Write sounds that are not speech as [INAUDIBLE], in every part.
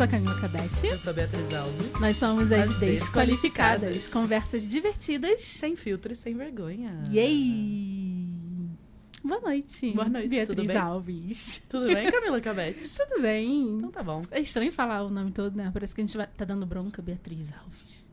sou a Camila Cabete. Eu sou a Beatriz Alves. Nós somos as, As Desqualificadas. Desqualificadas. Conversas divertidas. Sem filtro e sem vergonha. Yay! Boa noite. Boa noite, Beatriz tudo bem? Alves. Tudo bem, [LAUGHS] Camila Cabete? Tudo bem? Então tá bom. É estranho falar o nome todo, né? Parece que a gente vai, tá dando bronca, Beatriz Alves.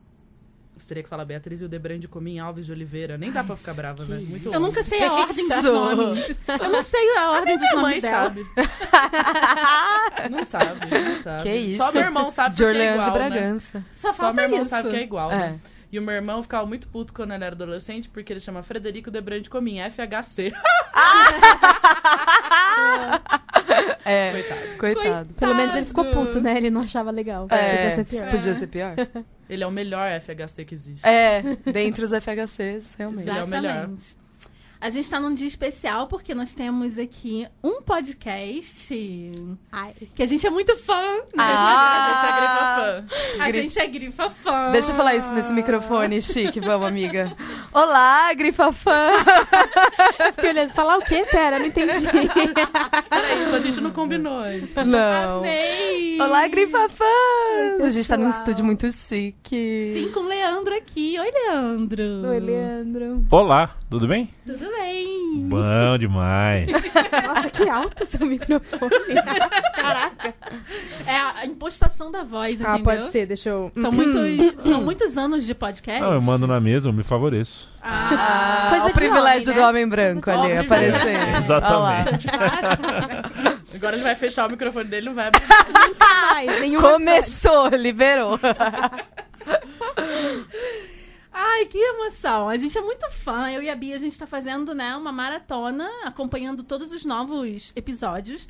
Você teria que falar Beatriz e o Debrande Comim Alves de Oliveira. Nem dá pra ficar brava, né? Muito Eu nunca sei a ordem dos nomes. Eu não sei a ordem dos Minha nomes mãe dela. sabe. [LAUGHS] não sabe, não sabe. Que isso? Só meu irmão sabe De porque é Orleans e igual, né? Bragança. Só Só falta meu irmão isso. sabe que é igual, É. né? E o meu irmão ficava muito puto quando ele era adolescente, porque ele chama Frederico Debrande Comim, FHC. [LAUGHS] É, Coitado. coitado. Pelo menos ele ficou puto, né? Ele não achava legal. É, Podia ser pior. Podia ser pior. Ele é o melhor FHC que existe. É, [LAUGHS] dentre os FHCs, realmente. Ele é o melhor. A gente tá num dia especial porque nós temos aqui um podcast Ai. que a gente é muito fã. né? Ah! A gente é grifa fã. A Gri- gente é grifa fã. Deixa eu falar isso nesse microfone chique, vamos, amiga. Olá, grifa fã! [LAUGHS] Fiquei olhando, falar o quê? Pera, não entendi. Era isso, a gente não combinou antes. Não. Amei! Olá, grifa fãs! A gente tá num estúdio muito chique. Sim, com o Leandro aqui. Oi, Leandro. Oi, Leandro. Olá, tudo bem? Tudo bem? Bom demais. Nossa, que alto seu microfone. [LAUGHS] Caraca. É a impostação da voz, entendeu? Ah, pode ser, deixa eu... São muitos, são muitos anos de podcast. Não, eu mando na mesa, eu me favoreço. Ah, Coisa o privilégio homem, do né? homem branco ali, homem. aparecendo. Exatamente. [LAUGHS] Agora ele vai fechar o microfone dele e não vai abrir. [LAUGHS] Mais, Começou, liberou. Ai, que emoção. A gente é muito fã. Eu e a Bia, a gente tá fazendo, né, uma maratona, acompanhando todos os novos episódios.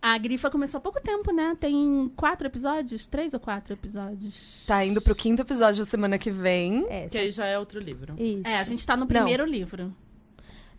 A Grifa começou há pouco tempo, né? Tem quatro episódios? Três ou quatro episódios? Tá indo pro quinto episódio semana que vem. É, Que aí já é outro livro. isso. É, a gente tá no primeiro livro.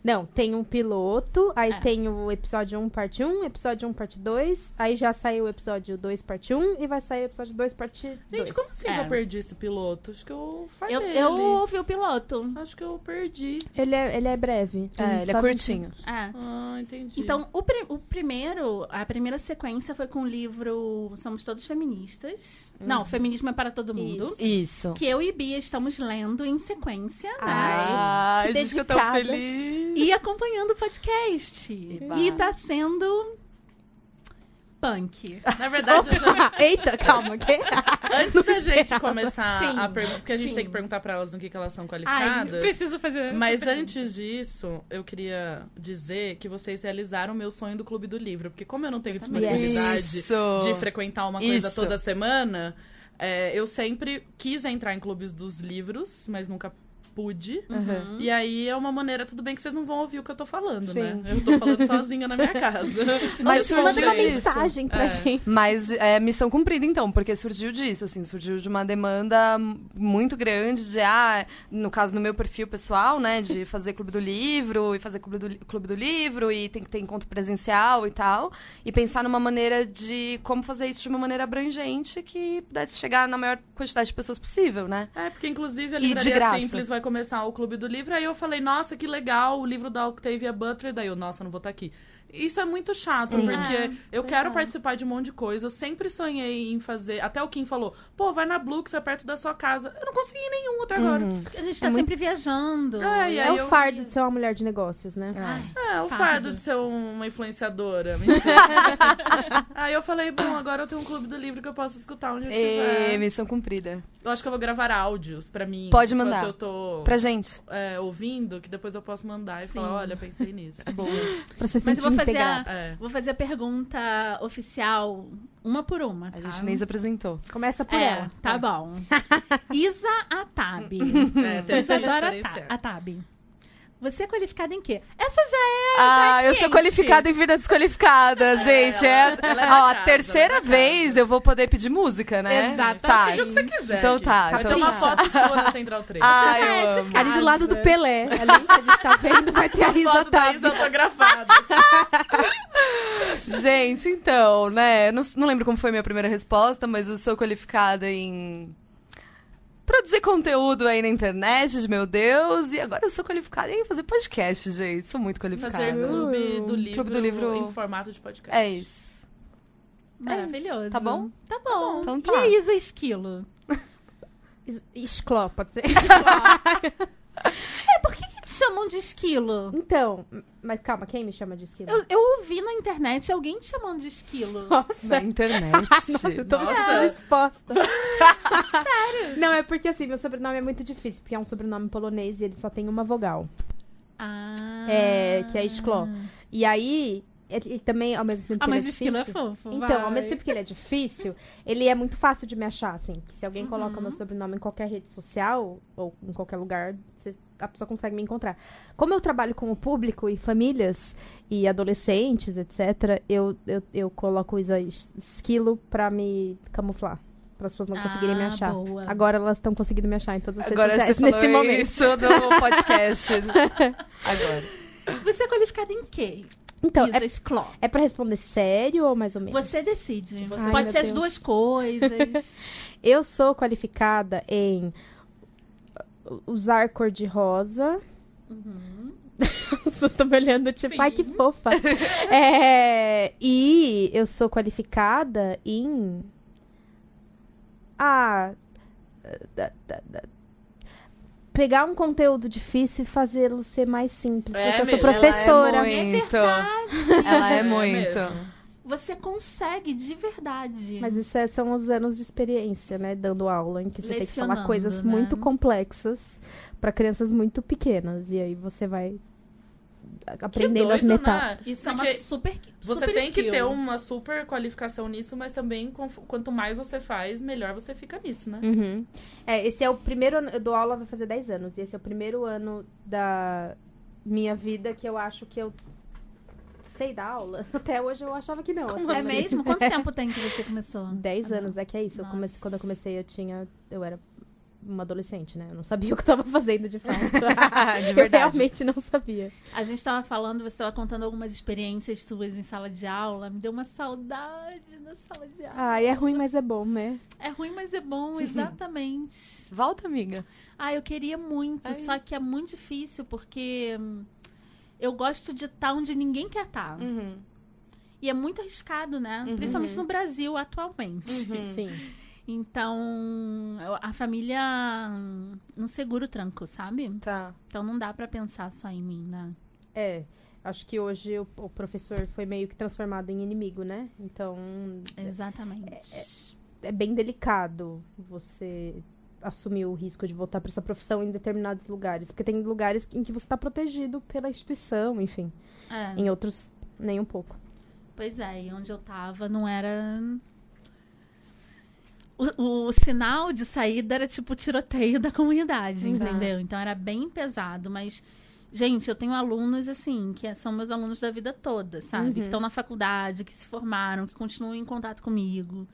Não, tem um piloto, aí É. tem o episódio 1, parte 1, episódio 1, parte 2, aí já saiu o episódio 2, parte 1, e vai sair o episódio 2, parte 2. Gente, como assim É. que eu perdi esse piloto? Acho que eu falhei. Eu, eu ouvi o piloto. Acho que eu perdi. Ele é, ele é breve. É, ele é curtinho. É. Ah, entendi. Então, o, pri- o primeiro, a primeira sequência foi com o livro Somos Todos Feministas. Não, Feminismo é para Todo Mundo. Isso. Que eu e Bia estamos lendo em sequência, né? Ai, que a gente tão dedicadas. feliz. E acompanhando o podcast. Eba. E tá sendo punk. Na verdade, eu já... Eita, calma, o quê? antes da gente começar Sim, a perguntar, porque a gente sim. tem que perguntar pra elas no que, que elas são Ai, qualificadas. preciso fazer. Mas antes disso, eu queria dizer que vocês realizaram o meu sonho do Clube do Livro. Porque como eu não tenho disponibilidade Isso. de frequentar uma coisa Isso. toda semana, é, eu sempre quis entrar em clubes dos livros, mas nunca pude. Uhum. E aí é uma maneira, tudo bem que vocês não vão ouvir o que eu tô falando, Sim. né? Eu tô falando sozinha na minha casa. [LAUGHS] Mas uma surgiu isso. mensagem pra É. gente. Mas é missão cumprida, então, porque surgiu disso, assim, surgiu de uma demanda muito grande de, ah, no caso, no meu perfil pessoal, né, de fazer clube do livro e fazer clube do, clube do livro e tem que ter encontro presencial e tal, e pensar numa maneira de como fazer isso de uma maneira abrangente que pudesse chegar na maior quantidade de pessoas possível, né? É, porque inclusive a E de Livraria graça. Simples vai começar o Clube do Livro, aí eu falei, nossa, que legal, o livro da Octavia Butler, daí eu, nossa, não vou estar aqui. Isso é muito chato, Sim. porque É, eu quero é. participar de um monte de coisa, eu sempre sonhei em fazer, até o Kim falou, pô, vai na Blue, que você é perto da sua casa. Eu não consegui ir em nenhum até agora. Uhum. A gente tá É muito- sempre viajando. É, e É o eu- fardo de ser uma mulher de negócios, né? Ai, É, o Fardo. fardo de ser uma influenciadora. [LAUGHS] Aí eu falei, bom, agora eu tenho um clube do livro que eu posso escutar onde eu estiver. missão cumprida. Eu acho que eu vou gravar áudios pra mim. Pode mandar. eu tô Pra gente. é, ouvindo, que depois eu posso mandar e Sim. falar, olha, pensei nisso. Boa. Pra você sentir fazer, a, É. vou fazer a pergunta oficial, uma por uma. A tá? gente nem se apresentou. Começa por É, ela. tá bom. [LAUGHS] Isa Atabi. É, Isadora Atabi. Você é qualificada em quê? Essa já é. Ah, eu sou qualificada em vidas desqualificadas, [LAUGHS] gente. É, ela é ó, a casa, terceira ela é da vez casa. eu vou poder pedir música, né? Exatamente. Tá. Pede o que você quiser. Então aqui. tá, Vai então ter uma tá. foto sua na Central 3. Ai, [LAUGHS] É, eu de amo. casa. Ali do lado do Pelé, ali que a gente tá vendo, vai ter a autografada. [LAUGHS] Gente, então, né? Não, não lembro como foi a minha primeira resposta, mas eu sou qualificada em produzir conteúdo aí na internet, meu Deus. E agora eu sou qualificada em fazer podcast, gente. Sou muito qualificada. Fazer clube do livro, Clube do livro- em formato de podcast. É isso. Maravilhoso. Tá bom? Tá bom. Então E tá. a Isa Esquilo? [LAUGHS] Es- Escló, pode ser? [LAUGHS] Por que, que te chamam de esquilo? Então, mas calma, quem me chama de esquilo? Eu, eu ouvi na internet alguém te chamando de esquilo. [LAUGHS] Na Nossa, internet. [LAUGHS] nossa, eu tô Nossa. exposta. Sério? [LAUGHS] Não, é porque assim, meu sobrenome é muito difícil, porque é um sobrenome polonês e ele só tem uma vogal. Ah. É, que é Escló. E aí, ele também, ao mesmo tempo Ah, que mas ele é esquilo é difícil... fofo. Então, vai. ao mesmo tempo que ele é difícil, ele é muito fácil de me achar, assim. Que se alguém coloca Uhum. meu sobrenome em qualquer rede social ou em qualquer lugar, cê- a pessoa consegue me encontrar. Como eu trabalho com o público e famílias e adolescentes, etc., eu, eu, eu coloco isso aí, esquilo pra me camuflar. Para as pessoas não conseguirem me Ah, achar. boa. Agora elas estão conseguindo me achar em todas as redes Agora você sociais falou nesse momento. isso no podcast. [LAUGHS] Agora. Você é qualificada em quê? Então, Isa é, é pra responder sério ou mais ou menos? Você decide. Ai, Pode ser as Deus. duas coisas. [LAUGHS] Eu sou qualificada em usar cor de rosa. Uhum. [LAUGHS] As pessoas estão me olhando, tipo, Sim. ai que fofa. [LAUGHS] É, e eu sou qualificada em. Ah. da- da- da- Pegar um conteúdo difícil e fazê-lo ser mais simples. É porque eu sou mesmo, professora. [LAUGHS] Ela é muito. Ela é muito. Você consegue de verdade. Mas isso é- são os anos de experiência, né? Dando aula, em que você tem que falar coisas né? muito complexas para crianças muito pequenas. E aí você vai aprendendo as doido, né? metades. Isso é uma super Você super tem que skill. ter uma super qualificação nisso, mas também quanto mais você faz, melhor você fica nisso, né? Uhum. É, esse é o primeiro ano. Eu dou aula vai fazer 10 anos. E esse é o primeiro ano da minha vida que eu acho que eu sei dar aula. [LAUGHS] Até hoje eu achava que não. Como assim, É mesmo? Quanto [LAUGHS] tempo tem que você começou? 10 Ah, anos, é que é isso. Eu comecei- quando eu comecei, eu tinha. Eu era uma adolescente, né? Eu não sabia [LAUGHS] o que eu tava fazendo de fato. [LAUGHS] De Eu verdade. realmente não sabia. A gente tava falando, você estava contando algumas experiências suas em sala de aula. Me deu uma saudade da sala de aula. Ai, é ruim, mas é bom, né? É ruim, mas é bom, exatamente. [LAUGHS] Volta, amiga. ah, eu queria muito, Ai. só que é muito difícil, porque hum, eu gosto de estar onde ninguém quer estar. Uhum. E é muito arriscado, né? Uhum. Principalmente no Brasil atualmente. Uhum. Sim. Então, a família hum, não segura o tranco, sabe? Tá. Então não dá pra pensar só em mim, né? É. Acho que hoje o, o professor foi meio que transformado em inimigo, né? Então, Exatamente. é bem delicado você assumir o risco de voltar para essa profissão em determinados lugares. Porque tem lugares em que você está protegido pela instituição, enfim. É. Em outros, nem um pouco. Pois é, e onde eu tava não era. O, o sinal de saída era tipo o tiroteio da comunidade, Tá. entendeu? Então era bem pesado, mas. Gente, eu tenho alunos, assim, que são meus alunos da vida toda, sabe? Uhum. Que estão na faculdade, que se formaram, que continuam em contato comigo.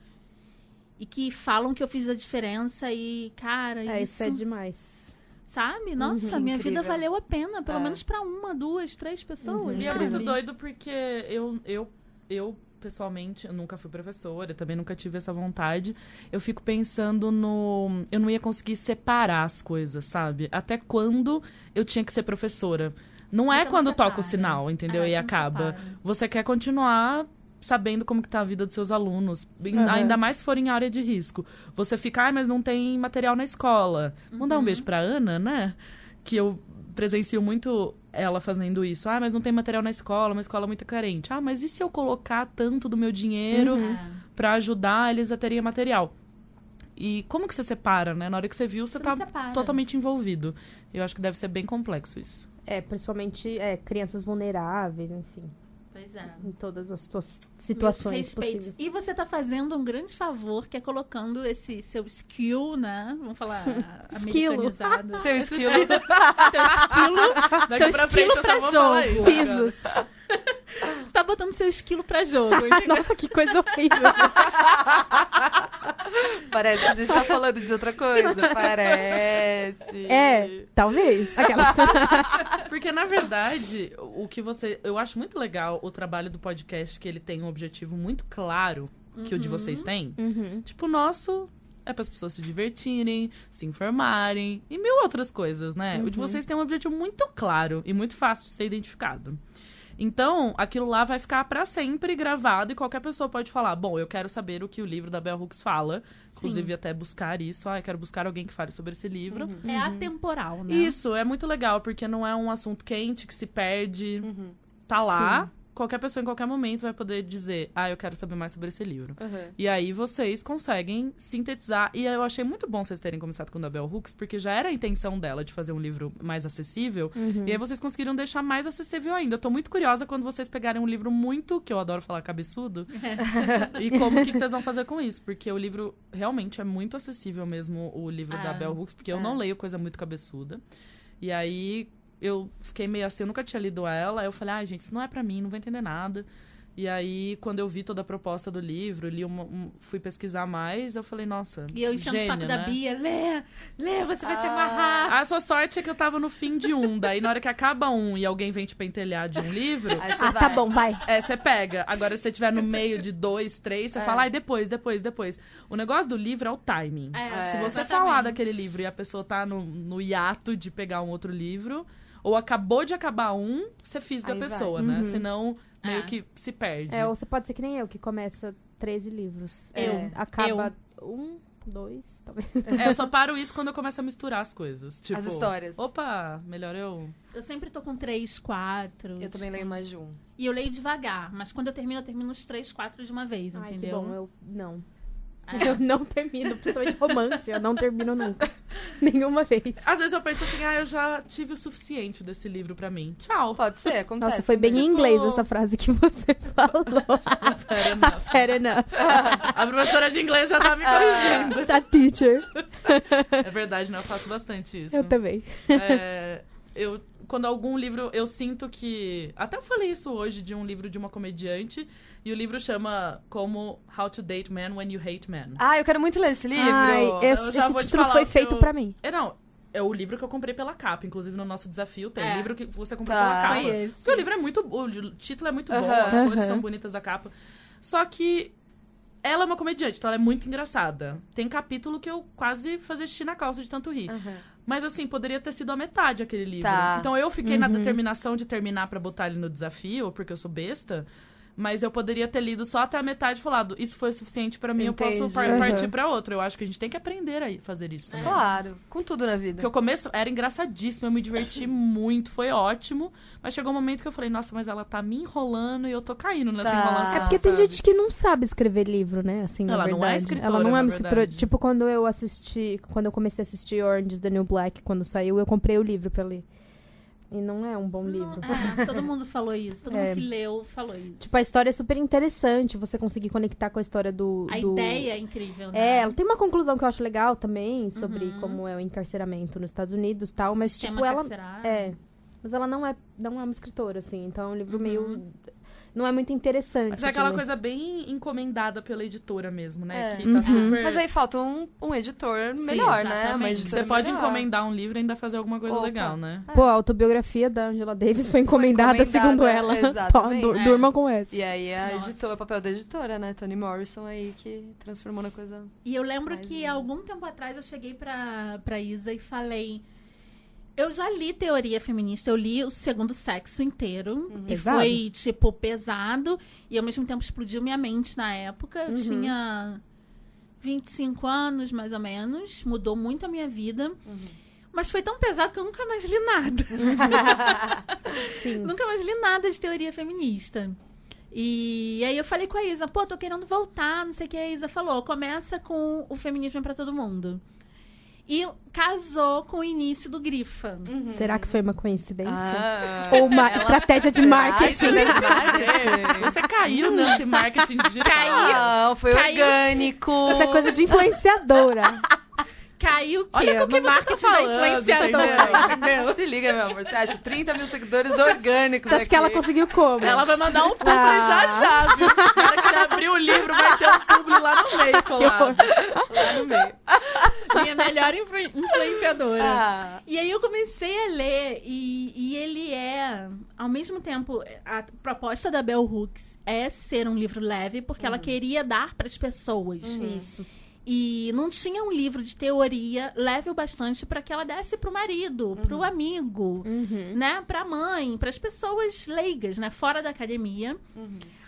E que falam que eu fiz a diferença e, cara, É, isso, isso é demais. sabe? Nossa, Uhum, minha vida incrível. valeu a pena, pelo É. menos pra uma, duas, três pessoas. Uhum. E é muito doido porque eu, eu, eu pessoalmente, eu nunca fui professora, também nunca tive essa vontade. Eu fico pensando no. Eu não ia conseguir separar as coisas, sabe? Até quando eu tinha que ser professora. Não é Então quando separa. toca o sinal, entendeu? É, e não acaba. separa. Você quer continuar sabendo como que tá a vida dos seus alunos. Aham. Ainda mais se for em área de risco. Você fica, ah, mas não tem material na escola. Vamos dar um beijo pra Ana, né? Que eu presencio muito ela fazendo isso. Ah, mas não tem material na escola, uma escola muito carente. Ah, mas e se eu colocar tanto do meu dinheiro Uhum. Pra ajudar eles a terem material? E como que você separa, né? Na hora que você viu, você, Você tá separa. totalmente envolvido. Eu acho que deve ser bem complexo isso. É, principalmente é, crianças vulneráveis, enfim. Pois é. Em todas as situações possíveis. E você tá fazendo um grande favor, que é colocando esse seu skill, né? Vamos falar [LAUGHS] americanizado. Seu esquilo. seu [LAUGHS] esquilo. Daqui seu pra frente esquilo eu pra só vou falar jogo. Risos. Você tá botando seu esquilo pra jogo. [LAUGHS] Nossa, que coisa horrível. Parece que a gente tá falando de outra coisa. Parece. É, talvez. Aquela. [LAUGHS] Porque, na verdade, o que você. Eu acho muito legal o trabalho do podcast, que ele tem um objetivo muito claro que o de vocês tem. Uhum. Tipo, o nosso é para as pessoas se divertirem, se informarem e mil outras coisas, né? O de vocês tem um objetivo muito claro e muito fácil de ser identificado. Então, aquilo lá vai ficar pra sempre gravado e qualquer pessoa pode falar: bom, eu quero saber o que o livro da Bell Hooks fala. Inclusive, até buscar isso. Ah, eu quero buscar alguém que fale sobre esse livro. É atemporal, né? Isso, é muito legal, porque não é um assunto quente que se perde. Uhum. Tá lá. Qualquer pessoa em qualquer momento vai poder dizer: Ah, eu quero saber mais sobre esse livro. Uhum. E aí vocês conseguem sintetizar. E eu achei muito bom vocês terem começado com a Bell Hooks, porque já era a intenção dela de fazer um livro mais acessível. E aí vocês conseguiram deixar mais acessível ainda. Eu tô muito curiosa quando vocês pegarem um livro muito, que eu adoro falar cabeçudo, [LAUGHS] e como que, que vocês vão fazer com isso. Porque o livro realmente é muito acessível mesmo, o livro da Ah, Bell Hooks, porque eu é. não leio coisa muito cabeçuda. E aí eu fiquei meio assim, eu nunca tinha lido ela. Aí eu falei, ah, gente, isso não é pra mim, não vou entender nada. E aí, quando eu vi toda a proposta do livro, li uma- um- fui pesquisar mais, eu falei, nossa. E eu enchendo o saco da né? Bia, lê, lê, você vai se Ah. amarrar. A sua sorte é que eu tava no fim de um. Daí, na hora que acaba um e alguém vem te pentelhar de um livro, Ah, vai. tá bom, vai. é, você pega. Agora, se você tiver no meio de dois, três, você É. fala, ai, depois, depois, depois. O negócio do livro é o timing. É, Se você exatamente. falar daquele livro e a pessoa tá no, no hiato de pegar um outro livro, ou acabou de acabar um, você fisga Aí a vai. pessoa, né? Senão, meio É. que se perde. É, ou você pode ser que nem eu, que começa 13 livros. Eu. É, acaba um, dois, talvez. É, eu só paro isso quando eu começo a misturar as coisas. Tipo, As histórias. Opa, melhor eu. Eu sempre tô com três, quatro. Eu também leio mais de um. E eu leio devagar, mas quando eu termino, eu termino os três, quatro de uma vez, Ai, que entendeu? bom, eu não. [LAUGHS] Eu não termino, principalmente romance, eu não termino nunca. [LAUGHS] Nenhuma vez. Às vezes eu penso assim, ah, eu já tive o suficiente desse livro pra mim. Tchau. Pode ser, acontece. Nossa, foi bem em Tipo- inglês essa frase que você [LAUGHS] falou. Fair enough. Fair enough. A professora de inglês já tá me corrigindo. Tá, teacher. É verdade, né? Eu faço bastante isso. Eu também. É, eu, quando algum livro, eu sinto que. Até eu falei isso hoje de um livro de uma comediante. E o livro chama como How to Date Man When You Hate Men. Ah, eu quero muito ler esse livro. Ai, esse, esse título foi feito eu- pra mim. É, não. É o livro que eu comprei pela capa. Inclusive, no nosso desafio tem É. livro que você comprou Tá. pela capa. Foi esse. Porque o livro é muito. O título é muito bom, Aham. as cores Aham. são bonitas da capa. Só que ela é uma comediante, então ela é muito engraçada. Tem capítulo que eu quase fazia xixi na calça de tanto rir. Mas assim, poderia ter sido a metade aquele livro. Tá. Então eu fiquei na determinação de terminar pra botar ele no desafio, porque eu sou besta. Mas eu poderia ter lido só até a metade e falado, isso foi suficiente pra mim, eu posso Entendi. par- Uhum. partir pra outro. Eu acho que a gente tem que aprender a fazer isso também. Claro, com tudo na vida. Porque o começo era engraçadíssimo, eu me diverti [LAUGHS] muito, foi ótimo. Mas chegou um momento que eu falei, nossa, mas ela tá me enrolando e eu tô caindo nessa Tá. enrolação. É porque tem sabe? gente que não sabe escrever livro, né? Assim, na Ela não é verdade. escritora, Ela não é uma escritora. verdade. Tipo, quando eu assisti, quando eu comecei a assistir Orange is the New Black, quando saiu, eu comprei o livro pra ler. E não é um bom livro. É, todo mundo falou isso. Todo É. mundo que leu falou isso. Tipo, a história é super interessante, você conseguir conectar com a história do. a do- ideia é incrível, né? É, ela tem uma conclusão que eu acho legal também sobre Uhum. como é o encarceramento nos Estados Unidos tal, mas Sistema tipo, ela. carcerário. É. Mas ela não é, não é uma escritora, assim, então é um Uhum. livro meio. Não é muito interessante. Mas é aquela ler. coisa bem encomendada pela editora mesmo, né? É. Que tá Uhum. super. Mas aí falta um, um editor Sim, melhor, né? Uma exatamente. editora Você pode melhor. encomendar um livro e ainda fazer alguma coisa Opa. legal, né? Pô, a autobiografia da Angela Davis foi encomendada, encomendada, segundo ela. [LAUGHS] exatamente. Tó, du- É. Durma com essa. E aí a Nossa. editora, o papel da editora, né? Toni Morrison aí que transformou na coisa. E eu lembro que um. algum tempo atrás eu cheguei pra, pra Isa e falei. Eu já li teoria feminista, eu li o segundo sexo inteiro. E Pesado? foi, tipo, pesado. E ao mesmo tempo explodiu minha mente na época. Eu Uhum. tinha 25 anos, mais ou menos. Mudou muito a minha vida. Mas foi tão pesado que eu nunca mais li nada. [LAUGHS] Sim. Nunca mais li nada de teoria feminista. E aí eu falei com a Isa, pô, tô querendo voltar, não sei o que. A Isa falou, começa com o feminismo é pra todo mundo. E casou com o início do Grifa. Será que foi uma coincidência? Ah. Ou uma [LAUGHS] estratégia de [LAUGHS] marketing? Você caiu nesse marketing digital. Não, foi Caiu. orgânico. Essa é coisa de influenciadora. [LAUGHS] Caiu o quê? Olha com quem no você tá marketing falando, da influenciadora, entendeu? [LAUGHS] Se liga, meu amor. Você acha 30 mil seguidores orgânicos Você acha que ela aqui. conseguiu como? Ela vai mandar um publi Ah. já já, viu? Na hora que você abrir o livro, vai ter um publi lá no meio colado. Lá no meio. Minha melhor influ- influenciadora. Ah. E aí eu comecei a ler e, e ele é, ao mesmo tempo, a proposta da Bell Hooks é ser um livro leve porque ela queria dar para as pessoas. Isso. E não tinha um livro de teoria leve o bastante para que ela desse pro marido, pro amigo, Uhum. né, pra mãe, pras pessoas leigas, né, fora da academia.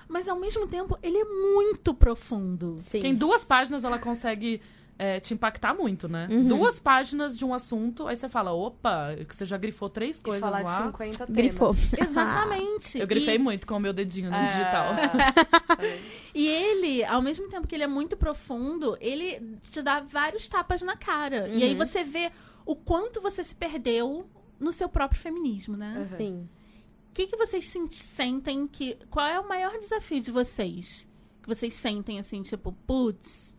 Mas ao mesmo tempo, ele é muito profundo. Sim. Tem duas páginas, ela consegue é, te impactar muito, né? Uhum. Duas páginas de um assunto, aí você fala, opa, que você já grifou três E coisas falar lá. de 50 temas. Grifou. [LAUGHS] Exatamente. Eu grifei E- muito com o meu dedinho no É. digital. [LAUGHS] E ele, ao mesmo tempo que ele é muito profundo, ele te dá vários tapas na cara. E aí você vê o quanto você se perdeu no seu próprio feminismo, né? Uhum. Sim. O que, que vocês sent- sentem que. Qual é o maior desafio de vocês? Que vocês sentem assim, tipo, putz,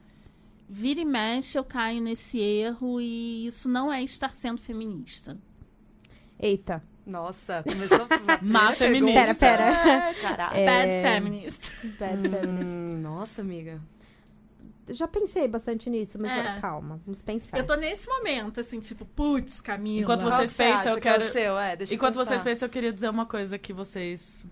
vira e mexe, eu caio nesse erro e isso não é estar sendo feminista. Eita. Nossa, começou a [LAUGHS] Má feminista. Pera, pera. Caralho. Bad feminist. Bad feminist. Hum, nossa, amiga. Já pensei bastante nisso, mas É. calma, vamos pensar. Eu tô nesse momento, assim, tipo, putz, Camila. Enquanto vocês que você pensam, eu que é o quero- seu? É, deixa eu Enquanto pensar. vocês pensam, eu queria dizer uma coisa que vocês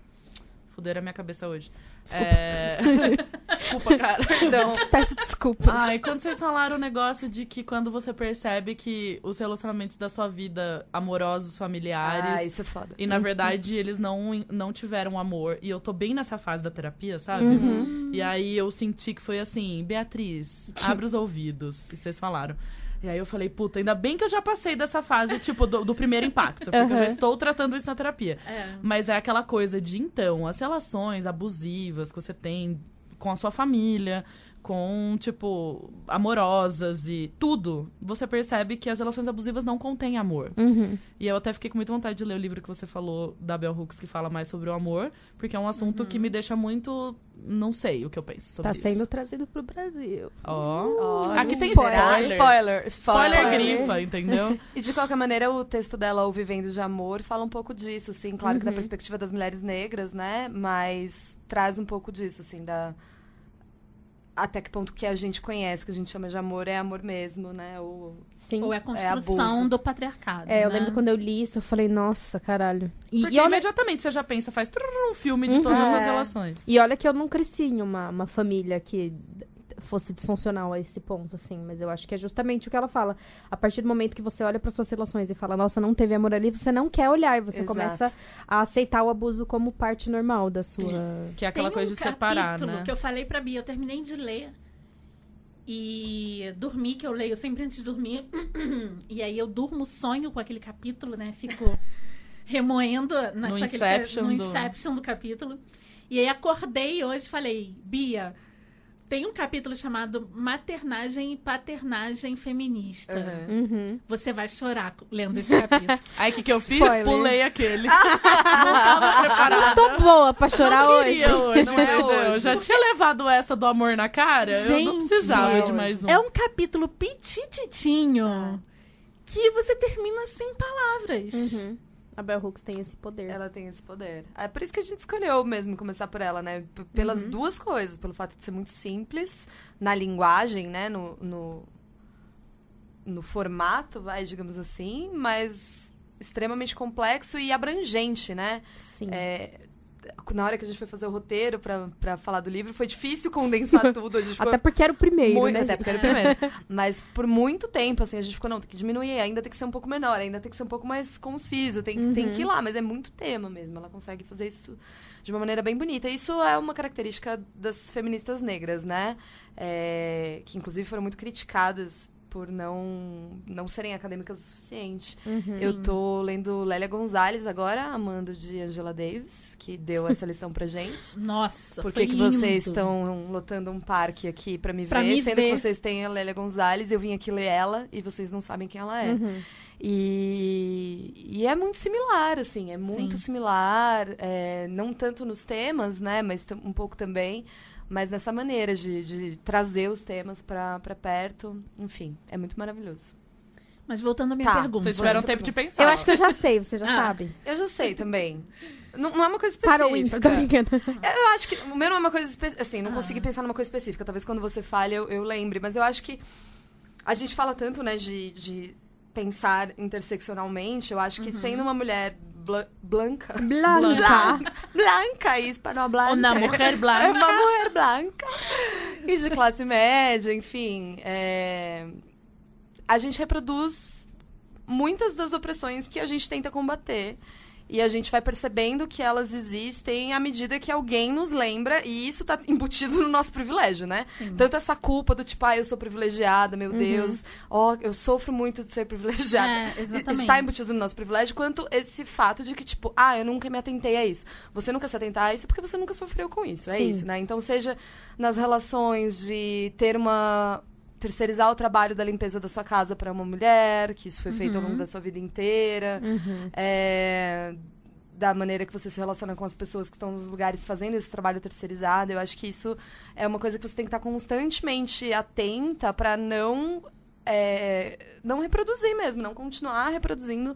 fuderam a minha cabeça hoje. Desculpa. É... [LAUGHS] Desculpa, cara. [LAUGHS] Perdão. Peço desculpas. Ai, quando vocês falaram o negócio de que quando você percebe que os relacionamentos da sua vida, amorosos, familiares, Ah, isso é foda. e na verdade eles não, não tiveram amor. E eu tô bem nessa fase da terapia, sabe? Uhum. E aí eu senti que foi assim, Beatriz, abre os ouvidos. E vocês falaram. E aí eu falei, puta, ainda bem que eu já passei dessa fase, tipo, do, do primeiro impacto. Porque eu já Uhum. estou tratando isso na terapia. É. Mas é aquela coisa de, então, as relações abusivas que você tem com a sua família, com, tipo, amorosas e tudo, você percebe que as relações abusivas não contêm amor. Uhum. E eu até fiquei com muita vontade de ler o livro que você falou da Bell Hooks, que fala mais sobre o amor, porque é um assunto que me deixa muito. Não sei o que eu penso sobre Tá isso. sendo trazido pro Brasil. Ó. Ó, Aqui tem spoiler. spoiler. Spoiler. Spoiler grifa, entendeu? [LAUGHS] E de qualquer maneira, o texto dela, O Vivendo de Amor, fala um pouco disso, assim, claro que da perspectiva das mulheres negras, né? Mas traz um pouco disso, assim, da. Até que ponto que a gente conhece, que a gente chama de amor, é amor mesmo, né? Ou... Sim. Ou é a construção abuso. do patriarcado. É, eu né? lembro quando eu li isso, eu falei, nossa, caralho. E, Porque e olha, imediatamente você já pensa, faz um filme de todas as É. relações. e olha que eu não cresci em uma, uma família que fosse disfuncional a esse ponto, assim. Mas eu acho que é justamente o que ela fala. A partir do momento que você olha para suas relações e fala, nossa, não teve amor ali, você não quer olhar. E você Exato. começa a aceitar o abuso como parte normal da sua... Que é aquela Tem coisa um de separar, capítulo né? que eu falei pra Bia, eu terminei de ler. E dormi, que eu leio sempre antes de dormir. [CLEARS THROAT] E aí eu durmo, sonho com aquele capítulo, né? Fico [LAUGHS] remoendo na, No com aquele- Inception no do- Inception do capítulo. E aí acordei hoje e falei, Bia, tem um capítulo chamado Maternagem e Paternagem Feminista. Uhum. Uhum. Você vai chorar lendo esse capítulo. [LAUGHS] Aí o que, que eu fiz? Spoiler. Pulei aquele. [LAUGHS] não tava preparada. Tô boa pra chorar não hoje. hoje. Não é hoje. Eu já tinha levado essa do amor na cara. eu não Gente, precisava não é de mais um. É um capítulo pitititinho Ah. que você termina sem palavras. Uhum. A Bell Hooks tem esse poder. Ela tem esse poder. É por isso que a gente escolheu mesmo começar por ela, né? P- pelas Uhum. duas coisas. Pelo fato de ser muito simples na linguagem, né? No, no, no formato, vai, digamos assim, mas extremamente complexo e abrangente, né? Sim. É, na hora que a gente foi fazer o roteiro pra falar do livro, foi difícil condensar [LAUGHS] tudo. A gente ficou Até porque era o primeiro, muito, né? até gente? porque era o primeiro. Mas por muito tempo, assim, a gente ficou, não, tem que diminuir, ainda tem que ser um pouco menor, ainda tem que ser um pouco mais conciso, tem, tem que ir lá, mas é muito tema mesmo. Ela consegue fazer isso de uma maneira bem bonita. Isso é uma característica das feministas negras, né? É, que inclusive foram muito criticadas por não, não serem acadêmicas o suficiente. Uhum. Eu tô lendo Lélia Gonzalez agora, amando de Angela Davis, que deu essa lição pra gente. [LAUGHS] Nossa, Por foi que, que lindo. vocês estão lotando um parque aqui pra me Pra ver? me sendo ver. que vocês têm a Lélia Gonzalez, eu vim aqui ler ela e vocês não sabem quem ela é. Uhum. E, e é muito similar, assim, é muito Sim. similar, é, não tanto nos temas, né, mas um pouco também, mas nessa maneira de, de trazer os temas pra, pra perto, enfim, é muito maravilhoso. Mas voltando à minha Tá, pergunta. Vocês tiveram tempo de pensar. Eu acho que eu já sei, você já Ah. sabe. Eu já sei também. [LAUGHS] Não, não é uma coisa específica. Parou o info, tô brincando. Eu acho que o meu não é uma coisa específica. Assim, não Ah. consegui pensar numa coisa específica. Talvez quando você falha eu, eu lembre. Mas eu acho que a gente fala tanto, né, de, de pensar interseccionalmente. Eu acho que sendo uma mulher blan- blanca. Blanca. [LAUGHS] Blanca, hispanohablante. [LAUGHS] Uma mulher blanca. Uma mulher blanca. e de classe média, enfim. é, A gente reproduz muitas das opressões que a gente tenta combater. E a gente vai percebendo que elas existem à medida que alguém nos lembra, e isso tá embutido no nosso privilégio, né? Tanto essa culpa do tipo, ah, eu sou privilegiada, meu Deus, ó, eu sofro muito de ser privilegiada. É, exatamente. Está embutido no nosso privilégio, quanto esse fato de que, tipo, ah, eu nunca me atentei a isso. Você nunca se atentar a isso porque você nunca sofreu com isso. É Sim. isso, né? Então, seja nas relações de ter uma. Terceirizar o trabalho da limpeza da sua casa para uma mulher, que isso foi feito ao longo da sua vida inteira. É, da maneira que você se relaciona com as pessoas que estão nos lugares fazendo esse trabalho terceirizado. Eu acho que isso é uma coisa que você tem que estar constantemente atenta para não é, não reproduzir mesmo, não continuar reproduzindo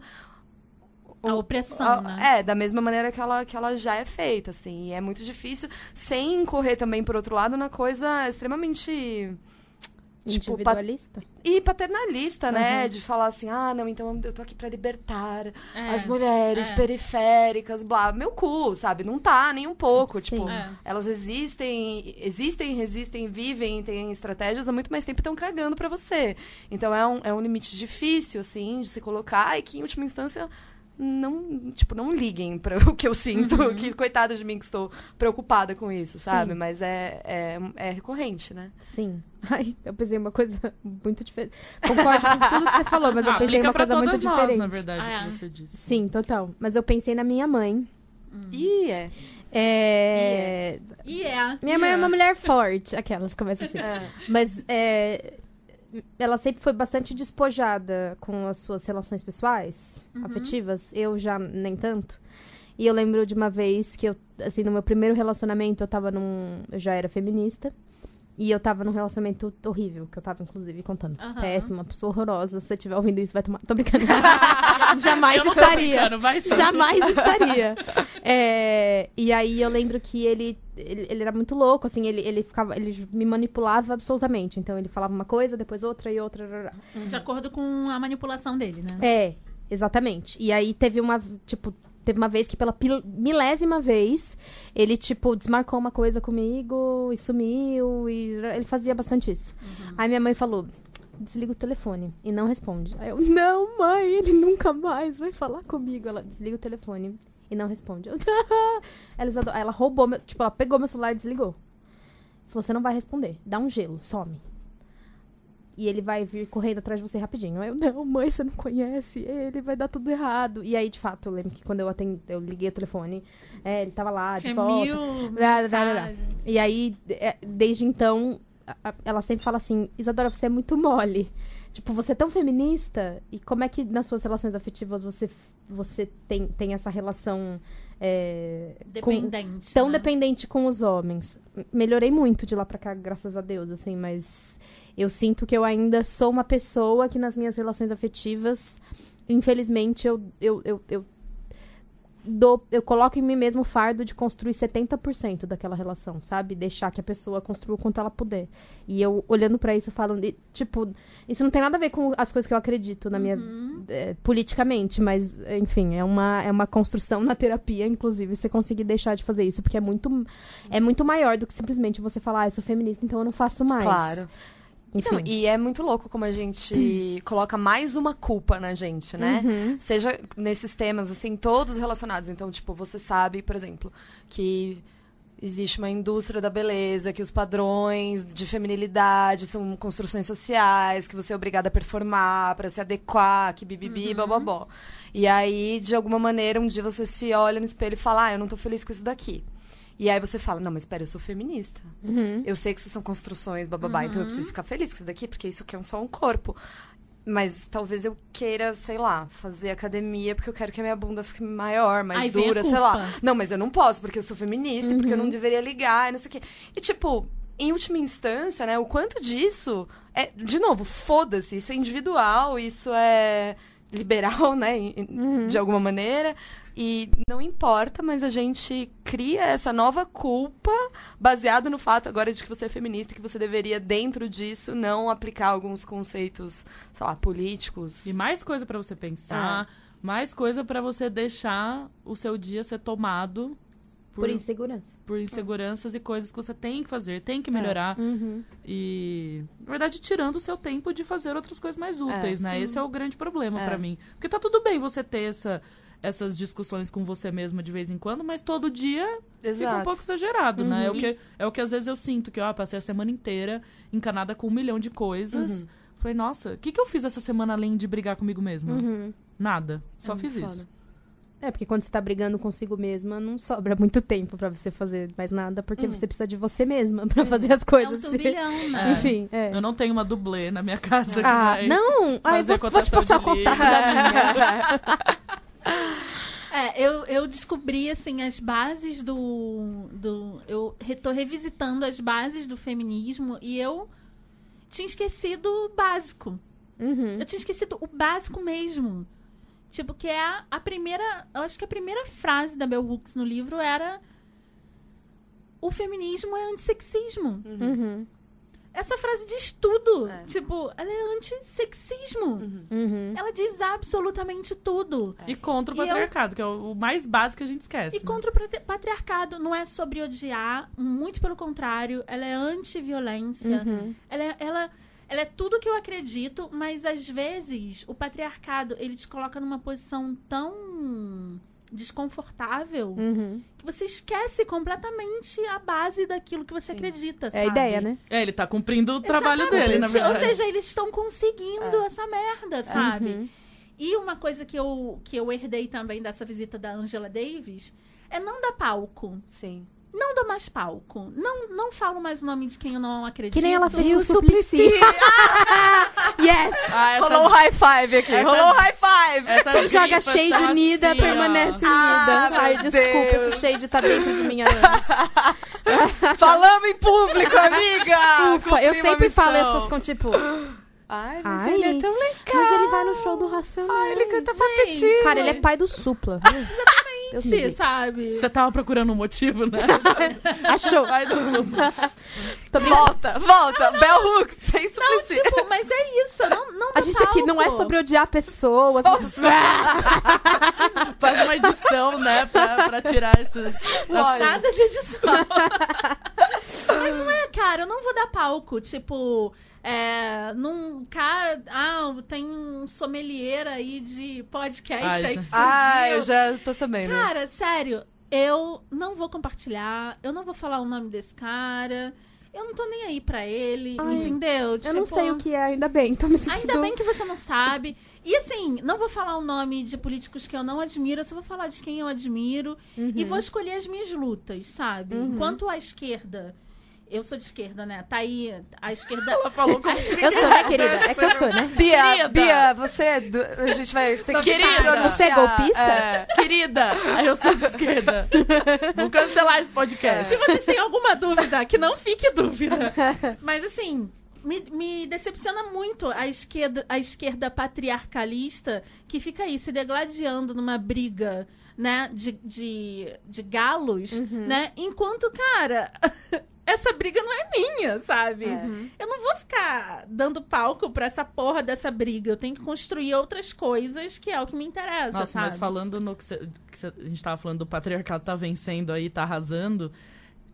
A o- opressão, a- né? É, da mesma maneira que ela, que ela já é feita, assim. E é muito difícil, sem incorrer também, por outro lado, na coisa extremamente. Tipo, pa- Individualista? e paternalista, né? Uhum. De falar assim, ah, não, então eu tô aqui pra libertar É, as mulheres é. periféricas, blá. Meu cu, sabe? Não tá, nem um pouco. Sim. Tipo, É. elas existem, existem, resistem, vivem, têm estratégias há muito mais tempo e estão cagando pra você. Então é um, é um limite difícil, assim, de se colocar e que, em última instância, não, tipo, não liguem para [LAUGHS] o que eu sinto, que coitada de mim que estou preocupada com isso, sabe? Sim. Mas é, é, é recorrente, né? Sim. [LAUGHS] Ai, eu pensei uma coisa [LAUGHS] muito diferente. Concordo com tudo que você falou, mas eu Ah, pensei aplica uma pra coisa muito nós, diferente. na verdade, Ah, o é. que você disse. Sim, total. Mas eu pensei na minha mãe. E é. É... E é. Minha mãe é uma mulher forte. Aquelas começam assim. é. Mas é, ela sempre foi bastante despojada com as suas relações pessoais, afetivas. Eu já nem tanto. E eu lembro de uma vez que eu, assim, no meu primeiro relacionamento, eu tava num. Eu já era feminista. E eu tava num relacionamento horrível, que eu tava, inclusive, contando. Aham. Péssima, pessoa horrorosa. Se você estiver ouvindo isso, vai tomar. Tô brincando. [LAUGHS] Jamais Eu não tô estaria. brincando, vai sim. Jamais estaria. [LAUGHS] É, e aí eu lembro que ele, ele, ele era muito louco, assim, ele, ele ficava, ele me manipulava absolutamente. Então ele falava uma coisa, depois outra e outra. De acordo com a manipulação dele, né? É, exatamente. E aí teve uma, tipo, teve uma vez que pela milésima vez ele, tipo, desmarcou uma coisa comigo e sumiu. E ele fazia bastante isso. Aí minha mãe falou. Desliga o telefone e não responde. Aí eu, não, mãe, ele nunca mais vai falar comigo. Ela desliga o telefone e não responde. Eu, [LAUGHS] ela, ela roubou, meu, tipo, ela pegou meu celular e desligou. Falou, você não vai responder. Dá um gelo, some. E ele vai vir correndo atrás de você rapidinho. Eu, não, mãe, você não conhece ele, vai dar tudo errado. E aí, de fato, eu lembro que quando eu atendi, eu liguei o telefone, é, ele tava lá, de Tinha volta. mil Blá, blá, blá. E aí, é, desde então, ela sempre fala assim: Isadora, você é muito mole. Tipo, você é tão feminista, e como é que nas suas relações afetivas você, você tem, tem essa relação é, com- Dependente. tão né? dependente com os homens? Melhorei muito de lá pra cá, graças a Deus, assim, mas eu sinto que eu ainda sou uma pessoa que nas minhas relações afetivas, infelizmente, eu, eu, eu, eu dou, eu coloco em mim mesmo o fardo de construir 70% daquela relação, sabe? Deixar que a pessoa construa o quanto ela puder. E eu, olhando pra isso, eu falo, tipo, isso não tem nada a ver com as coisas que eu acredito na minha Uhum. é, politicamente, mas, enfim, é uma, é uma construção na terapia, inclusive, você conseguir deixar de fazer isso, porque é muito, é muito maior do que simplesmente você falar, ah, eu sou feminista, então eu não faço mais. Claro. Enfim. Não, e é muito louco como a gente coloca mais uma culpa na gente, né? Uhum. Seja nesses temas, assim, todos relacionados. Então, tipo, você sabe, por exemplo, que existe uma indústria da beleza, que os padrões de feminilidade são construções sociais, que você é obrigada a performar para se adequar, que bibibi, bababó. E aí, de alguma maneira, um dia você se olha no espelho e fala, ah, eu não tô feliz com isso daqui. E aí você fala, não, mas espera, eu sou feminista. Uhum. Eu sei que isso são construções, bababá, então eu preciso ficar feliz com isso daqui, porque isso aqui é só um corpo. Mas talvez eu queira, sei lá, fazer academia porque eu quero que a minha bunda fique maior, mais dura, sei lá. Não, mas eu não posso, porque eu sou feminista, e porque eu Uhum. não deveria ligar, e não sei o quê. E, tipo, em última instância, né, o quanto disso é, de novo, foda-se, isso é individual, isso é liberal, né, Uhum. de alguma maneira. E não importa, mas a gente cria essa nova culpa baseado no fato agora de que você é feminista, que você deveria, dentro disso, não aplicar alguns conceitos, sei lá, políticos. E mais coisa pra você pensar, mais coisa pra você deixar o seu dia ser tomado Por insegurança. por inseguranças e coisas que você tem que fazer, tem que melhorar. Uhum. E, na verdade, tirando o seu tempo de fazer outras coisas mais úteis, né? Esse é o grande problema É. pra mim. Porque tá tudo bem você ter essa, essas discussões com você mesma de vez em quando, mas todo dia fica um Exato. pouco exagerado, né? É o, Uhum. que, é o que às vezes eu sinto, que ó, passei a semana inteira encanada com um milhão de coisas. Uhum. Falei, nossa, o que, que eu fiz essa semana além de brigar comigo mesma? Uhum. Nada. Só É fiz isso. É, porque quando você tá brigando consigo mesma, não sobra [LAUGHS] muito tempo pra você fazer mais nada, porque Hum. você precisa de você mesma [LAUGHS] pra fazer as É um coisas. turbilhão, [LAUGHS] né? Enfim, é. Eu não tenho uma dublê na minha casa. Ah, não! Fazer vou, vou te passar o contato da minha. É, eu, eu descobri, assim, as bases do... do eu re- tô revisitando as bases do feminismo e eu tinha esquecido o básico. Uhum. Eu tinha esquecido o básico mesmo. Tipo, que é a, a primeira... Eu acho que a primeira frase da Bell Hooks no livro era... O feminismo é antissexismo. Uhum. Essa frase diz tudo. É. Tipo, ela é antissexismo. Uhum. Ela diz absolutamente tudo. E contra o E eu- patriarcado, que é o mais básico que a gente esquece. E né? contra o patriarcado. Não é sobre odiar, muito pelo contrário. Ela é anti-violência. Uhum. Ela, é, ela, ela é tudo que eu acredito, mas às vezes o patriarcado ele te coloca numa posição tão desconfortável Uhum. que você esquece completamente a base daquilo que você Sim. acredita. É a sabe? ideia, né? É, ele tá cumprindo o trabalho Exatamente. dele, na verdade. Ou seja, eles estão conseguindo essa merda, sabe? Uhum. E uma coisa que eu, que eu herdei também dessa visita da Angela Davis é não dar palco. Sim. Não dou mais palco. Não, não falo mais o nome de quem eu não acredito. Que nem ela fez com o Suplicy. [LAUGHS] [LAUGHS] yes! Ah, essa, Rolou um high five aqui. Essa- Rolou um high five. essa Quem joga shade tão unida assim, ó. permanece Ah, unida. Ai, desculpa, Deus. esse shade tá dentro de mim há anos. [LAUGHS] Falamos em público, amiga. Ufa, eu sempre falo e as missão. pessoas ficam tipo... Ai, mas Ai, ele é tão legal. Mas ele vai no show do Racionais. Ele canta papetinho. Cara, ele é pai do Supla. Deus Sim, livre. sabe? Você tava procurando um motivo, né? [LAUGHS] Achou? Vai do. Volta, volta. Bell Hooks, sem Não, suplicy. tipo, mas é isso. Não, não A gente aqui não é palco. sobre odiar pessoas. [LAUGHS] Faz uma edição, né? Pra, pra tirar esses. Nada de edição. [LAUGHS] Mas não é, cara, eu não vou dar palco. Tipo, é. Num cara. Ah, tem um sommelier aí de podcast Ai, aí que Ah, eu surgiu. já tô sabendo. Cara, sério, eu não vou compartilhar, eu não vou falar o nome desse cara, eu não tô nem aí pra ele, Ai, entendeu? Eu não Tipo, sei o que é, ainda bem. Tô me sentindo... Ainda bem que você não sabe. E assim, não vou falar o nome de políticos que eu não admiro, eu só vou falar de quem eu admiro Uhum. e vou escolher as minhas lutas, sabe? Enquanto a esquerda. Eu sou de esquerda, né? Tá aí a esquerda. Ela falou como se [LAUGHS] Eu sou, né, querida? É que eu sou, né? Bia, Querida. Bia, você é do... A gente vai ter que Querida. Você é golpista? É. Querida, eu sou de esquerda. Vou cancelar esse podcast. Se vocês têm alguma dúvida, que não fique dúvida. [LAUGHS] Mas assim, me, me decepciona muito a esquerda, a esquerda patriarcalista que fica aí se degladiando numa briga, né, de, de, de galos, né? Enquanto, cara, essa briga não é minha, sabe? É. Eu não vou ficar dando palco pra essa porra dessa briga. Eu tenho que construir outras coisas que é o que me interessa, Nossa, sabe? mas falando no que, cê- que cê- a gente tava falando do patriarcado tá vencendo aí, tá arrasando.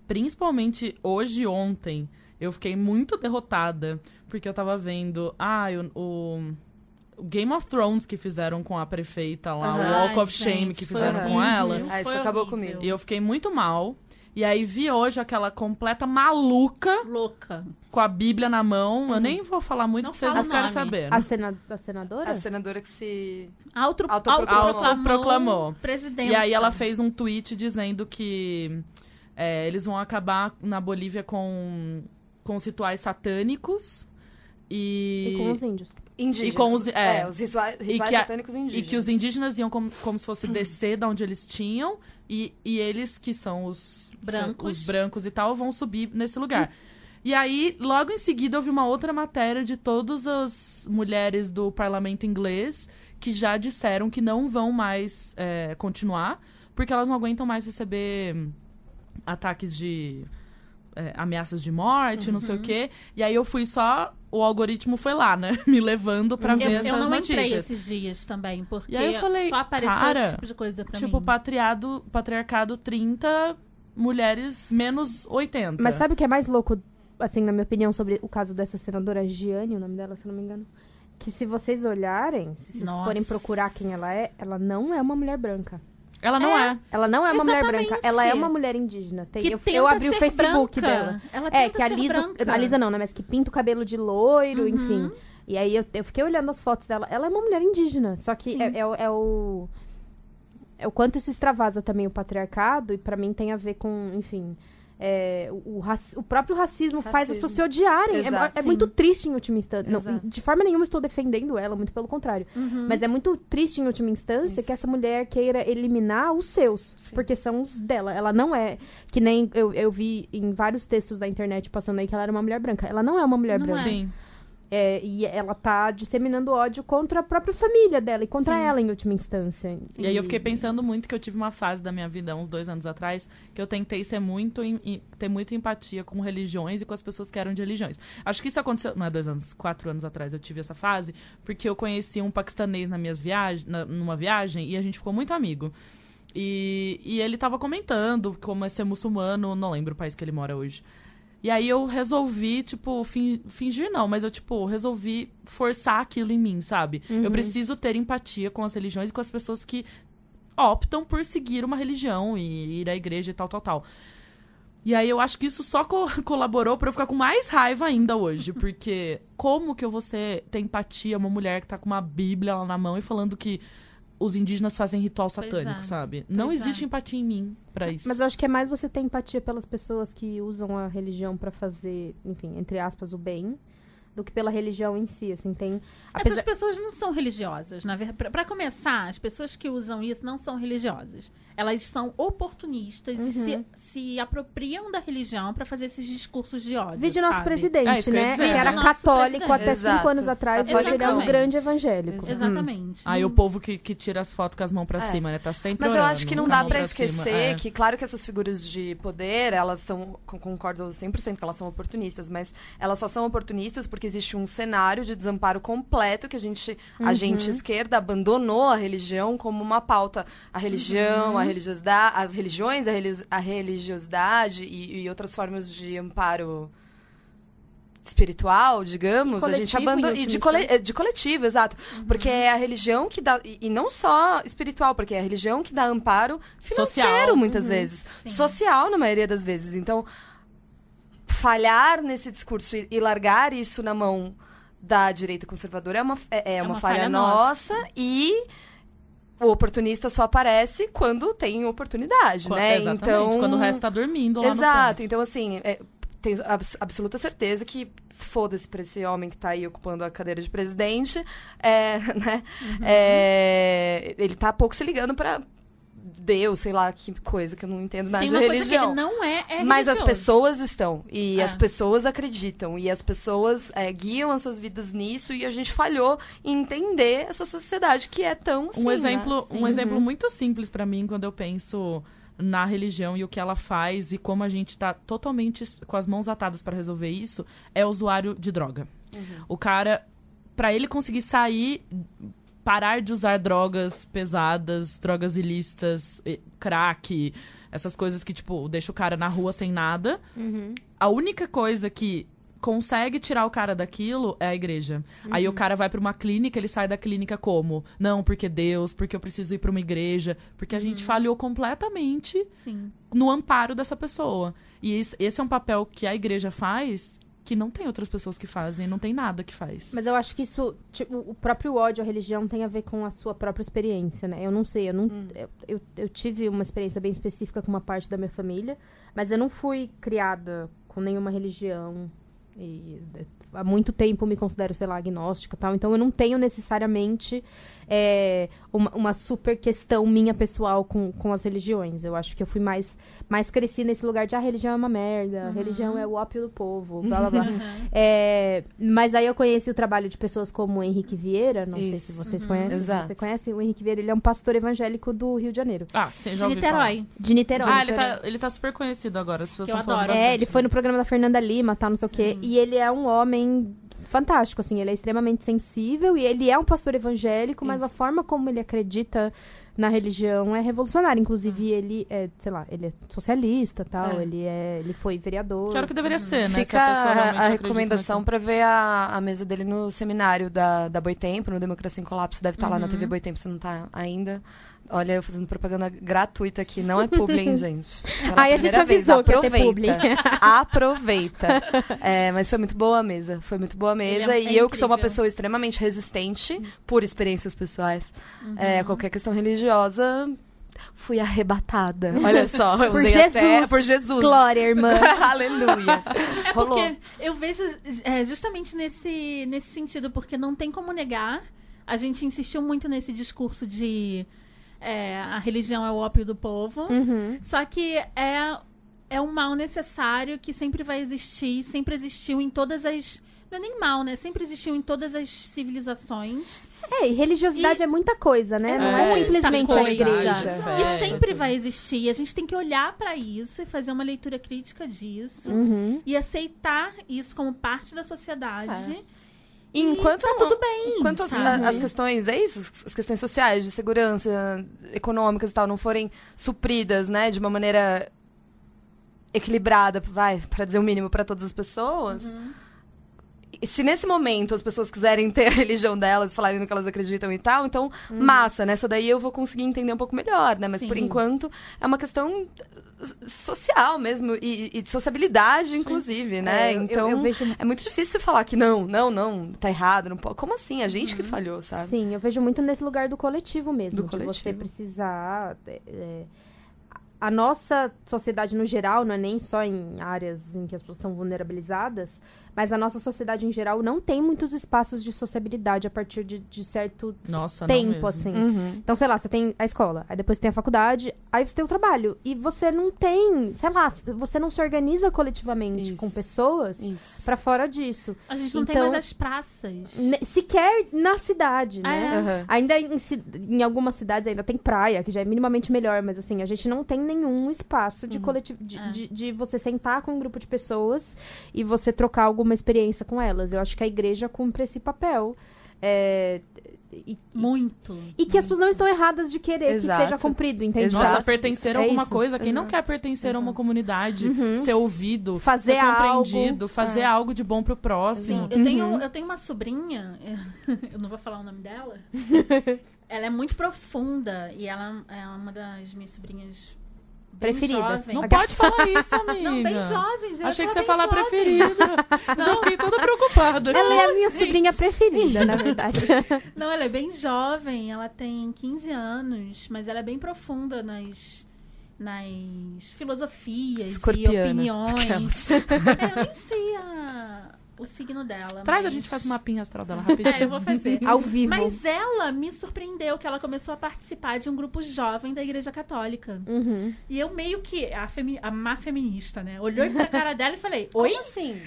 Principalmente hoje e ontem, eu fiquei muito derrotada. Porque eu tava vendo. Ah, o, o- Game of Thrones que fizeram com a prefeita lá, o. Walk Ai, of Shame gente, que foi fizeram com ela. Ah, isso Foi acabou horrível. comigo. E eu fiquei muito mal. E aí vi hoje aquela completa maluca Louca. com a Bíblia na mão. Eu nem vou falar muito Não pra vocês não nome. sabendo. A, sena... a senadora? A senadora que se... Auto, Autoproclamou. Autoproclamou. Presidente. E aí ela fez um tweet dizendo que é, eles vão acabar na Bolívia com, com os rituais satânicos e, E com os índios. Indígenas. E com os- é. os rituais, rituais a- satânicos e indígenas. que os indígenas iam como, como se fosse [CLEARS THROAT] descer da onde eles tinham e, e eles, que são os Brancos. os brancos e tal, vão subir nesse lugar. E aí, logo em seguida, vi uma outra matéria de todas as mulheres do parlamento inglês que já disseram que não vão mais é, continuar, porque elas não aguentam mais receber hum, ataques de é, ameaças de morte, não sei Uhum. o quê. E aí eu fui só. O algoritmo foi lá, né? [LAUGHS] Me levando pra ver Eu, essas eu não entrei notícias. esses dias também, porque E aí eu falei, só apareceu cara, esse tipo de coisa pra Tipo, mim. patriado, patriarcado 30 mulheres menos 80. Mas sabe o que é mais louco, assim, na minha opinião, sobre o caso dessa senadora Giane, o nome dela, se eu não me engano? Que se vocês olharem, se vocês Nossa. forem procurar quem ela é, ela não é uma mulher branca. Ela não é. Ela não é uma mulher Exatamente. branca, ela é uma mulher indígena. Tem, Que eu, eu abri o Facebook branca. dela. Ela É, que a Lisa. branca. A Lisa não, né? Mas que pinta o cabelo de loiro, Uhum. enfim. E aí eu, eu fiquei olhando as fotos dela. Ela é uma mulher indígena. Só que Sim. é, é, o- é o. É o quanto isso extravasa também o patriarcado, e pra mim tem a ver com, enfim. é, o, o o próprio racismo, faz as Racismo. pessoas se odiarem. É- Exato, é sim. muito triste em última instância. Não, de forma nenhuma estou defendendo ela, muito pelo contrário. Uhum. Mas é muito triste em última instância que essa mulher queira eliminar os seus, porque são os dela. Ela não é. Que nem eu, eu vi em vários textos da internet passando aí que ela era uma mulher branca. Ela não é uma mulher Não branca. é. Sim. É, e ela tá disseminando ódio contra a própria família dela e contra Sim. ela em última instância. E aí eu fiquei pensando muito que eu tive uma fase da minha vida, uns dois anos atrás, que eu tentei ser muito em- ter muita empatia com religiões e com as pessoas que eram de religiões. Acho que isso aconteceu, não é dois anos, quatro anos atrás eu tive essa fase, porque eu conheci um paquistanês nas minhas viagens, na- numa viagem e a gente ficou muito amigo. E, e ele tava comentando como é ser muçulmano, não lembro o país que ele mora hoje. E aí eu resolvi, tipo, fin- fingir não, mas eu, tipo, resolvi forçar aquilo em mim, sabe? Eu preciso ter empatia com as religiões e com as pessoas que optam por seguir uma religião e ir à igreja e tal, tal, tal. E aí eu acho que isso só co- [LAUGHS] colaborou pra eu ficar com mais raiva ainda hoje, porque como que eu vou ser, ter empatia uma mulher que tá com uma bíblia lá na mão e falando que os indígenas fazem ritual satânico, é. sabe? Não Pois existe é. empatia em mim pra isso. Mas eu acho que é mais você ter empatia pelas pessoas que usam a religião pra fazer, enfim, entre aspas, o bem, do que pela religião em si, assim, tem... Essas Apesar... pessoas não são religiosas, na verdade. Pra começar, as pessoas que usam isso não são religiosas. Elas são oportunistas e Uhum. se, se apropriam da religião pra fazer esses discursos de ódio. Vídeo nosso sabe? É presidente, eu ia né? Que era católico presidente. até Exato. cinco anos atrás, hoje ele é um grande evangélico. Hum. Exatamente. Aí o povo que, que tira as fotos com as mãos pra É. cima, né? Tá sempre Mas eu orando, acho que não dá cima. esquecer É. que, claro que essas figuras de poder, elas são, con- concordo 100% que elas são oportunistas, mas elas só são oportunistas porque existe um cenário de desamparo completo que a gente, a gente esquerda abandonou a religião como uma pauta. A religião, a religiosidade, as religiões, a, religi- a religiosidade e, e outras formas de amparo espiritual, digamos, a gente abandonou. E de, cole- eh, de coletivo, exato. Porque é a religião que dá. E, e não só espiritual, porque é a religião que dá amparo financeiro, Social. muitas vezes. Social, na maioria das vezes. Então, falhar nesse discurso e, e largar isso na mão da direita conservadora é uma, é, é uma, uma falha, falha nossa e. O oportunista só aparece quando tem oportunidade, Qua- né? Exatamente, Então, quando o resto tá dormindo lá Exato. Então, assim, é, tenho abs- absoluta certeza que foda-se pra esse homem que tá aí ocupando a cadeira de presidente, é, [LAUGHS] né? Uhum. É, ele tá pouco se ligando pra Deus, sei lá, que coisa que eu não entendo nada de uma coisa que religião. ele não é, é Mas as pessoas estão. E É. as pessoas acreditam. E as pessoas é, guiam as suas vidas nisso. E a gente falhou em entender essa sociedade que é tão assim, Um né? exemplo, um Sim. exemplo muito simples pra mim quando eu penso na religião e o que ela faz e como a gente tá totalmente com as mãos atadas pra resolver isso é o usuário de droga. O cara, pra ele conseguir sair, parar de usar drogas pesadas, drogas ilícitas, crack, essas coisas que tipo deixa o cara na rua sem nada, a única coisa que consegue tirar o cara daquilo é a igreja. Aí o cara vai pra uma clínica, ele sai da clínica como? Não, porque Deus, porque eu preciso ir pra uma igreja, porque a gente falhou completamente Sim. no amparo dessa pessoa. E esse, esse é um papel que a igreja faz que não tem outras pessoas que fazem, não tem nada que faz. Mas eu acho que isso, tipo, o próprio ódio à religião tem a ver com a sua própria experiência, né? Eu não sei, eu não. Eu, eu, eu tive uma experiência bem específica com uma parte da minha família, mas eu não fui criada com nenhuma religião. E há muito tempo me considero, sei lá, agnóstica e tal. Então eu não tenho necessariamente é, uma, uma super questão minha pessoal com, com as religiões. Eu acho que eu fui mais, mais cresci nesse lugar de a religião é uma merda, a religião é o ópio do povo, [LAUGHS] blá blá blá. É, mas aí eu conheci o trabalho de pessoas como o Henrique Vieira, não sei se Isso. vocês conhecem. Exato. Você conhece o Henrique Vieira? Ele é um pastor evangélico do Rio de Janeiro, Ah, sim, já De Niterói. de Niterói. falar. Ah, ele tá, ele tá super conhecido agora, as pessoas estão falando adoro. É, ele foi no programa da Fernanda Lima, tal, não sei o quê. E ele é um homem fantástico, assim, ele é extremamente sensível e ele é um pastor evangélico, mas a forma como ele acredita na religião é revolucionário. Inclusive, ele é, sei lá, ele é socialista tal, É. ele, é, ele foi vereador. Que era o que deveria ser, né? Fica a a, recomendação pra ver a, a mesa dele no seminário da, da Boitempo, no Democracia em Colapso. Deve estar lá na Uhum. TV Boitempo, se não tá ainda. Olha, eu fazendo propaganda gratuita aqui. Não é publi, hein, [LAUGHS] gente? Pela Aí a gente primeira vez, avisou que ia ter aproveita. [LAUGHS] Aproveita. É, mas foi muito boa a mesa. Foi muito boa a mesa. Ele é- e é eu, que sou uma pessoa extremamente resistente, por experiências pessoais, Uhum. é, qualquer questão religiosa, fui arrebatada. [LAUGHS] Olha só, eu Por usei até- Jesus. por Jesus. Glória, irmã. Aleluia. É Rolou. porque eu vejo é, justamente nesse, nesse sentido, porque não tem como negar. A gente insistiu muito nesse discurso de é, a religião é o ópio do povo. Uhum. Só que é, é um mal necessário que sempre vai existir, sempre existiu em todas as. Não é nem mal, né? Sempre existiu em todas as civilizações. É, e religiosidade é muita coisa, né? Não é, muita simplesmente a coisa. igreja. Fé, e sempre vai existir. E a gente tem que olhar pra isso e fazer uma leitura crítica disso. Uhum. E aceitar isso como parte da sociedade. E enquanto tá tudo bem. Enquanto as, as questões, é isso, as questões sociais, de segurança, econômicas e tal, não forem supridas, né, de uma maneira equilibrada, vai, pra dizer o mínimo pra todas as pessoas. Uhum. Se nesse momento as pessoas quiserem ter a religião delas, falarem no que elas acreditam e tal, então, massa, nessa daí eu vou conseguir entender um pouco melhor, né? Mas Sim. por enquanto é uma questão social mesmo e, e de sociabilidade, inclusive, né? É, então, eu, eu vejo é muito difícil você falar que não, não, não, tá errado, não pode. Como assim? A gente que falhou, sabe? Sim, eu vejo muito nesse lugar do coletivo mesmo. Do de você coletivo. precisar. é, é, a nossa sociedade no geral, não é nem só em áreas em que as pessoas estão vulnerabilizadas, mas a nossa sociedade em geral não tem muitos espaços de sociabilidade a partir de, de certo Nossa, tempo, assim. Uhum. Então, sei lá, você tem a escola, aí depois você tem a faculdade, aí você tem o trabalho. E você não tem, sei lá, você não se organiza coletivamente Isso. com pessoas pra fora disso. A gente não tem Então- mais as praças. Sequer na cidade, né? É. Aham. Ainda em, em algumas cidades ainda tem praia, que já é minimamente melhor, mas assim, a gente não tem nenhum espaço de coletivo de, É. de, de você sentar com um grupo de pessoas e você trocar alguma experiência com elas. Eu acho que a igreja cumpre esse papel. É, e, Muito. e que as pessoas não estão erradas de querer Exato. que seja cumprido, entende? Exato. Nossa, pertencer a É alguma isso, coisa. Quem não exato, quer pertencer a uma exato. comunidade, Uhum. ser ouvido, Fazer ser algo. compreendido, fazer É. algo de bom pro próximo. Sim, eu, tenho, Uhum. eu tenho uma sobrinha, [LAUGHS] eu não vou falar o nome dela. [LAUGHS] ela é muito profunda e ela é uma das minhas sobrinhas Preferidas. Não pode falar isso, amiga. Não, bem jovens. eu Achei que você ia falar jovem. preferida. [LAUGHS] Já fiquei toda preocupada. Ela é a minha sobrinha preferida, na verdade. [LAUGHS] Não, ela é bem jovem, ela tem 15 anos, mas ela é bem profunda nas, nas filosofias Escorpiana. e opiniões. Aquelas. Eu nem sei a- o signo dela. Traz, a mas- gente faz uma mapinha astral dela rapidinho. [LAUGHS] É, eu vou fazer. [LAUGHS] Ao vivo. Mas ela me surpreendeu que ela começou a participar de um grupo jovem da Igreja Católica. Uhum. E eu meio que, a, femi a má feminista, né? Olhei pra cara dela e falei, oi? assim?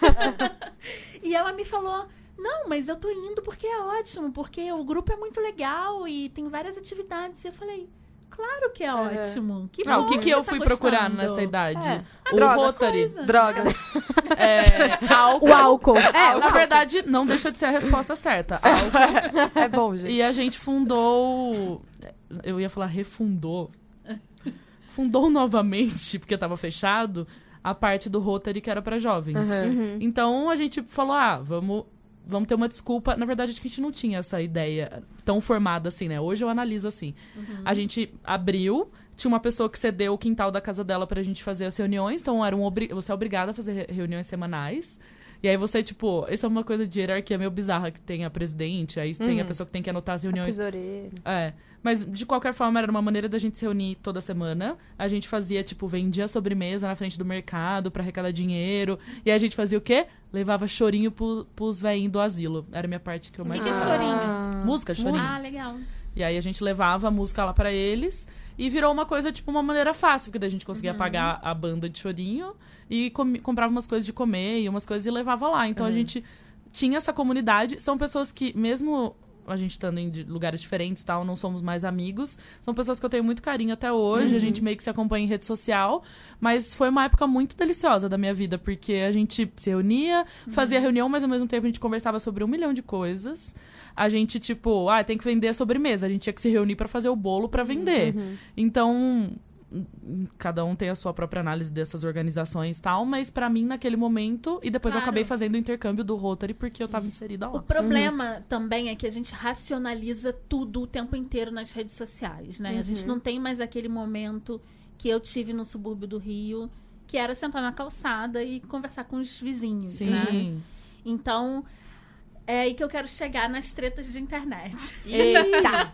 [LAUGHS] E ela me falou, não, mas eu tô indo porque é ótimo, porque o grupo é muito legal e tem várias atividades. E eu falei, claro que é Uhum. ótimo. Que Ah, bom o que, que eu tá fui procurar gostando." nessa idade? É. O drogas. Rotary. Coisa. Drogas. É, [LAUGHS] álcool. O álcool. É, na verdade, não deixa de ser a resposta certa. Álcool. É bom, gente. E a gente fundou. Eu ia falar refundou. Fundou novamente, porque tava fechado, a parte do Rotary que era pra jovens. Uhum. Uhum. Então a gente falou: ah, vamos, vamos ter uma desculpa. Na verdade, a gente não tinha essa ideia tão formada assim, né? Hoje eu analiso assim. A gente abriu. Tinha uma pessoa que cedeu o quintal da casa dela pra gente fazer as reuniões, então era um obri- você é obrigado a fazer re- reuniões semanais. E aí você, tipo, isso é uma coisa de hierarquia meio bizarra, que tem a presidente, aí tem a Uhum. pessoa que tem que anotar as A reuniões. tesoureira. É. Mas, de qualquer forma, era uma maneira da gente se reunir toda semana. A gente fazia, tipo, vendia sobremesa na frente do mercado pra arrecadar dinheiro. E a gente fazia o quê? Levava chorinho pro, pros velhinhos do asilo. Era a minha parte que eu O mais que que é chorinho? Música, chorinho. Ah, legal. E aí a gente levava a música lá pra eles. E virou uma coisa, tipo, uma maneira fácil, porque daí a gente conseguia pagar a banda de chorinho e comi- comprava umas coisas de comer e umas coisas e levava lá. Então a gente tinha essa comunidade. São pessoas que, mesmo a gente estando em lugares diferentes e tal, não somos mais amigos. São pessoas que eu tenho muito carinho até hoje, a gente meio que se acompanha em rede social. Mas foi uma época muito deliciosa da minha vida, porque a gente se reunia, fazia reunião, mas ao mesmo tempo a gente conversava sobre um milhão de coisas. A gente, tipo, ah, tem que vender a sobremesa. A gente tinha que se reunir pra fazer o bolo pra vender. Então, hum, cada um tem a sua própria análise dessas organizações e tal, mas pra mim naquele momento e depois eu Claro. acabei fazendo o intercâmbio do Rotary porque eu tava inserida O lá. problema também é que a gente racionaliza tudo o tempo inteiro nas redes sociais, né? A gente não tem mais aquele momento que eu tive no subúrbio do Rio, que era sentar na calçada e conversar com os vizinhos, né? Sim. Então, é aí que eu quero chegar nas tretas de internet. Eita!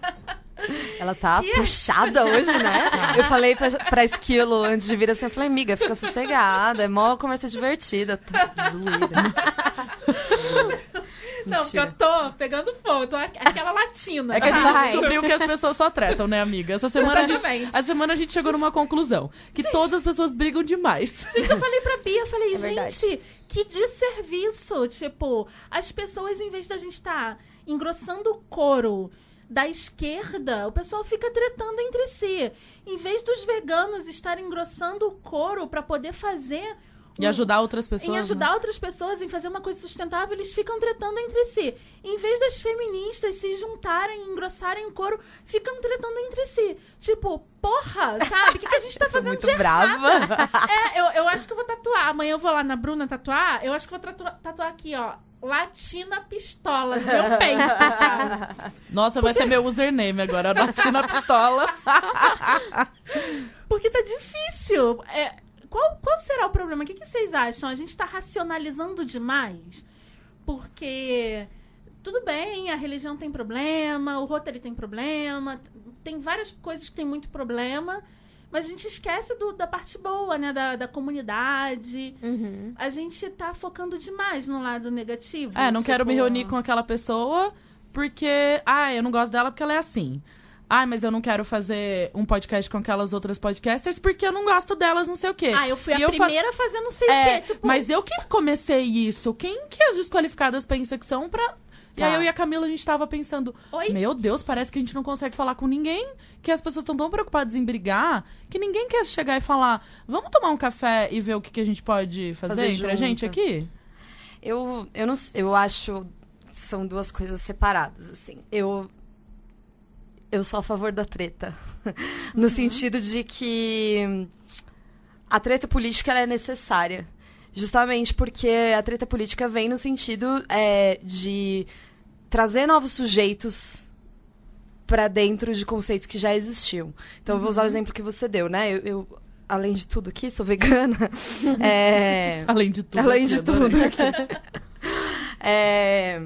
[LAUGHS] Ela tá puxada hoje, né? Eu falei pra, pra Esquilo antes de vir assim, eu falei, amiga, fica sossegada, é mó conversa divertida. Tá, [LAUGHS] Não, porque eu tô pegando fogo, eu tô aqu- aquela latina. É que a gente descobriu que as pessoas só tretam, né, amiga? Essa semana, a gente, essa semana a gente chegou numa conclusão. Que todas as pessoas brigam demais. Gente, eu falei pra Bia, eu falei, É gente, que desserviço. Tipo, as pessoas, em vez da gente estar engrossando o couro da esquerda, o pessoal fica tretando entre si. Em vez dos veganos estarem engrossando o couro pra poder fazer. E ajudar outras pessoas. Em né? ajudar outras pessoas em fazer uma coisa sustentável, eles ficam tretando entre si. Em vez das feministas se juntarem, engrossarem o couro, ficam tretando entre si. Tipo, porra, sabe? O que, que a gente tá [LAUGHS] fazendo muito de brava. [LAUGHS] é, eu, eu acho que eu vou tatuar. Amanhã eu vou lá na Bruna tatuar. Eu acho que eu vou tatuar, tatuar aqui, ó. Latina Pistola no meu [LAUGHS] peito, sabe? Nossa, vai ser meu username agora, Latina Pistola. Porque tá difícil. É, qual, qual será o problema? O que, que vocês acham? A gente tá racionalizando demais? Porque tudo bem, a religião tem problema, o Rotary tem problema, tem várias coisas que tem muito problema, mas a gente esquece do- da parte boa, né? Da, da comunidade. Uhum. A gente tá focando demais no lado negativo. É, não quero me tipo- reunir com aquela pessoa porque, ah, eu não gosto dela porque ela é assim. Ah, mas eu não quero fazer um podcast com aquelas outras podcasters porque eu não gosto delas, não sei o quê. Ah, eu fui a E eu fa- primeira a fazer não sei o É, quê. Tipo, mas eu que comecei isso. Quem que as desqualificadas pensam que são pra... E Tá. aí eu e a Camila, a gente tava pensando... Oi? Meu Deus, parece que a gente não consegue falar com ninguém. Que as pessoas estão tão preocupadas em brigar que ninguém quer chegar e falar vamos tomar um café e ver o que, que a gente pode fazer, Fazer entre a junto. gente aqui? Eu, eu, não, eu acho são duas coisas separadas, assim. Eu, eu sou a favor da treta. [LAUGHS] no sentido de que a treta política é necessária. Justamente porque a treta política vem no sentido é, de trazer novos sujeitos para dentro de conceitos que já existiam. Então, eu vou usar o exemplo que você deu, né? Eu, eu, além de tudo aqui, sou vegana. [LAUGHS] é... Além de tudo. Além aqui, de tudo aqui. [LAUGHS] É,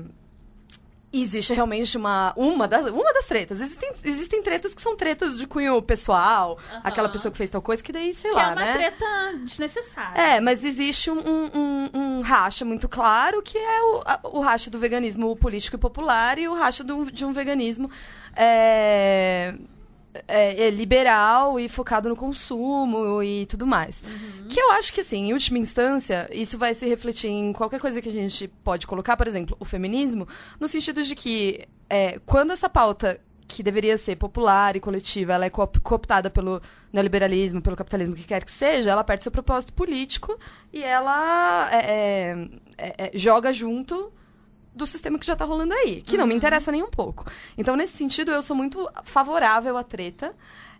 Existe realmente uma, uma, das, uma das tretas. Existem, existem tretas que são tretas de cunho pessoal. Aquela pessoa que fez tal coisa, que daí, sei que lá, é uma né? treta desnecessária. É, mas existe um, um, um- um racha muito claro que é o, a- o racha do veganismo político e popular e o racha do- de um veganismo é, é, é liberal e focado no consumo e tudo mais. Que eu acho que, assim, em última instância, isso vai se refletir em qualquer coisa que a gente pode colocar, por exemplo, o feminismo, no sentido de que é, quando essa pauta que deveria ser popular e coletiva, ela é coop- cooptada pelo neoliberalismo, pelo capitalismo, o que quer que seja, ela perde seu propósito político e ela é, é, é, é, joga junto do sistema que já tá rolando aí, que não me interessa nem um pouco. Então, nesse sentido, eu sou muito favorável à treta.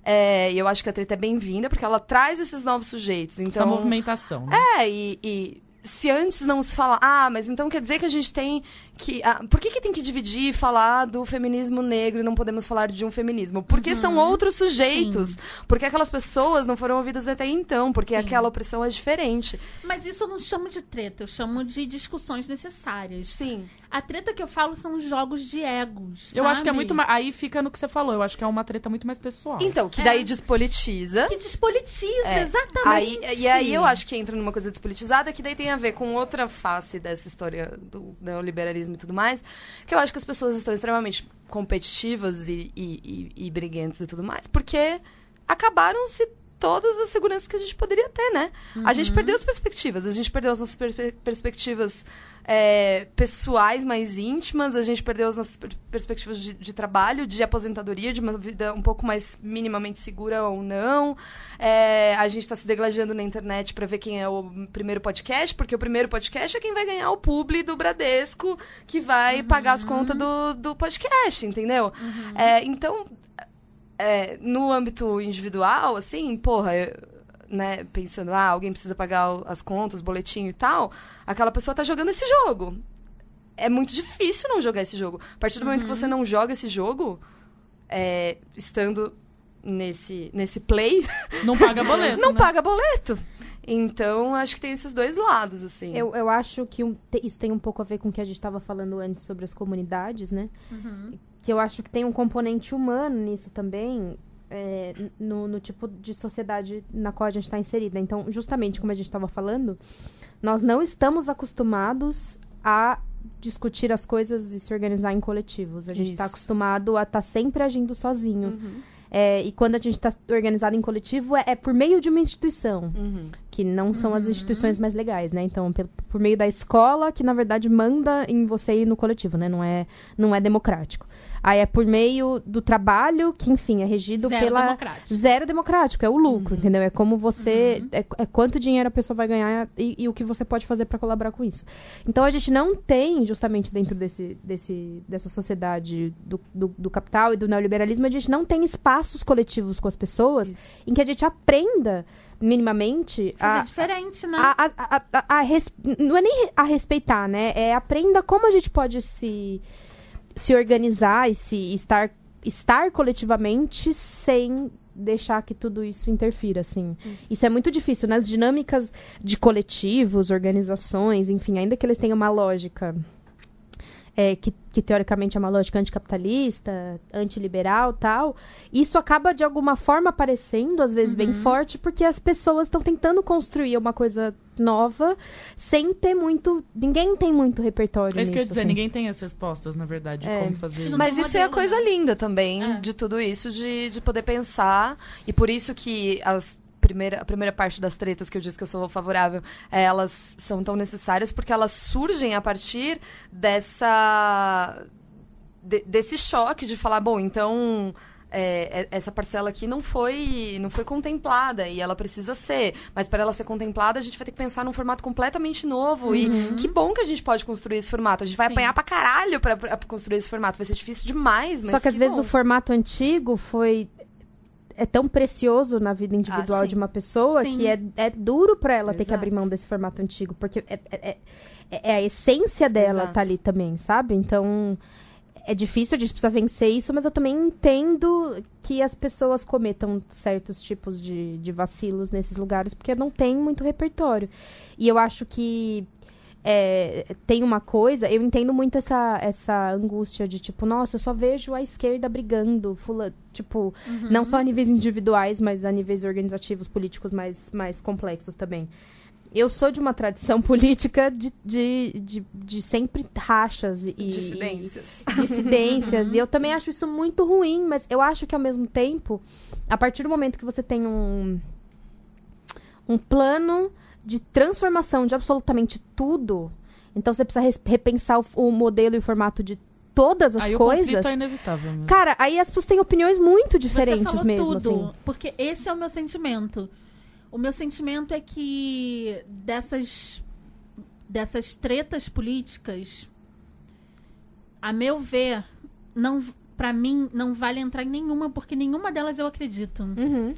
é, e eu acho que a treta é bem-vinda, porque ela traz esses novos sujeitos. Então, Essa movimentação. Né? é, e, e se antes não se fala, ah, mas então quer dizer que a gente tem que. ah, por que, que tem que dividir e falar do feminismo negro e não podemos falar de um feminismo? Porque são outros sujeitos. Porque aquelas pessoas não foram ouvidas até então, porque aquela opressão é diferente. Mas isso eu não chamo de treta, eu chamo de discussões necessárias. Sim. A treta que eu falo são os jogos de egos. Eu acho que é sabe? muito mais. Aí fica no que você falou. Eu acho que é uma treta muito mais pessoal. Então, que daí É. despolitiza. Que despolitiza, É. exatamente. Aí, e aí eu acho que entra numa coisa despolitizada que daí tem a ver com outra face dessa história do neoliberalismo e tudo mais, que eu acho que as pessoas estão extremamente competitivas e, e, e, e briguentas e tudo mais, porque acabaram se todas as seguranças que a gente poderia ter, né? A Uhum. gente perdeu as perspectivas, a gente perdeu as nossas per- perspectivas é, pessoais mais íntimas, a gente perdeu as nossas per- perspectivas de, de trabalho, de aposentadoria, de uma vida um pouco mais minimamente segura ou não. É, a gente tá se degladiando na internet pra ver quem é o primeiro podcast, porque o primeiro podcast é quem vai ganhar o publi do Bradesco, que vai pagar as contas do, do podcast, entendeu? É, então, é, no âmbito individual, assim, porra, eu- né, pensando, ah, alguém precisa pagar as contas, boletim e tal, aquela pessoa tá jogando esse jogo. É muito difícil não jogar esse jogo. A partir do momento que você não joga esse jogo, é, estando nesse, nesse play, Não paga [LAUGHS] boleto. não né? paga boleto. Então, acho que tem esses dois lados, assim. Eu, eu acho que um- te- isso tem um pouco a ver com o que a gente estava falando antes sobre as comunidades, né? Que eu acho que tem um componente humano nisso também, é, no, no tipo de sociedade na qual a gente está inserida. Então, justamente como a gente estava falando, nós não estamos acostumados a discutir as coisas e se organizar em coletivos. A gente está acostumado a estar sempre agindo sozinho. Uhum, É, e quando a gente está organizado em coletivo, é, é por meio de uma instituição uhum. Que não são as instituições mais legais, né? Então, pel- por meio da escola, que na verdade manda em você ir no coletivo, né? Não é, não é democrático. Aí é por meio do trabalho, que, enfim, é regido Zero pela. democrático. Zero democrático, é o lucro, entendeu? É como você. É, é quanto dinheiro a pessoa vai ganhar e, e o que você pode fazer para colaborar com isso. Então a gente não tem, justamente dentro desse, desse, dessa sociedade do, do, do capital e do neoliberalismo, a gente não tem espaços coletivos com as pessoas em que a gente aprenda minimamente Fazer a, diferente, né? a, a, a, a- res- não é nem a respeitar, né? É aprenda como a gente pode se, se organizar e se estar, estar coletivamente sem deixar que tudo isso interfira, assim. Isso. é muito difícil nas dinâmicas de coletivos, organizações, enfim, ainda que eles tenham uma lógica é, que, que teoricamente é uma lógica anticapitalista, antiliberal tal, isso acaba de alguma forma aparecendo, às vezes bem forte, porque as pessoas estão tentando construir uma coisa nova sem ter muito. Ninguém tem muito repertório. É isso que eu ia dizer, assim. ninguém tem as respostas, na verdade, de É. como fazer isso. Mas isso é a coisa né? linda também É. de tudo isso, de, de poder pensar. E por isso que as primeira, a primeira parte das tretas que eu disse que eu sou favorável, é, elas são tão necessárias porque elas surgem a partir dessa. de- desse choque de falar, bom, então. é, é- essa parcela aqui não foi não foi contemplada e ela precisa ser mas para ela ser contemplada a gente vai ter que pensar num formato completamente novo e que bom que a gente pode construir esse formato a gente vai Sim. apanhar pra caralho pra, pra construir esse formato vai ser difícil demais mas Só que às vezes bom. o formato antigo foi. É tão precioso na vida individual Ah, de uma pessoa Sim. que é, é duro pra ela ter que Exato. abrir mão desse formato antigo. Porque é, é, é- é a essência dela Exato. tá ali também, sabe? Então. É difícil, a gente precisa vencer isso, mas eu também entendo que as pessoas cometam certos tipos de, de vacilos nesses lugares, porque não tem muito repertório. E eu acho que é, tem uma coisa, eu entendo muito essa, essa angústia de tipo, nossa, eu só vejo a esquerda brigando, fula, tipo, não só a níveis individuais, mas a níveis organizativos, políticos mais, mais complexos também. Eu sou de uma tradição [LAUGHS] política de, de, de, de sempre rachas e dissidências e dissidências. e eu também acho isso muito ruim, mas eu acho que ao mesmo tempo, a partir do momento que você tem um, um plano de transformação de absolutamente tudo, então você precisa repensar o, o modelo e o formato de todas as Aí o coisas. conflito é inevitável mesmo. Cara, aí as pessoas têm opiniões muito Você diferentes falou mesmo, tudo, assim. porque esse é o meu sentimento. O meu sentimento é que dessas dessas tretas políticas, a meu ver, não para mim não vale entrar em nenhuma, porque nenhuma delas eu acredito. Uhum.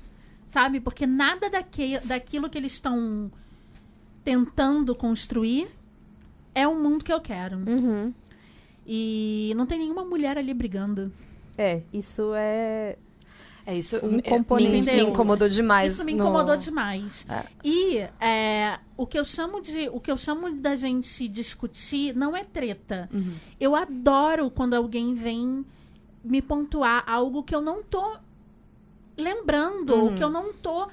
Sabe? Porque nada daque, daquilo que eles estão tentando construir é o mundo que eu quero. Uhum. E não tem nenhuma mulher ali brigando. É, isso é. é isso Um me- componente me, me incomodou demais Isso me no- incomodou demais. É. E é, o que eu chamo de o que eu chamo da gente discutir não é treta. Uhum. Eu adoro quando alguém vem me pontuar algo que eu não tô lembrando, Uhum. ou que eu não tô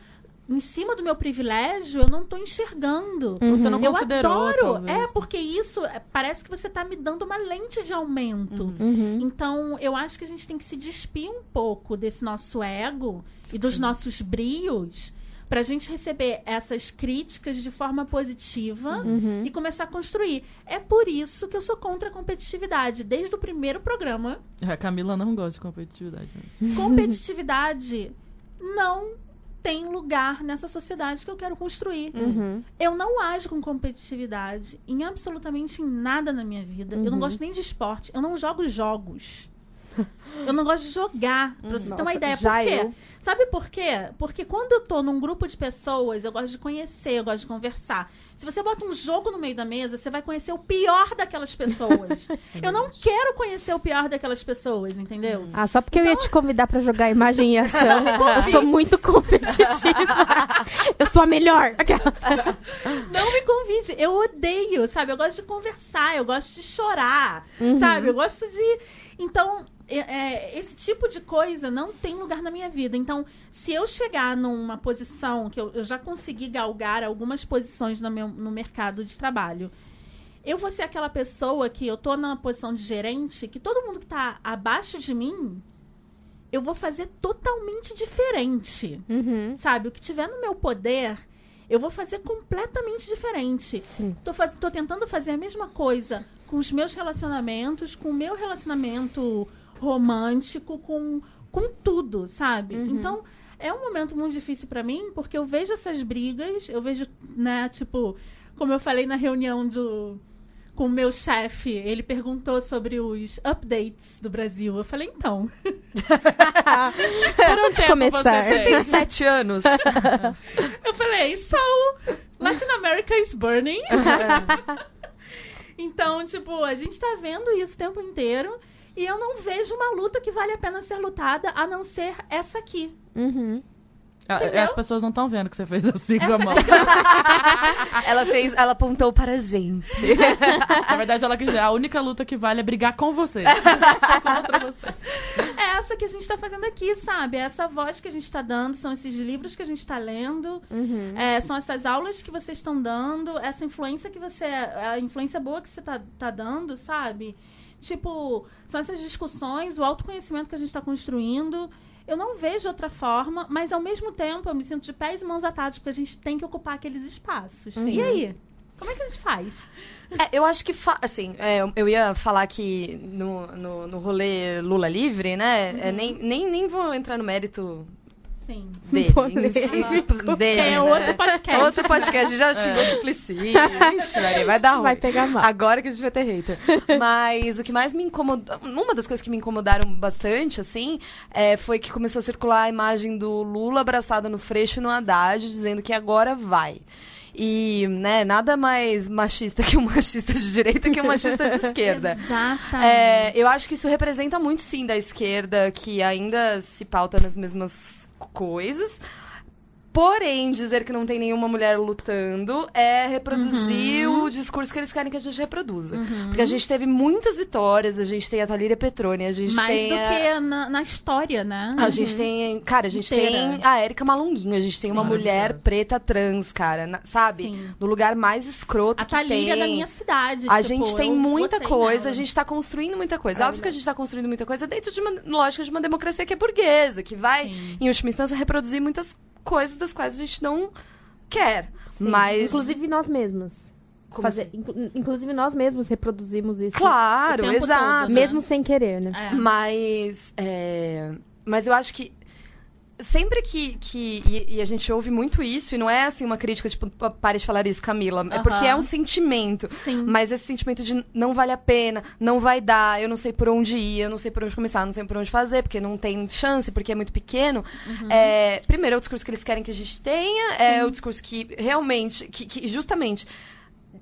em cima do meu privilégio, eu não tô enxergando. Você não Eu considerou, adoro. talvez. É, porque isso é, parece que você tá me dando uma lente de aumento. Uhum. Então, eu acho que a gente tem que se despir um pouco desse nosso ego e dos nossos brios Pra gente receber essas críticas de forma positiva Uhum. e começar a construir. É por isso que eu sou contra a competitividade. Desde o primeiro programa, A Camila não gosta de competitividade. Mas... competitividade não tem lugar nessa sociedade que eu quero construir. Uhum. Eu não ajo com competitividade em absolutamente nada na minha vida. Eu não Uhum. gosto nem de esporte. Eu não jogo jogos. [LAUGHS] Eu não gosto de jogar, pra você ter uma Nossa, ideia. Por quê? eu. Sabe por quê? Porque quando eu tô num grupo de pessoas, eu gosto de conhecer, eu gosto de conversar. Se você bota um jogo no meio da mesa, você vai conhecer o pior daquelas pessoas. [LAUGHS] eu não quero conhecer o pior daquelas pessoas, entendeu? Ah, só porque eu ia te convidar pra jogar imagem e ação. [LAUGHS] eu sou muito competitiva. eu sou a melhor. Aquelas. Não me convide. Eu odeio, sabe? Eu gosto de conversar, eu gosto de chorar, Uhum. sabe? Eu gosto de. Então, é- é, esse tipo de coisa não tem lugar na minha vida. Então, se eu chegar numa posição que eu, eu já consegui galgar algumas posições no, meu, no mercado de trabalho. Eu vou ser aquela pessoa que eu tô na posição de gerente, que todo mundo que tá abaixo de mim, eu vou fazer totalmente diferente Uhum. sabe? O que tiver no meu poder, eu vou fazer completamente diferente. Sim. Tô, faz... tô tentando fazer a mesma coisa com os meus relacionamentos, com o meu relacionamento romântico, com, com tudo, sabe? Uhum. Então, é um momento muito difícil pra mim, porque eu vejo essas brigas, eu vejo, né, tipo, como eu falei na reunião do com o meu chefe, ele perguntou sobre os updates do Brasil. Eu falei, então, Por onde começar? Tem sete anos. [LAUGHS] Eu falei, so, Latin America is burning. [LAUGHS] então, tipo, a gente tá vendo isso o tempo inteiro. E eu não vejo uma luta que vale a pena ser lutada, a não ser essa aqui. Uhum. Ah, Entendeu? As pessoas não estão vendo que você fez assim com a Essa mão. [LAUGHS] ela fez, ela apontou para a gente. [LAUGHS] Na verdade, ela quis dizer, a única luta que vale é brigar com você. Contra [LAUGHS] você. É essa que a gente tá fazendo aqui, sabe? É essa voz que a gente tá dando, são esses livros que a gente tá lendo, Uhum. é, são essas aulas que vocês estão dando, essa influência que você. A influência boa que você tá, tá dando, sabe? Tipo, são essas discussões, o autoconhecimento que a gente tá construindo. Eu não vejo outra forma, mas ao mesmo tempo eu me sinto de pés e mãos atados, porque a gente tem que ocupar aqueles espaços. E aí? Como é que a gente faz? É, eu acho que, assim, é, eu ia falar que no, no, no rolê Lula livre, né? é, nem, nem, nem vou entrar no mérito Sim. dele. Polêmico. si, dele, É né? outro podcast. Outro podcast, já xingou o Suplicy. Ixi, vai dar ruim. Vai pegar mal. Agora que a gente vai ter hater. Mas o que mais me incomodou. Uma das coisas que me incomodaram bastante, assim, é, foi que começou a circular a imagem do Lula abraçado no Freixo e no Haddad, dizendo que agora vai. E, né, nada mais machista que um [LAUGHS] machista de direita que um machista de esquerda. [LAUGHS] Exatamente. É, eu acho que isso representa muito, sim, da esquerda, que ainda se pauta nas mesmas coisas. Porém, dizer que não tem nenhuma mulher lutando é reproduzir Uhum. o discurso que eles querem que a gente reproduza. Porque a gente teve muitas vitórias, a gente tem a Thalíria Petroni, a gente Mais tem do a... que na, na história, né? A gente tem, cara, a gente Inteira. tem a Érica Malunguinho, a gente tem uma Sim. mulher Maravilhosa. preta trans, cara, na- sabe? Sim. No lugar mais escroto A que Thalíria tem. da minha cidade. A tipo, gente tem muita coisa, nela. a gente tá construindo muita coisa. Óbvio que a gente tá construindo muita coisa dentro de uma lógica de uma democracia que é burguesa, que vai, Sim. em última instância, reproduzir muitas coisas das quais a gente não quer. Sim. Mas. Inclusive nós mesmos. Como Fazer, assim? inclu- inclusive nós mesmos reproduzimos isso. Claro, o tempo exato. todo, né? Mesmo sem querer, né? É. Mas. é, Mas eu acho que. Sempre que. que e, e a gente ouve muito isso, e não é assim uma crítica, tipo, "Pa- pare de falar isso, Camila. É porque é um sentimento. Sim. Mas esse sentimento de não vale a pena, não vai dar, eu não sei por onde ir, eu não sei por onde começar, eu não sei por onde fazer, porque não tem chance, porque é muito pequeno. Uhum. É, primeiro, é o discurso que eles querem que a gente tenha, é o discurso que realmente, que, que justamente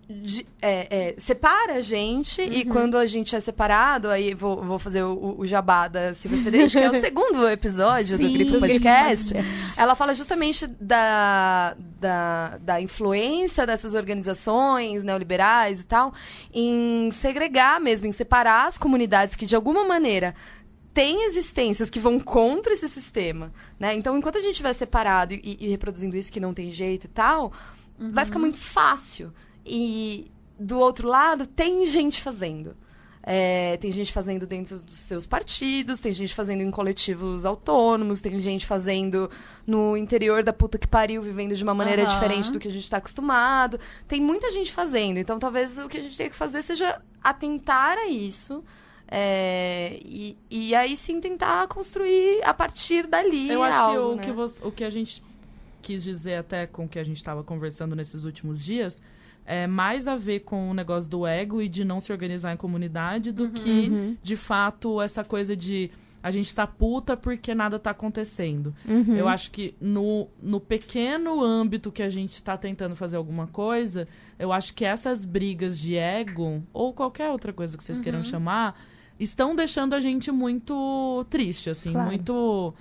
de- é, é, separa a gente, e Uhum. quando a gente é separado, aí vou, vou fazer o, o jabá da Silvia Federici, que é o [LAUGHS] segundo episódio do Sim. Grifo Podcast. Ela fala justamente da, da, da influência dessas organizações neoliberais e tal em segregar mesmo, em separar as comunidades que, de alguma maneira, têm existências que vão contra esse sistema, né? Então, enquanto a gente estiver separado e, e reproduzindo isso que não tem jeito e tal, vai ficar muito fácil. E, do outro lado, tem gente fazendo. É, tem gente fazendo dentro dos seus partidos, tem gente fazendo em coletivos autônomos, tem gente fazendo no interior da puta que pariu, vivendo de uma maneira Aham. diferente do que a gente tá acostumado. Tem muita gente fazendo. Então, talvez o que a gente tenha que fazer seja atentar a isso. é, e, e aí sim tentar construir a partir dali. Eu acho que, algo, o, né? que você- o que a gente quis dizer até com o que a gente estava conversando nesses últimos dias é mais a ver com o negócio do ego e de não se organizar em comunidade do que, de fato, essa coisa de a gente tá puta porque nada tá acontecendo. Uhum. Eu acho que no, no pequeno âmbito que a gente tá tentando fazer alguma coisa, eu acho que essas brigas de ego, ou qualquer outra coisa que vocês queiram chamar, estão deixando a gente muito triste, assim, Claro. muito.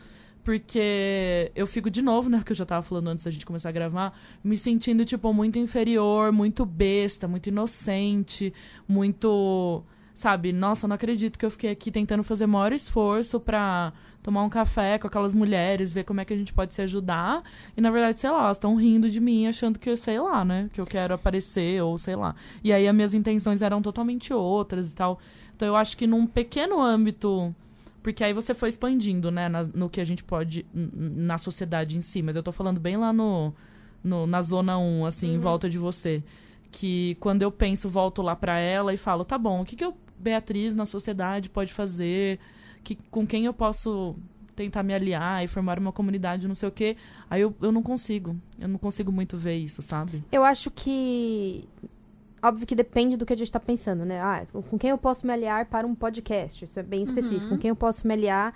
Porque eu fico de novo, né? Que eu já tava falando antes da gente começar a gravar, me sentindo, tipo, muito inferior, muito besta, muito inocente, muito. Sabe, nossa, eu não acredito que eu fiquei aqui tentando fazer maior esforço pra tomar um café com aquelas mulheres, ver como é que a gente pode se ajudar. E na verdade, sei lá, elas estão rindo de mim, achando que, sei lá, né? Que eu quero aparecer, ou sei lá. E aí as minhas intenções eram totalmente outras e tal. Então eu acho que num pequeno âmbito. Porque aí você foi expandindo, né, na- no que a gente pode. na sociedade em si. Mas eu tô falando bem lá no. no- na zona 1, assim, em volta de você. Que quando eu penso, volto lá pra ela e falo, tá bom, o que, que eu, Beatriz, na sociedade, pode fazer? Que, com quem eu posso tentar me aliar e formar uma comunidade, não sei o quê. Aí eu, eu não consigo. Eu não consigo muito ver isso, sabe? Eu acho que. Óbvio que depende do que a gente tá pensando, né? Ah, com quem eu posso me aliar para um podcast? Isso é bem específico. Com quem eu posso me aliar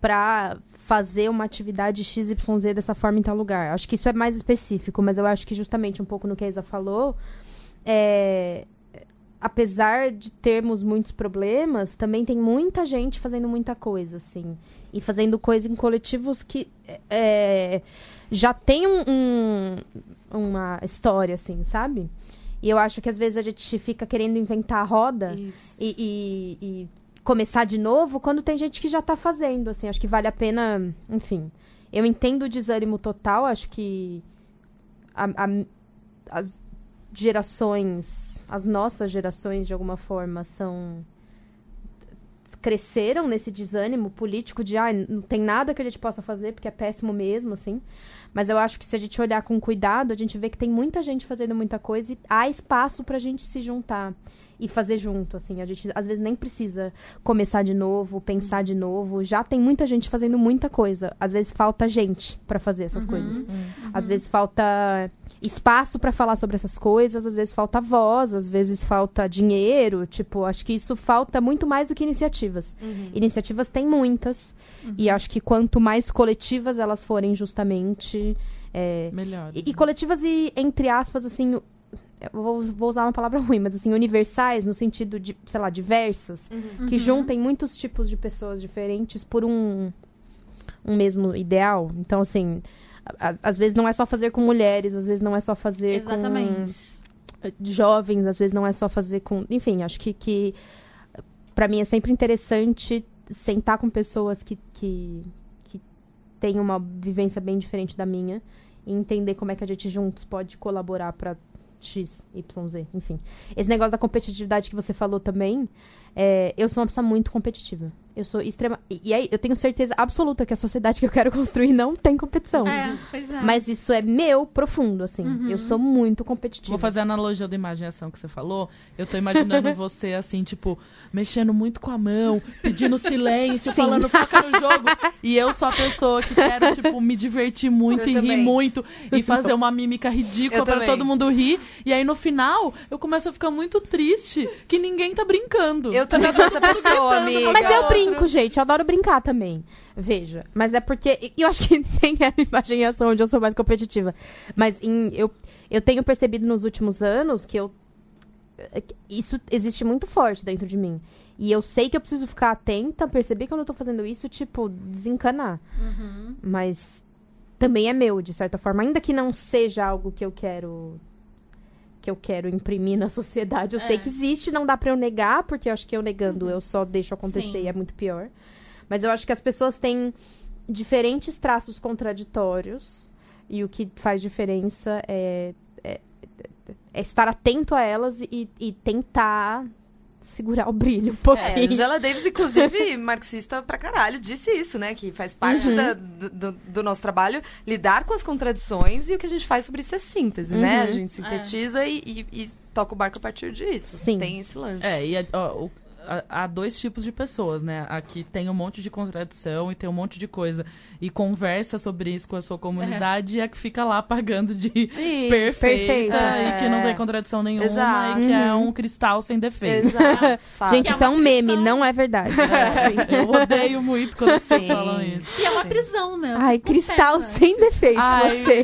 para fazer uma atividade XYZ dessa forma em tal lugar? Acho que isso é mais específico, mas eu acho que justamente um pouco no que a Isa falou, é, apesar de termos muitos problemas, também tem muita gente fazendo muita coisa, assim. E fazendo coisa em coletivos que é, já tem um- um- uma história, assim, sabe? E eu acho que às vezes a gente fica querendo inventar a roda e, e- e começar de novo quando tem gente que já tá fazendo, assim. Acho que vale a pena, enfim. Eu entendo o desânimo total, acho que a- a- as gerações, as nossas gerações, de alguma forma, são cresceram nesse desânimo político de ah, não tem nada que a gente possa fazer porque é péssimo mesmo, assim. Mas eu acho que se a gente olhar com cuidado, a gente vê que tem muita gente fazendo muita coisa e há espaço pra gente se juntar e fazer junto, assim. A gente às vezes nem precisa começar de novo, pensar de novo. Já tem muita gente fazendo muita coisa. Às vezes falta gente pra fazer essas coisas. Às vezes falta espaço pra falar sobre essas coisas, às vezes falta voz, às vezes falta dinheiro, tipo, acho que isso falta muito mais do que iniciativas. Iniciativas tem muitas, e acho que quanto mais coletivas elas forem justamente, é, Melhor. e, e coletivas e, entre aspas, assim, vou, vou usar uma palavra [LAUGHS] ruim, mas assim, universais, no sentido de, sei lá, diversas, que juntem muitos tipos de pessoas diferentes por um, um mesmo ideal. Então, assim, a- às vezes não é só fazer com mulheres, às vezes não é só fazer Exatamente. com jovens, às vezes não é só fazer com. Enfim, acho que, que para mim é sempre interessante sentar com pessoas que, que, que têm uma vivência bem diferente da minha e entender como é que a gente juntos pode colaborar para X, Y, Z, enfim. Esse negócio da competitividade que você falou também, é, eu sou uma pessoa muito competitiva. Eu sou extrema. E, aí, eu tenho certeza absoluta que a sociedade que eu quero construir não tem competição. É, pois é. Mas isso é meu profundo, assim. Eu sou muito competitiva. Vou fazer a analogia da imagem e ação que você falou. Eu tô imaginando [LAUGHS] você, assim, tipo, mexendo muito com a mão, pedindo silêncio, Sim. falando foca no jogo. E eu sou a pessoa que quero, tipo, me divertir muito Eu e rir também. muito e fazer uma mímica ridícula também. todo mundo rir. E aí, no final, eu começo a ficar muito triste que ninguém tá brincando. Eu também sou essa pessoa, amiga. Mas eu brinco, gente. Eu adoro brincar também. Veja. Mas é porque. Eu acho que [LAUGHS] tem a imagem e ação onde eu sou mais competitiva. Mas em- eu, eu tenho percebido nos últimos anos que eu. que Isso existe muito forte dentro de mim. E eu sei que eu preciso ficar atenta, perceber quando eu tô fazendo isso, tipo, desencanar. Mas também é meu, de certa forma. Ainda que não seja algo que eu quero. Que eu quero imprimir na sociedade. Eu sei É. que existe, não dá pra eu negar, porque eu acho que eu negando eu só deixo acontecer Sim. e é muito pior. Mas eu acho que as pessoas têm diferentes traços contraditórios. E o que faz diferença é, é, é estar atento a elas e, e tentar segurar o brilho um É, pouquinho. Angela Davis, inclusive, [LAUGHS] marxista pra caralho, disse isso, né? Que faz parte Uhum. da- do, do- nosso trabalho lidar com as contradições e o que a gente faz sobre isso é síntese, né? A Uhum. gente sintetiza e, e- e toca o barco a partir disso. Sim. Tem esse lance. É, e a- ó, o- há dois tipos de pessoas, né? Aqui tem um monte de contradição e tem um monte de coisa. E conversa sobre isso com a sua comunidade e a que fica lá pagando de Isso. perfeita Perfeita. e que não É. tem contradição nenhuma Exato. e que é Uhum. um cristal sem defeito. [LAUGHS] Gente, é isso é uma um meme, prisão. não é verdade. Eu odeio muito quando vocês Sim. falam isso. E é uma prisão, né? Ai, Com cristal pena. sem defeitos, Ai. você.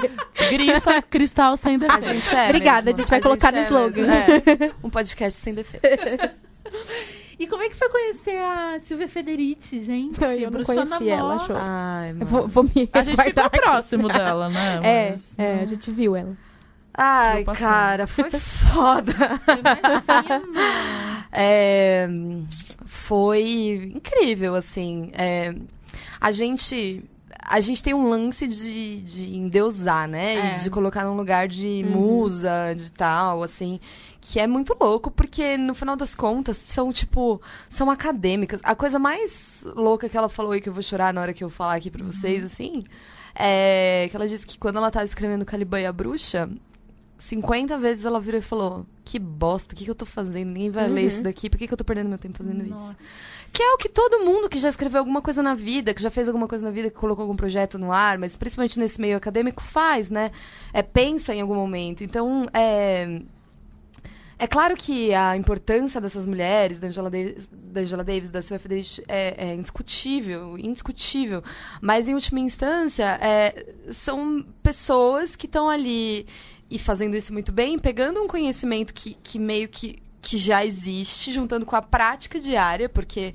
Grifa cristal sem A defeito. gente é Obrigada, mesmo. a gente vai colocar no é slogan. É. Um podcast sem defeitos. [LAUGHS] E como é que foi conhecer a Silvia Federici, gente? Eu não Bruxona conheci ela, show. Ai, mano. vou, vou me A gente ficou aqui. próximo dela, né? [LAUGHS] É, Mas- é, a gente viu ela. Ai, cara, foi foda. Imagina. [LAUGHS] É, foi incrível, assim. É, a gente. A gente tem um lance de, de endeusar, né? É. E de colocar num lugar de Uhum. musa, de tal, assim. Que é muito louco, porque no final das contas são, tipo, são acadêmicas. A coisa mais louca que ela falou e que eu vou chorar na hora que eu falar aqui pra vocês, assim, é que ela disse que quando ela tava escrevendo Caliban e a Bruxa, 50 vezes ela virou e falou: Que bosta, o que, que eu tô fazendo? Ninguém vai ler Uhum. isso daqui, por que, que eu tô perdendo meu tempo fazendo isso? Nossa. Que é o que todo mundo que já escreveu alguma coisa na vida, que já fez alguma coisa na vida, que colocou algum projeto no ar, mas principalmente nesse meio acadêmico, faz, né? É, pensa em algum momento. Então, é. É claro que a importância dessas mulheres, da Angela Davis, da, Angela Davis, da Silvia Federici, é, é indiscutível, indiscutível. Mas, em última instância, é, são pessoas que estão ali e fazendo isso muito bem, pegando um conhecimento que, que meio que, que já existe, juntando com a prática diária, porque.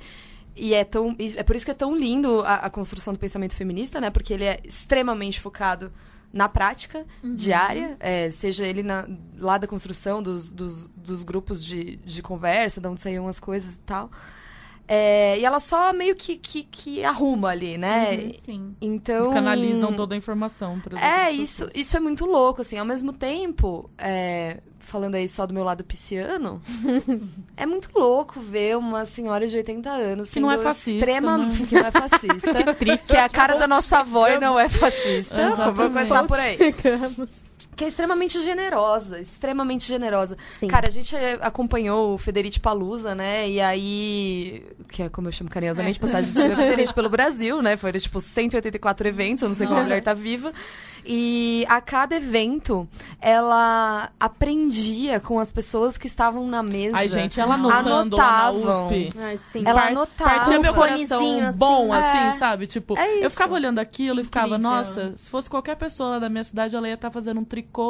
E é tão. É por isso que é tão lindo a, a construção do pensamento feminista, né? Porque ele é extremamente focado na prática diária, é, seja ele na- lá da construção dos, dos, dos grupos de, de conversa, de onde saíam as coisas e tal. É, e ela só meio que, que, que arruma ali, né? Uhum, sim. Então. Canalizam toda a informação. É, isso, isso é muito louco, assim. Ao mesmo tempo, é, falando aí só do meu lado pisciano, [LAUGHS] é muito louco ver uma senhora de 80 anos Que não é fascista, né? Que não é fascista. [LAUGHS] que, é a cara da nossa avó e não é fascista. Vamos começar por aí. Chegamos. Que é extremamente generosa, extremamente generosa. Sim. Cara, a gente eh, acompanhou o Federici Palusa, né? E aí, que é como eu chamo carinhosamente, passagem de Silvia Federici pelo Brasil, né? Foram, tipo, 184 eventos, eu não sei como a mulher tá viva. E a cada evento, ela aprendia com as pessoas que estavam na mesa. Ai, gente, ela anotando lá na. USP. Ai, sim. Ela Par- anotava. Partia meu coração assim. bom, É. assim, sabe? Tipo, É eu ficava olhando aquilo e ficava, Incrível. nossa, se fosse qualquer pessoa lá da minha cidade, ela ia estar fazendo um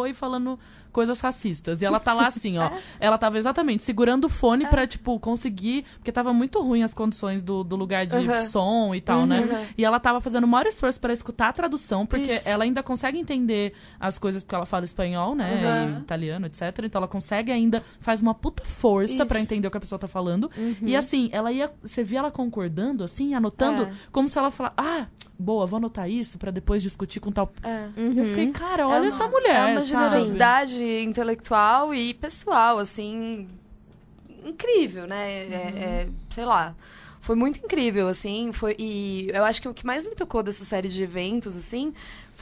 e falando coisas racistas. E ela tá lá assim, ó. Ela tava exatamente segurando o fone pra, tipo, conseguir. Porque tava muito ruim as condições do, do lugar de Uhum. som e tal, né? E ela tava fazendo o maior esforço pra escutar a tradução, porque Isso. ela ainda consegue entender as coisas porque ela fala espanhol, né? Uhum. E italiano, etc. Então ela consegue ainda, faz uma puta força pra Isso. entender o que a pessoa tá falando. E assim, ela ia. Você via ela concordando, assim, anotando, É. como se ela falasse, ah, boa, vou anotar isso pra depois discutir com tal. É. Eu fiquei, cara, olha É uma- essa mulher. É uma generosidade intelectual e pessoal, assim. Incrível, né? É- é- sei lá. Foi muito incrível, assim. Foi, e eu acho que o que mais me tocou dessa série de eventos, assim,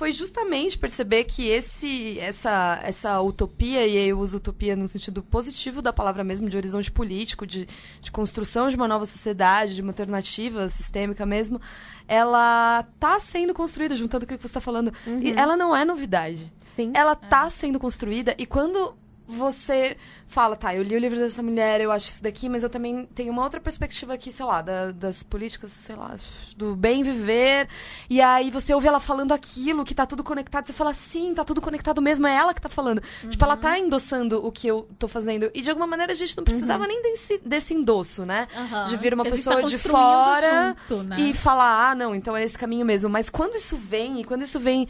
foi justamente perceber que esse, essa, essa utopia, e eu uso utopia no sentido positivo da palavra mesmo, de horizonte político, de, de construção de uma nova sociedade, de uma alternativa sistêmica mesmo, ela tá sendo construída, juntando o que você está falando. E ela não é novidade Sim. ela tá sendo construída e quando você fala, tá, eu li o livro dessa mulher, eu acho isso daqui, mas eu também tenho uma outra perspectiva aqui, sei lá, da- das políticas, sei lá, do bem viver. E aí você ouve ela falando aquilo, que tá tudo conectado, você fala, sim, tá tudo conectado mesmo, é ela que tá falando. Tipo, ela tá endossando o que eu tô fazendo. E de alguma maneira a gente não precisava nem desse, desse endosso, né? Aham. De vir uma gente pessoa tá de fora junto, né? e falar, ah, não, então é esse caminho mesmo. Mas quando isso vem, e quando isso vem.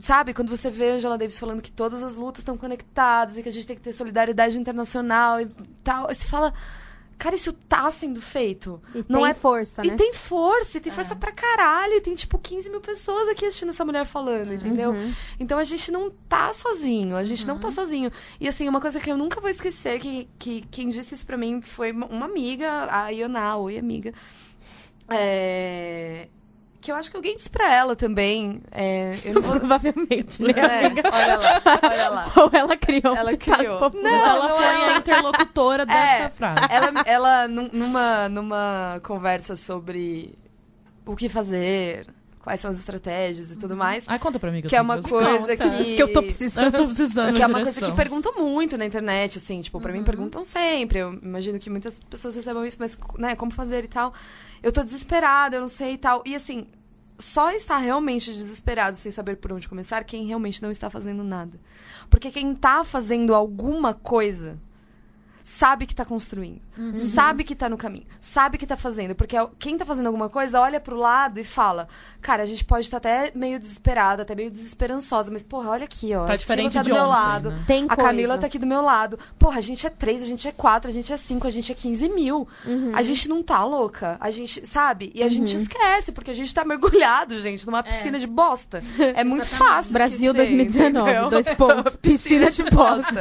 Sabe, quando você vê a Angela Davis falando que todas as lutas estão conectadas e que a gente tem que ter solidariedade internacional e tal, você fala. cara, isso tá sendo feito. E Não tem é- força, E né? tem força, e tem É. força pra caralho. E tem, tipo, 15 mil pessoas aqui assistindo essa mulher falando, entendeu? Uhum. Então a gente não tá sozinho, a gente não tá sozinho. E assim, uma coisa que eu nunca vou esquecer, que, que quem disse isso pra mim foi uma uma amiga, a Ioná, oi amiga. É, Que eu acho que alguém disse pra ela também. É, eu não vou. [LAUGHS] Provavelmente, né, É, olha lá, olha lá. [LAUGHS] Ou ela criou. Ela criou. Mas ela não foi [LAUGHS] é. a interlocutora dessa É. frase. Ela, ela num- numa, numa conversa sobre o que fazer, quais são as estratégias e tudo mais, Ai, conta pra mim que, eu que é tenho uma fazer. coisa Conta. que... Que eu tô Eu precisando. tô precisando Que é uma coisa que direção. perguntam muito na internet, assim, tipo, pra mim perguntam sempre. Eu imagino que muitas pessoas recebam isso, mas, né, como fazer e tal. Eu tô desesperada, eu não sei e tal. E assim, só está realmente desesperado sem saber por onde começar quem realmente não está fazendo nada. Porque quem tá fazendo alguma coisa sabe que tá construindo, sabe que tá no caminho, sabe que tá fazendo. Porque quem tá fazendo alguma coisa olha pro lado e fala: Cara, a gente pode estar até meio desesperada, até meio desesperançosa, mas porra, olha aqui, ó. Tá diferente tá do de meu ontem, lado. né? Tem A coisa. Camila tá aqui do meu lado. Porra, a gente é três, a gente é quatro, a gente é cinco, a gente é 15 mil. Uhum. A gente não tá louca. A gente, sabe? E a gente esquece, porque a gente tá mergulhado, gente, numa piscina de bosta. É muito fácil. Brasil esquecer, 2019, entendeu? dois pontos. [LAUGHS] Piscina de bosta.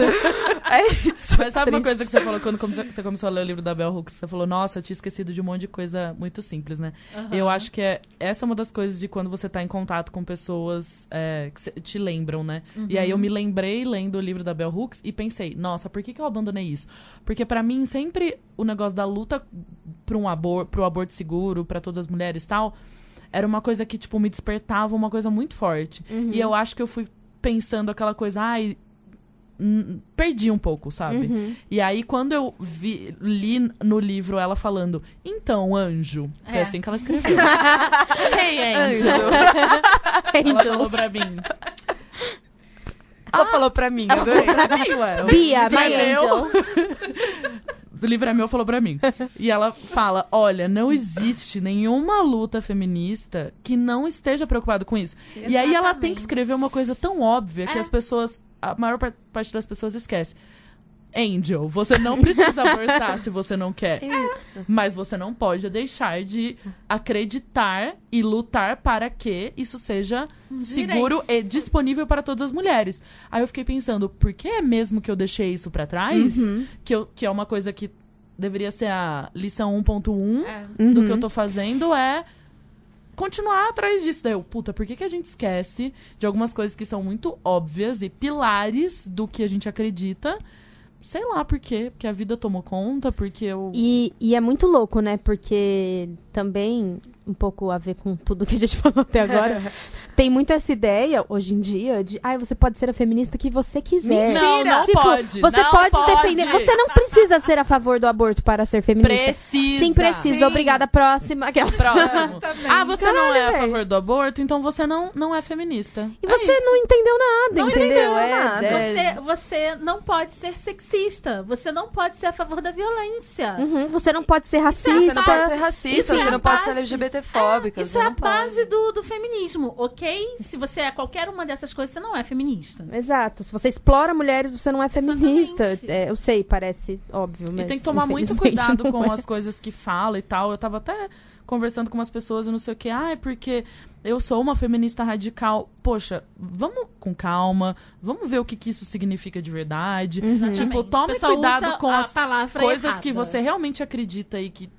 É isso. Mas sabe uma coisa que você falou quando você começou a ler o livro da Bell Hooks? Você falou, nossa, eu tinha esquecido de um monte de coisa muito simples, né? Eu acho que é, essa é uma das coisas de quando você tá em contato com pessoas é, que te lembram, né? E aí eu me lembrei lendo o livro da Bell Hooks e pensei, nossa, por que, que eu abandonei isso? Porque pra mim, sempre o negócio da luta pra um abor pro aborto seguro, pra todas as mulheres e tal, era uma coisa que, tipo, me despertava uma coisa muito forte. E eu acho que eu fui pensando aquela coisa, ai. hum, Perdi um pouco, sabe? Uhum. E aí, quando eu vi, li no livro ela falando, então, anjo. Foi É. assim que ela escreveu. [LAUGHS] hey, [LAUGHS] anjo. [LAUGHS] Ela falou pra mim. Ela falou pra mim, adorei. Pra mim, ué. Bia, O livro my é meu. angel. O livro é meu, falou pra mim. E ela fala: olha, não existe nenhuma luta feminista que não esteja preocupada com isso. E aí ela tem que escrever uma coisa tão óbvia que É. as pessoas, a maior par- parte das pessoas esquece. Angel, você não precisa abortar [LAUGHS] se você não quer. Isso. Mas você não pode deixar de acreditar e lutar para que isso seja seguro e disponível para todas as mulheres. Aí eu fiquei pensando, por que é mesmo que eu deixei isso pra trás? Que, eu, que é uma coisa que deveria ser a lição 1.1 É. do Uhum. que eu tô fazendo é continuar atrás disso. Daí eu, puta, por que, que a gente esquece de algumas coisas que são muito óbvias e pilares do que a gente acredita? Sei lá por quê. Porque a vida tomou conta, porque eu. E, e é muito louco, né? Porque também, um pouco a ver com tudo que a gente [LAUGHS] falou até agora, [LAUGHS] tem muito essa ideia, hoje em dia, de ah, você pode ser a feminista que você quiser. Não, não Tipo, pode. Você não pode, pode. defender. Você não precisa ser a favor do aborto para ser feminista. Precisa. Sim, precisa. Sim. Obrigada, próxima. Próximo. Também. Ah, você não é a favor do aborto, então você não, não é feminista. E É você isso. não entendeu nada, Não entendeu? entendeu É- nada. é- Você, você não pode ser sexista. Você não pode ser a favor da violência. Uhum, você não pode ser racista. Você não pode ser racista, Isso é você a não pode ser base. LGBTfóbica. Isso é a pode. base do, do feminismo, ok? Se você é qualquer uma dessas coisas, você não é feminista. Exato. Se você explora mulheres, você não é feminista. É, eu sei, parece óbvio, mas E tem que tomar muito cuidado [LAUGHS] com é. as coisas que fala e tal. Eu tava até conversando com umas pessoas e não sei o que. Ah, é porque eu sou uma feminista radical. Poxa, vamos com calma. Vamos ver o que, que isso significa de verdade. Tipo, Exatamente. O tome cuidado com as coisas errada. que você realmente acredita e que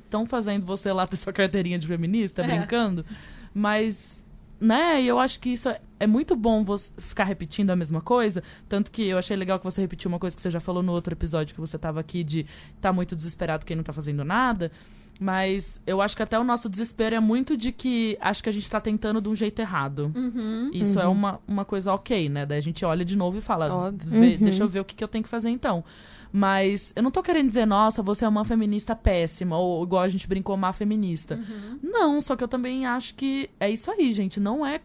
que estão fazendo você lá ter sua carteirinha de feminista, É. brincando. Mas, né, e eu acho que isso é, é muito bom você ficar repetindo a mesma coisa. Tanto que eu achei legal que você repetiu uma coisa que você já falou no outro episódio que você tava aqui de tá muito desesperado quem não tá fazendo nada. Mas eu acho que até o nosso desespero é muito de que acho que a gente tá tentando de um jeito errado. Uhum. Isso é uma, uma coisa ok, né? Daí a gente olha de novo e fala, Óbvio. "Vê- Uhum. deixa eu ver o que, que eu tenho que fazer então. Mas eu não tô querendo dizer, nossa, você é uma feminista péssima, ou igual a gente brincou, má feminista. Não, só que eu também acho que é isso aí, gente. Não é.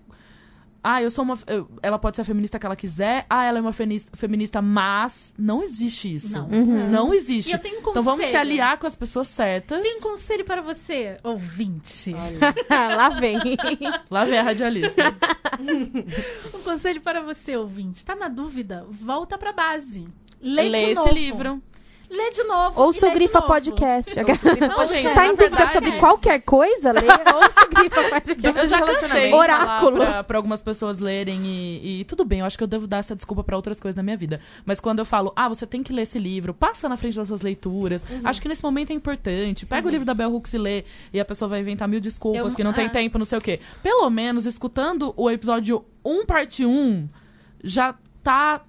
Ah, eu sou uma. eu- ela pode ser a feminista que ela quiser. Ah, ela é uma feminista, feminista mas. Não existe isso. Não. Não E existe. eu tenho um conselho. Então vamos se aliar com as pessoas certas. Tem um conselho para você, ouvinte. [LAUGHS] Lá vem. [LAUGHS] Lá vem a radialista. [LAUGHS] Um conselho para você, ouvinte. Tá na dúvida? Volta pra base. Lê, Lê esse novo. livro. Lê de novo. Ouça o Grifa. Podcast. Ouça o Grifa Não, [LAUGHS] Podcast. gente, tá em dúvida sobre é. qualquer coisa? Lê, [LAUGHS] ouça o Grifa Podcast. Eu já cansei Oráculo. pra, pra algumas pessoas lerem e, e tudo bem, eu acho que eu devo dar essa desculpa pra outras coisas na minha vida. Mas quando eu falo, ah, você tem que ler esse livro, passa na frente das suas leituras. Uhum. Acho que nesse momento é importante. Pega o livro da Bell Hooks e lê, e a pessoa vai inventar mil desculpas, Eu- que não tem ah. tempo, não sei o quê. Pelo menos, escutando o episódio 1, parte 1, já tá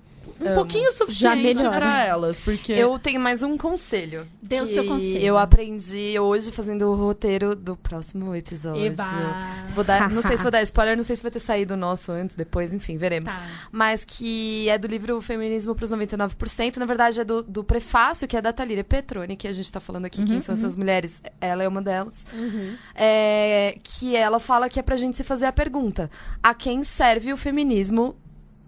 um Amo. pouquinho suficiente pra elas. Porque Eu tenho mais um conselho. Dê o seu conselho. Eu aprendi hoje fazendo o roteiro do próximo episódio. Eba. Vou dar, não sei se vou [LAUGHS] dar spoiler, não sei se vai ter saído o nosso antes, depois, enfim, veremos. Tá. Mas que é do livro Feminismo para os 99%. Na verdade, é do, do prefácio, que é da Thalíria Petroni, que a gente tá falando aqui. Quem são essas mulheres? Ela é uma delas. É, que ela fala que é pra gente se fazer a pergunta: a quem serve o feminismo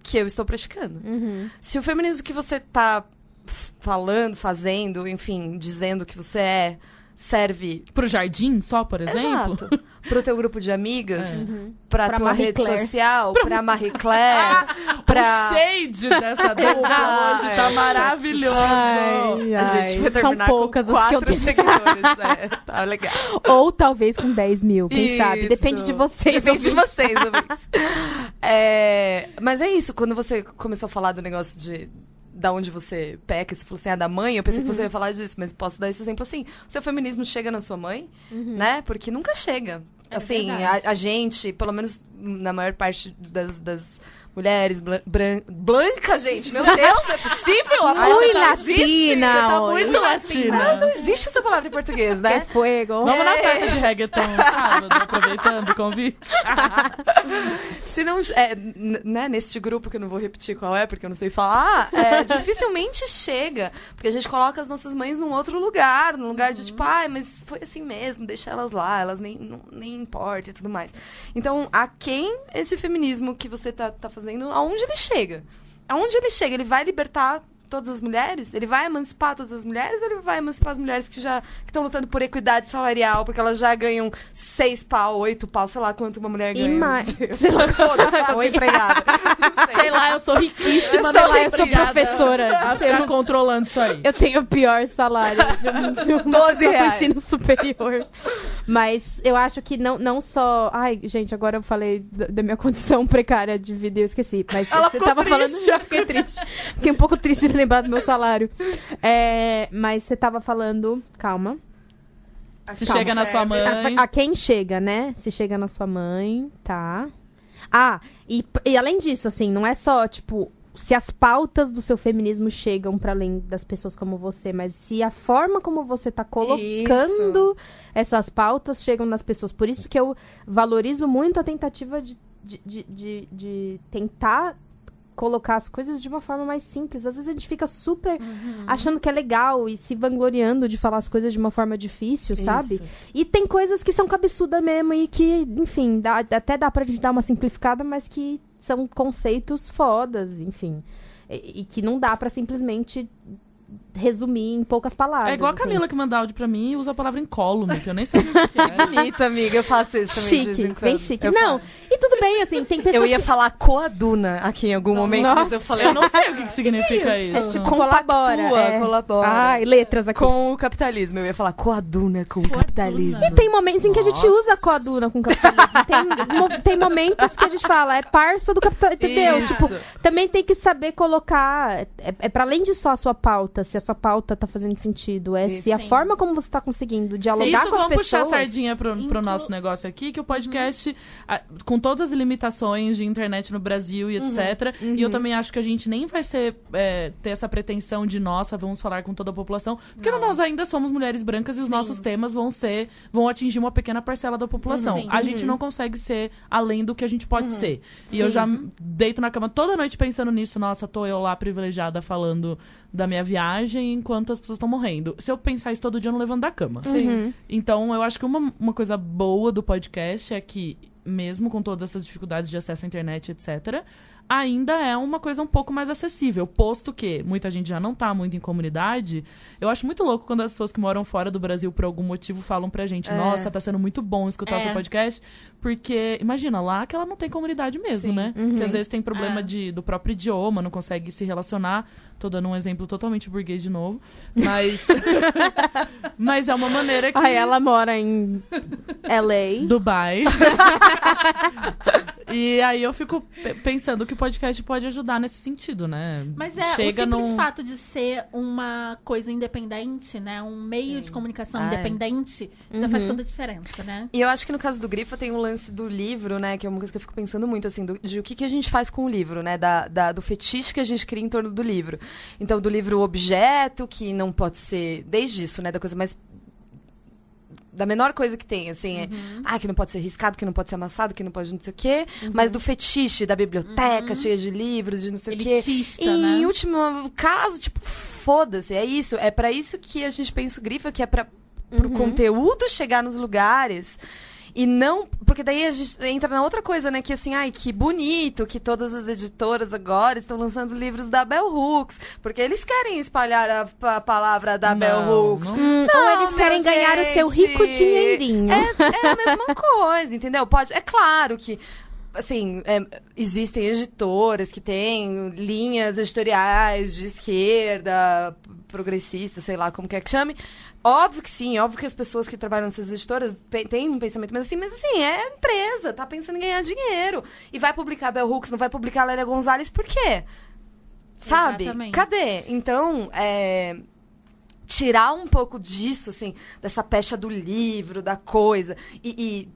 que eu estou praticando? Uhum. Se o feminismo que você tá f- falando, fazendo, enfim, dizendo que você é, serve. pro jardim só, por exemplo. Exato. [LAUGHS] Pro teu grupo de amigas, pra, Pra tua Marie rede Claire. social, pra Marie Claire, [LAUGHS] pra. O shade dessa [LAUGHS] dupla hoje tá É. maravilhoso. Ai, A gente vai ai, são terminar poucas com as que eu seguidores. É, tá legal. Ou talvez com 10 mil, quem sabe? Isso. Depende de vocês. Depende de ouvintes. vocês, ouvintes. É, mas é isso, quando você começou a falar do negócio de da onde você peca, você falou assim, ah, da mãe, eu pensei que você ia falar disso, mas posso dar esse exemplo assim. O seu feminismo chega na sua mãe, né? Porque nunca chega. É assim, a, a gente, pelo menos na maior parte das, das mulheres blan- bran- blancas, gente, meu Deus, é possível? A Muito palavra existe? latina. Você tá muito latina. Não existe essa palavra em português, Que né? fuego. Vamos na festa de reggaeton sábado, aproveitando o convite. [LAUGHS] Se não. É, né, neste grupo, que eu não vou repetir qual é, porque eu não sei falar, é, [LAUGHS] dificilmente chega. Porque a gente coloca as nossas mães num outro lugar, num lugar de tipo, ai, mas foi assim mesmo, deixa elas lá, elas nem, não, nem importa e tudo mais. Então, a quem esse feminismo que você tá, tá fazendo, aonde ele chega? Aonde ele chega? Ele vai libertar todas as mulheres? Ele vai emancipar todas as mulheres ou ele vai emancipar as mulheres que já estão lutando por equidade salarial, porque elas já ganham seis pau, oito pau, sei lá quanto uma mulher E ganha. mais. Foda-se, [LAUGHS] tá desempregada. [LAUGHS] Não sei. Sei lá, eu sou riquíssima. Sei lá, eu sou professora. A ficar controlando isso aí. Eu tenho o pior salário de um, de um 12 do reais. ensino superior. Mas eu acho que não, não só. Ai, gente, agora eu falei da, da minha condição precária de vida e eu esqueci. Mas Ela você ficou tava falando. triste. Eu Fiquei triste. Fiquei um pouco triste de lembrar do meu salário. É, mas você tava falando. Calma. Se Calma, chega na sua mãe. A, a quem chega, né? Se chega na sua mãe, tá. Ah, e, e além disso, assim, não é só, tipo, se as pautas do seu feminismo chegam pra além das pessoas como você, mas se a forma como você tá colocando essas pautas chegam nas pessoas. Por isso que eu valorizo muito a tentativa de, de, de, de, de tentar colocar as coisas de uma forma mais simples. Às vezes a gente fica super achando que é legal e se vangloriando de falar as coisas de uma forma difícil, sabe? Isso. E tem coisas que são cabeçudas mesmo e que, enfim, dá- até dá pra gente dar uma simplificada, mas que são conceitos fodas, enfim. E, e que não dá pra simplesmente resumir em poucas palavras. É igual a assim. Camila que manda áudio pra mim e usa a palavra incólume, que eu nem sabia o que era. [LAUGHS] Bonita, amiga. Eu faço isso também de vez Chique, em quando. bem chique. Eu não, faço. e tudo bem, assim, tem pessoas Eu ia que... falar coaduna aqui em algum momento, mas eu Nossa. falei. Eu não sei o que, que [LAUGHS] significa isso. É tipo, colabora, é. colabora. Ai, letras aqui. Com o capitalismo. Eu ia falar coaduna com o capitalismo. E tem momentos em que a gente Nossa. usa coaduna com capitalismo. Tem, mo- tem momentos que a gente fala, é parça do capitalismo, entendeu? Isso. Tipo, também tem que saber colocar. É, é para além de só a sua pauta, se a sua pauta tá fazendo sentido. É se a Sim. forma como você tá conseguindo dialogar Isso, com as vamos puxar a pessoas. sardinha pro, pro Inclu- nosso negócio aqui, que o podcast, a- com todas as limitações de internet no Brasil e etc. E eu também acho que a gente nem vai ser, é, ter essa pretensão de, nossa, vamos falar com toda a população. Porque Não. nós ainda somos mulheres brancas e os Sim. nossos temas vão ser, vão atingir uma pequena parcela da população. Sim. A gente não consegue ser além do que a gente pode ser. E eu já deito na cama toda noite pensando nisso, nossa, tô eu lá privilegiada falando da minha viagem enquanto as pessoas estão morrendo. Se eu pensar isso todo dia, eu não levanto da cama. Sim. Então, eu acho que uma, uma coisa boa do podcast é que, mesmo com todas essas dificuldades de acesso à internet, etc., ainda é uma coisa um pouco mais acessível. Posto que muita gente já não tá muito em comunidade, eu acho muito louco quando as pessoas que moram fora do Brasil por algum motivo falam pra gente: É. nossa, tá sendo muito bom escutar o É. seu podcast. Porque, imagina, lá que ela não tem comunidade mesmo, Sim. né? Uhum. Se às vezes tem problema É. de, do próprio idioma, não consegue se relacionar. Tô dando um exemplo totalmente burguês de novo. Mas. [LAUGHS] mas é uma maneira que. Ai, ela mora em LA. Dubai. [LAUGHS] e aí eu fico pe- pensando que o podcast pode ajudar nesse sentido, né? Mas é Chega o simples num... fato de ser uma coisa independente, né? Um meio de comunicação Ah, é. independente já faz toda a diferença, né? E eu acho que no caso do Grifo tem um lance do livro, né? Que é uma coisa que eu fico pensando muito, assim, do- de o que, que a gente faz com o livro, né? Da, da- do fetiche que a gente cria em torno do livro. Então, do livro objeto, que não pode ser, desde isso, né? Da coisa mais. Da menor coisa que tem, assim, é, ah, que não pode ser riscado, que não pode ser amassado, que não pode não sei o quê, mas do fetiche da biblioteca cheia de livros, de não sei o quê. Elitista, E, né? em último caso, tipo, foda-se, é isso. É pra isso que a gente pensa o Grifa, que é pra pro conteúdo chegar nos lugares. E não. Porque daí a gente entra na outra coisa, né? Que assim, ai, que bonito que todas as editoras agora estão lançando livros da Bell Hooks. Porque eles querem espalhar a, a palavra da Bell Não, Hooks. não- Hum, Não, ou eles querem minha ganhar o seu gente. rico dinheirinho. É a mesma [LAUGHS] coisa, entendeu? Pode, é claro que assim, é, existem editoras que têm linhas editoriais de esquerda, progressista, sei lá como quer que chame. Óbvio que sim, óbvio que as pessoas que trabalham nessas editoras têm um pensamento, mas assim, mas assim, é empresa, tá pensando em ganhar dinheiro. E vai publicar Bell Hooks, não vai publicar Lélia Gonzalez, por quê? Sabe? Exatamente. Cadê? Então, é tirar um pouco disso, assim, dessa pecha do livro, da coisa, e, e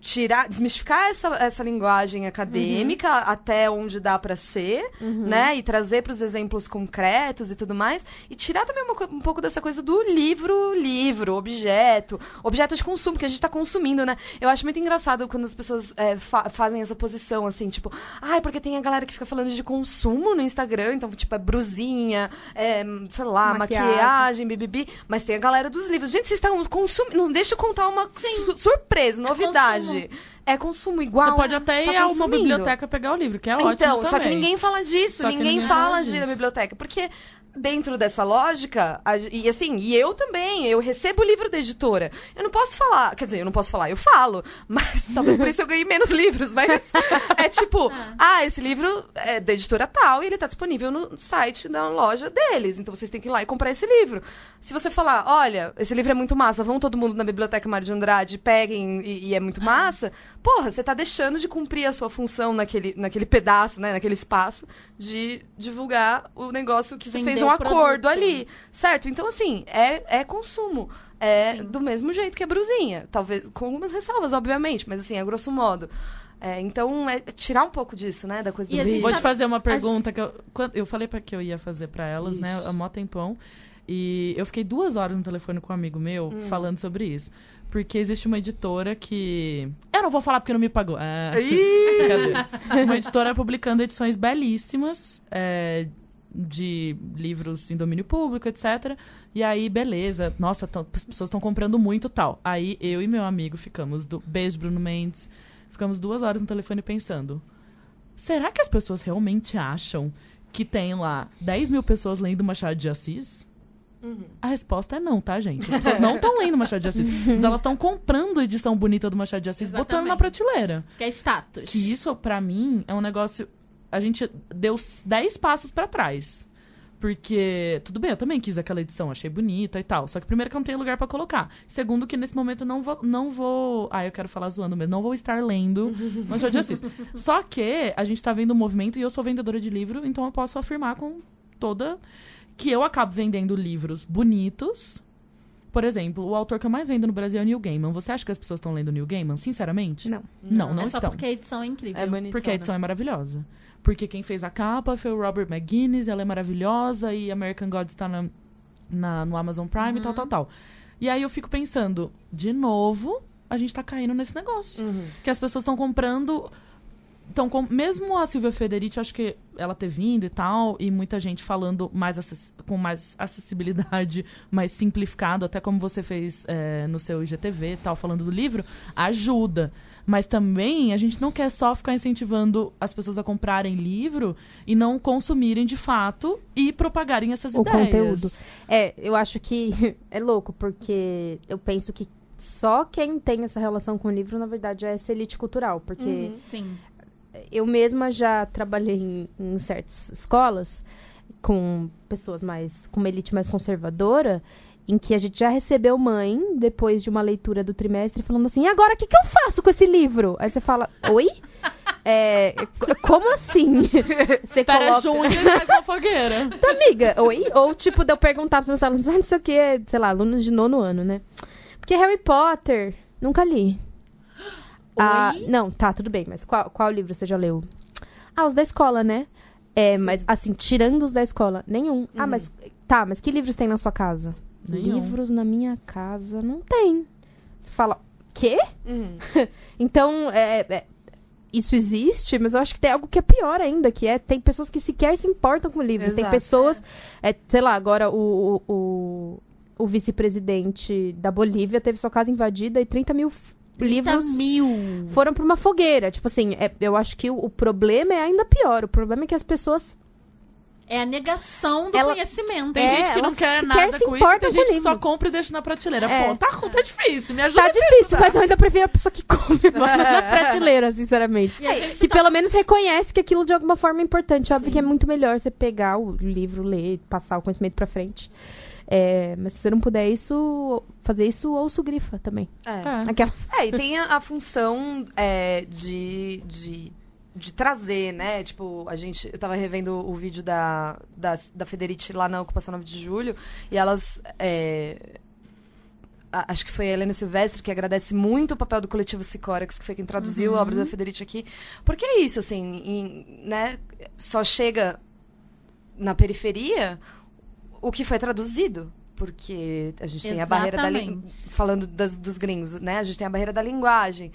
tirar, desmistificar essa, essa linguagem acadêmica até onde dá pra ser, né? E trazer pros exemplos concretos e tudo mais, e tirar também uma um pouco dessa coisa do livro, livro, objeto, objeto de consumo que a gente tá consumindo, né? Eu acho muito engraçado quando as pessoas é, fa- fazem essa posição, assim, tipo, ai, porque tem a galera que fica falando de consumo no Instagram, então, tipo, é brusinha, é, sei lá, Maquiagem. maquiagem, bibibi, mas tem a galera dos livros. Gente, vocês estão consumindo. Não deixa eu contar uma su- surpresa, novidade. É consumo igual. Você pode até tá ir a uma biblioteca pegar o livro, que é ótimo Então, só que também. ninguém fala disso, ninguém, ninguém fala fala de ir disso. biblioteca. Porque dentro dessa lógica, a- e assim, e eu também, eu recebo o livro da editora. Eu não posso falar, quer dizer, eu não posso falar, eu falo, [LAUGHS] mas talvez por isso eu ganhei menos livros, mas é tipo, [LAUGHS] ah, esse livro é da editora tal e ele tá disponível no site da loja deles, então vocês têm que ir lá e comprar esse livro. Se você falar, olha, esse livro é muito massa, vão todo mundo na biblioteca Mário de Andrade, peguem e, e é muito massa, porra, você tá deixando de cumprir a sua função naquele, naquele pedaço, né, naquele espaço de divulgar o negócio que você Vender fez um acordo ali, certo? Então, assim, é, é consumo. É do mesmo jeito que a brusinha. Talvez, com algumas ressalvas, obviamente, mas assim, a grosso modo. É, então, é tirar um pouco disso, né, da coisa E do gente livro. Vou te fazer uma pergunta que eu, quando- eu falei pra que eu ia fazer pra elas, né, há mó tempão. E eu fiquei duas horas no telefone com um amigo meu Hum. falando sobre isso. Porque existe uma editora que. Eu não vou falar porque não me pagou. Ah, [LAUGHS] cadê? Uma editora publicando edições belíssimas é, de livros em domínio público, etc. E aí, beleza. Nossa, as pessoas estão comprando muito tal. Aí eu e meu amigo ficamos. Do, beijo, Bruno Mendes. Ficamos duas horas no telefone pensando. Será que as pessoas realmente acham que tem lá 10 mil pessoas lendo Machado de Assis? A resposta é não, tá, gente? As pessoas não estão lendo Machado de Assis. Mas elas estão comprando a edição bonita do Machado de Assis, botando na Exatamente. prateleira. Que é status. Que isso, pra mim, é um negócio. A gente deu 10 passos pra trás. Porque, tudo bem, eu também quis aquela edição, achei bonita e tal. Só que, primeiro, que eu não tenho lugar pra colocar. Segundo, que nesse momento eu não vou. Não vou ah, eu quero falar zoando mesmo. Não vou estar lendo Machado de Assis. [LAUGHS] Só que a gente tá vendo um movimento e eu sou vendedora de livro, então eu posso afirmar com toda. Que eu acabo vendendo livros bonitos. Por exemplo, o autor que eu mais vendo no Brasil é o Neil Gaiman. Você acha que as pessoas estão lendo Neil Gaiman? Sinceramente? Não. Não, não é só estão. porque a edição é incrível. É bonito. Porque a edição é maravilhosa. Porque quem fez a capa foi o Robert McGuinness, ela é maravilhosa, e American Gods tá na, na- no Amazon Prime e tal, tal, tal. E aí eu fico pensando, de novo, a gente tá caindo nesse negócio. Uhum. Que as pessoas estão comprando. Então, com, mesmo a Silvia Federici, acho que ela ter vindo e tal, e muita gente falando mais acess- com mais acessibilidade, [LAUGHS] mais simplificado, até como você fez é, no seu IGTV e tal, falando do livro, ajuda. Mas também a gente não quer só ficar incentivando as pessoas a comprarem livro e não consumirem de fato e propagarem essas o ideias. conteúdo. É, eu acho que [LAUGHS] é louco, porque eu penso que só quem tem essa relação com o livro, na verdade, é essa elite cultural. Porque Uhum. Sim. eu mesma já trabalhei em, em certas escolas com pessoas mais. com uma elite mais conservadora. Em que a gente já recebeu mãe, depois de uma leitura do trimestre, falando assim: e agora o que, que eu faço com esse livro? Aí você fala: Oi? É, como assim? [LAUGHS] Você Espera coloca- junho e faz uma fogueira. [LAUGHS] Tá, amiga, oi? Ou, tipo, de eu perguntar pros meus alunos, ah, não sei o que, sei lá, alunos de nono ano, né? Porque Harry Potter, nunca li. [GASPS] Ah, não, tá, tudo bem, mas qual, qual livro você já leu? Ah, os da escola, né? É, mas, assim, tirando os da escola, nenhum. Ah, mas, tá, mas que livros tem na sua casa? Nenhum. Livros na minha casa não tem. Você fala, quê? Uhum. [LAUGHS] Então, é, é, isso existe, mas eu acho que tem algo que é pior ainda, que é tem pessoas que sequer se importam com livros. Tem Exato. pessoas, é, sei lá, agora o, o, o, vice-presidente da Bolívia teve sua casa invadida e 30 mil livros 30 mil. foram pra uma fogueira. Tipo assim, é, eu acho que o, o problema é ainda pior. O problema é que as pessoas É a negação do Ela- conhecimento. Tem É, gente que não quer nada se com isso, importam tem gente que só compra e deixa na prateleira. É. Pô, tá, tá difícil, me ajuda Tá difícil, mas eu ainda prefiro a pessoa que come mano, [LAUGHS] na prateleira, sinceramente. E Que tá- pelo menos reconhece que aquilo de alguma forma é importante. Óbvio Sim. que é muito melhor você pegar o livro, ler, passar o conhecimento pra frente. É, mas se você não puder isso, fazer isso, ouça o grifa também. É. É. Aquela... É, e tem a, a função é, de, de, de trazer, né? Tipo, a gente. Eu tava revendo o vídeo da, da, da Federici lá na Ocupação 9 de Julho, e elas. é, a- acho que foi a Helena Silvestre que agradece muito o papel do coletivo Sicórax, que foi quem traduziu a obra da Federici aqui. Porque é isso, assim, em- né? Só chega na periferia o que foi traduzido. Porque a gente tem a barreira da Exatamente. falando das- dos gringos, né? A gente tem a barreira da linguagem.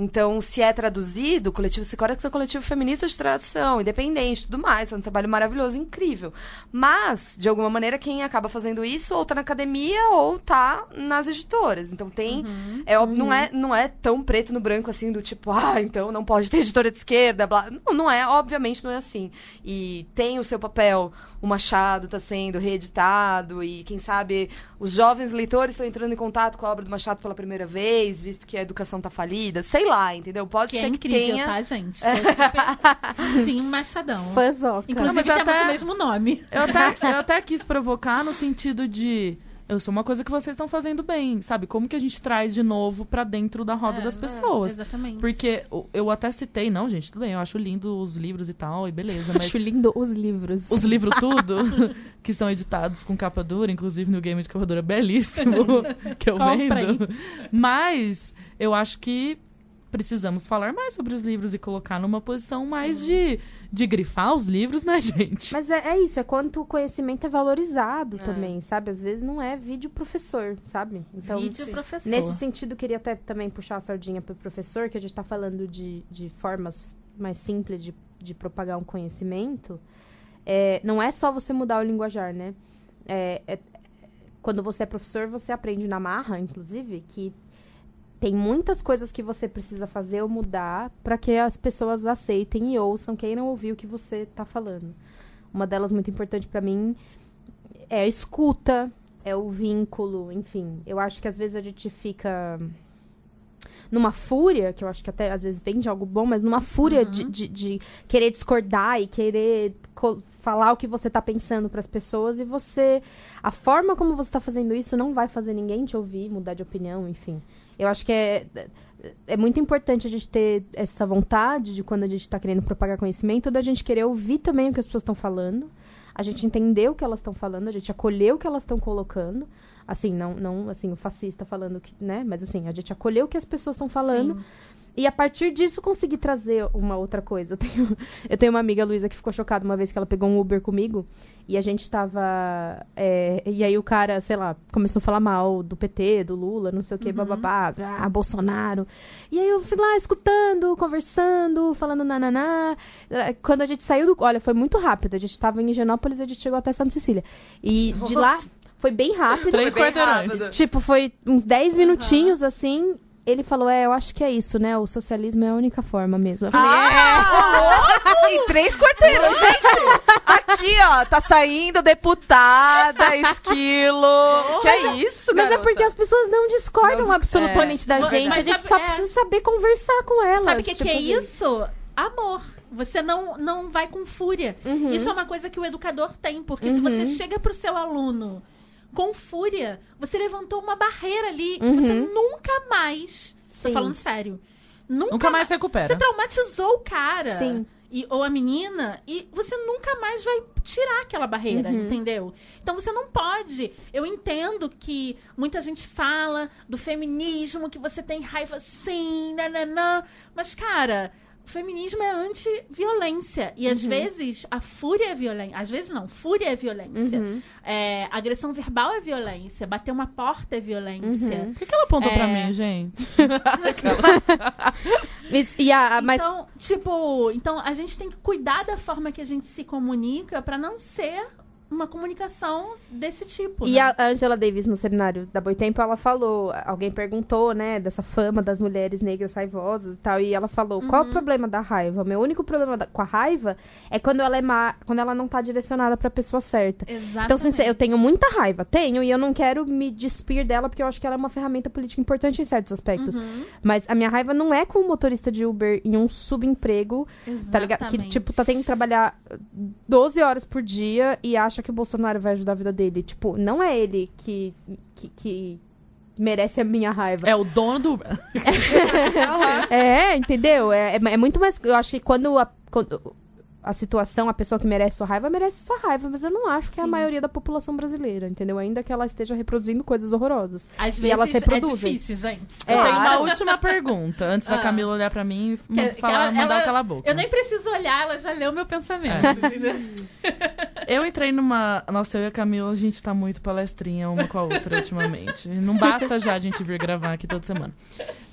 Então, se é traduzido, o coletivo Sicórax é um coletivo feminista de tradução, independente, tudo mais. É um trabalho maravilhoso, incrível. Mas, de alguma maneira, quem acaba fazendo isso ou tá na academia ou tá nas editoras. Então tem. É, óbvio, não, é, não é tão preto no branco assim, do tipo, ah, então não pode ter editora de esquerda, blá. Não, não é, obviamente não é assim. E tem o seu papel. O Machado tá sendo reeditado e, quem sabe, os jovens leitores estão entrando em contato com a obra do Machado pela primeira vez, visto que a educação tá falida. Sei lá, entendeu? Pode Que é ser que incrível, tenha. tá, gente? Sou [LAUGHS] super... Tim Machadão. Fãzoca. Inclusive, Não, mas temos até- o mesmo nome. Eu até, eu [LAUGHS] até quis provocar no sentido de. Eu sou uma coisa que vocês estão fazendo bem, sabe? Como que a gente traz de novo pra dentro da roda É, das é, pessoas? Exatamente. Porque eu até citei, não, gente, tudo bem, eu acho lindo os livros e tal, e beleza, [LAUGHS] mas Acho lindo os livros. os livros tudo, que são editados com capa dura, inclusive no game de capa dura belíssimo, que eu Comprei. vendo. Mas eu acho que precisamos falar mais sobre os livros e colocar numa posição mais de, de grifar os livros, né, [LAUGHS] gente? Mas é, é isso, é quanto o conhecimento é valorizado também, sabe? Às vezes não é vídeo professor, sabe? Então, Vídeo sim. professor. Nesse sentido, queria até também puxar a sardinha pro professor, que a gente tá falando de, de formas mais simples de, de propagar um conhecimento. É, não é só você mudar o linguajar, né? É, é- quando você é professor, você aprende na marra, inclusive, que tem muitas coisas que você precisa fazer ou mudar para que as pessoas aceitem e ouçam, queiram ouvir o que você tá falando. Uma delas muito importante para mim é a escuta, é o vínculo, enfim. Eu acho que às vezes a gente fica numa fúria, que eu acho que até às vezes vem de algo bom, mas numa fúria de, de, de querer discordar e querer falar o que você tá pensando para as pessoas e você. A forma como você tá fazendo isso não vai fazer ninguém te ouvir, mudar de opinião, enfim. Eu acho que é. É muito importante a gente ter essa vontade de quando a gente está querendo propagar conhecimento, da gente querer ouvir também o que as pessoas estão falando, a gente entender o que elas estão falando, a gente acolher o que elas estão colocando. Assim, não, não assim, o fascista falando que, né? Mas assim, a gente acolher o que as pessoas estão falando Sim. E a partir disso consegui trazer uma outra coisa. [LAUGHS] Eu tenho, eu tenho uma amiga, Luísa, que ficou chocada uma vez que ela pegou um Uber comigo e a gente tava. é, e aí o cara, sei lá, começou a falar mal do PT, do Lula, não sei o que, bababá, ah, Bolsonaro. E aí eu fui lá escutando, conversando, falando nananá. Quando a gente saiu do. Olha, foi muito rápido. A gente tava em Higienópolis e a gente chegou até Santa Cecília. E de lá foi bem rápido. Três quarteirões. Tipo, foi uns 10 minutinhos assim. Ele falou: É, eu acho que é isso, né? O socialismo é a única forma mesmo. Eu falei: Ah, em três quarteirões, gente! Aqui, ó, tá saindo deputada, [LAUGHS] esquilo. Que é isso, Mas é garota? porque as pessoas não discordam Não- absolutamente da Mas gente. A gente sabe- só é. precisa saber conversar com elas. Sabe o que, que tipo é assim. isso? Amor. Você não, não vai com fúria. Uhum. Isso é uma coisa que o educador tem, porque se você chega pro seu aluno com fúria, você levantou uma barreira ali que você nunca mais. Tô Sim. falando sério. Nunca, Nunca mais Você recupera. traumatizou o cara. Sim. E, ou a menina, e você nunca mais vai tirar aquela barreira, entendeu? Então você não pode. Eu entendo que muita gente fala do feminismo, que você tem raiva sim, nananã. Mas, cara, o feminismo é anti-violência. E às vezes a fúria é violência. Às vezes não, fúria é violência. É, agressão verbal é violência. Bater uma porta é violência. Por que, que ela apontou pra É. mim, gente? [LAUGHS] [LAUGHS] Mas- mas Então, tipo, então a gente tem que cuidar da forma que a gente se comunica pra não ser uma comunicação desse tipo. E né? a Angela Davis, no seminário da Boitempo, ela falou, alguém perguntou, né, dessa fama das mulheres negras raivosas e tal, e ela falou, qual Uhum. o problema da raiva? Meu único problema da- com a raiva é quando ela é má, quando ela não tá direcionada pra pessoa certa. Exatamente. Então, eu tenho muita raiva, tenho, e eu não quero me despir dela, porque eu acho que ela é uma ferramenta política importante em certos aspectos. Uhum. Mas a minha raiva não é com o motorista de Uber em um subemprego, tá ligado? Que, Exatamente. tipo, tá tendo que trabalhar 12 horas por dia e acha que o Bolsonaro vai ajudar a vida dele. Tipo, não é ele que, que, que merece a minha raiva. É o dono do. [LAUGHS] É, entendeu? É, é, é muito mais. Eu acho que quando a, quando a situação, a pessoa que merece sua raiva, merece sua raiva. Mas eu não acho que é a Sim. maioria da população brasileira, entendeu? Ainda que ela esteja reproduzindo coisas horrorosas. Às e vezes elas é difícil, gente. É. Eu tenho uma última pergunta, antes da Ah. Camila olhar pra mim e Que- ma- que falar, ela- mandar ela- eu calar a boca. Eu nem preciso olhar, ela já leu meu pensamento. [LAUGHS] Eu entrei numa. Nossa, eu e a Camila, a gente tá muito palestrinha uma com a outra ultimamente. Não basta já a gente vir gravar aqui toda semana.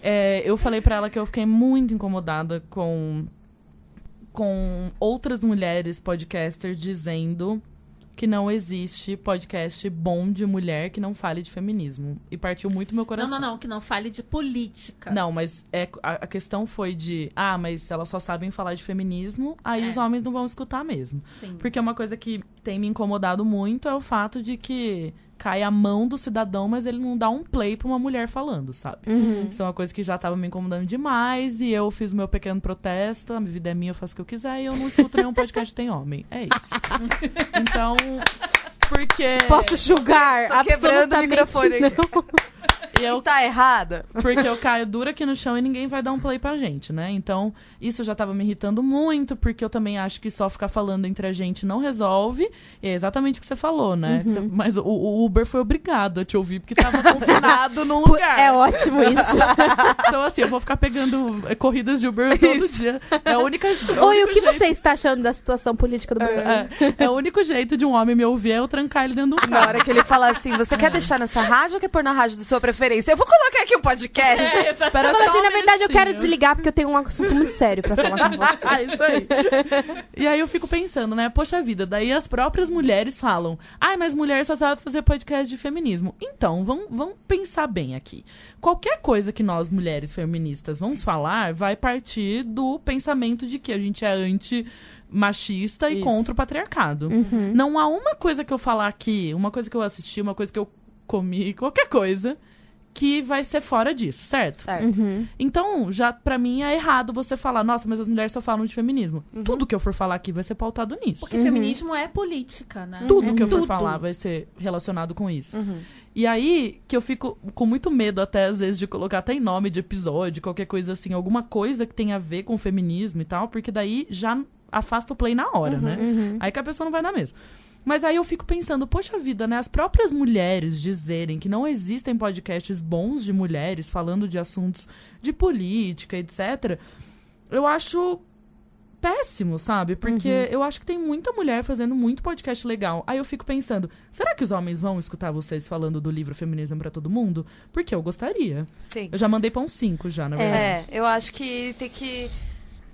É, eu falei pra ela que eu fiquei muito incomodada com. Com outras mulheres podcasters dizendo que não existe podcast bom de mulher que não fale de feminismo. E partiu muito meu Não, coração. não, não, que não fale de política. Não, mas é, a, a questão foi de, ah, mas elas só sabem falar de feminismo, aí É. os homens não vão escutar mesmo. Sim. Porque uma coisa que tem me incomodado muito é o fato de que cai a mão do cidadão, mas ele não dá um play pra uma mulher falando, sabe? Isso é uma coisa que já tava me incomodando demais e eu fiz o meu pequeno protesto, a vida é minha, eu faço o que eu quiser e eu não escuto nenhum podcast que tem homem. É isso. [LAUGHS] Então, porque Posso julgar? Tô quebrando o absolutamente microfone aqui. não. Eu tá errada. Porque eu caio dura aqui no chão e ninguém vai dar um play pra gente, né? Então, isso já tava me irritando muito, porque eu também acho que só ficar falando entre a gente não resolve. E é exatamente o que você falou, né? Que você- mas o, o Uber foi obrigado a te ouvir, porque tava confinado num lugar. É ótimo isso. [LAUGHS] Então, assim, eu vou ficar pegando é, corridas de Uber todo dia. É a única. é Oi, único o que jeito- você está achando da situação política do Brasil? É, é o único jeito de um homem me ouvir é eu trancar ele dentro do carro. Na hora que ele fala assim, você quer deixar nessa rádio ou quer pôr na rádio de sua preferência? Eu vou colocar aqui um podcast. Eu falei só assim, um na verdade, eu quero desligar porque eu tenho um assunto muito sério pra falar com você. [LAUGHS] Ah, isso aí. E aí eu fico pensando, né? Poxa vida, daí as próprias mulheres falam: ai, mas mulher só sabe fazer podcast de feminismo. Então, vamos, vamos pensar bem aqui. Qualquer coisa que nós, mulheres feministas, vamos falar, vai partir do pensamento de que a gente é anti machista e Isso. contra o patriarcado. Não há uma coisa que eu falar aqui, uma coisa que eu assisti, uma coisa que eu comi, qualquer coisa, que vai ser fora disso, certo? Certo. Então, já pra mim é errado você falar, nossa, mas as mulheres só falam de feminismo. Uhum. Tudo que eu for falar aqui vai ser pautado nisso. Porque feminismo é política, né? Tudo É que eu for tudo. falar vai ser relacionado com isso. Uhum. E aí, que eu fico com muito medo até, às vezes, de colocar até em nome de episódio, qualquer coisa assim, alguma coisa que tenha a ver com feminismo e tal, porque daí já afasta o play na hora, né? Aí que a pessoa não vai dar mesmo. Mas aí eu fico pensando, poxa vida, né? As próprias mulheres dizerem que não existem podcasts bons de mulheres falando de assuntos de política, etc. Eu acho péssimo, sabe? Porque Uhum. eu acho que tem muita mulher fazendo muito podcast legal. Aí eu fico pensando, será que os homens vão escutar vocês falando do livro Feminismo pra Todo Mundo? Porque eu gostaria. Sim. Eu já mandei pra uns cinco já, na verdade. É, eu acho que tem que.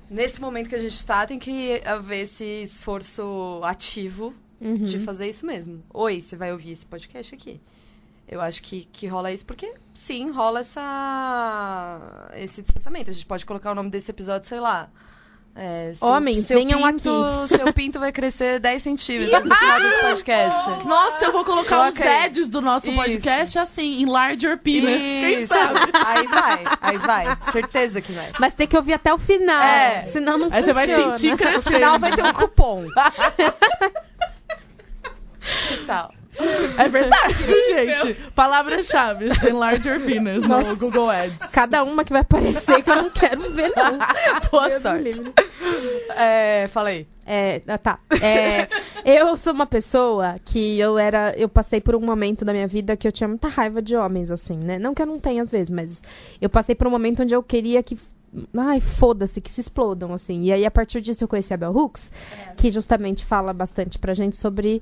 Nesse momento que a gente tá, tem que haver esse esforço ativo Uhum. de fazer isso mesmo. Oi, você vai ouvir esse podcast aqui. Eu acho que, que rola isso porque, sim, rola essa, esse distanciamento. A gente pode colocar o nome desse episódio, sei lá. É, seu- Homens, seu venham pinto, [LAUGHS] Seu pinto vai crescer 10 centímetros no final desse [LAUGHS] podcast. Nossa, eu vou colocar os Coloca aí. ads do nosso Isso. podcast assim, em larger penis. Quem Isso. sabe? Aí vai, aí vai. Certeza que vai. Mas tem que ouvir até o final. É. Senão não Aí você vai funciona. sentir No crescer. final vai ter um cupom. [LAUGHS] que tal? É verdade, [LAUGHS] gente? Palavras-chave, em larger penis Nossa. no Google Ads. Cada uma que vai aparecer que eu não quero ver, não. [LAUGHS] Boa Deus me sorte. livre. É, fala aí. É, ah, tá. É, eu sou uma pessoa que eu era. Eu passei por um momento da minha vida que eu tinha muita raiva de homens, assim, né? Não que eu não tenha às vezes, mas eu passei por um momento onde eu queria que. Ai, foda-se, que se explodam, assim. E aí, a partir disso, eu conheci a Bell Hooks, que justamente fala bastante pra gente sobre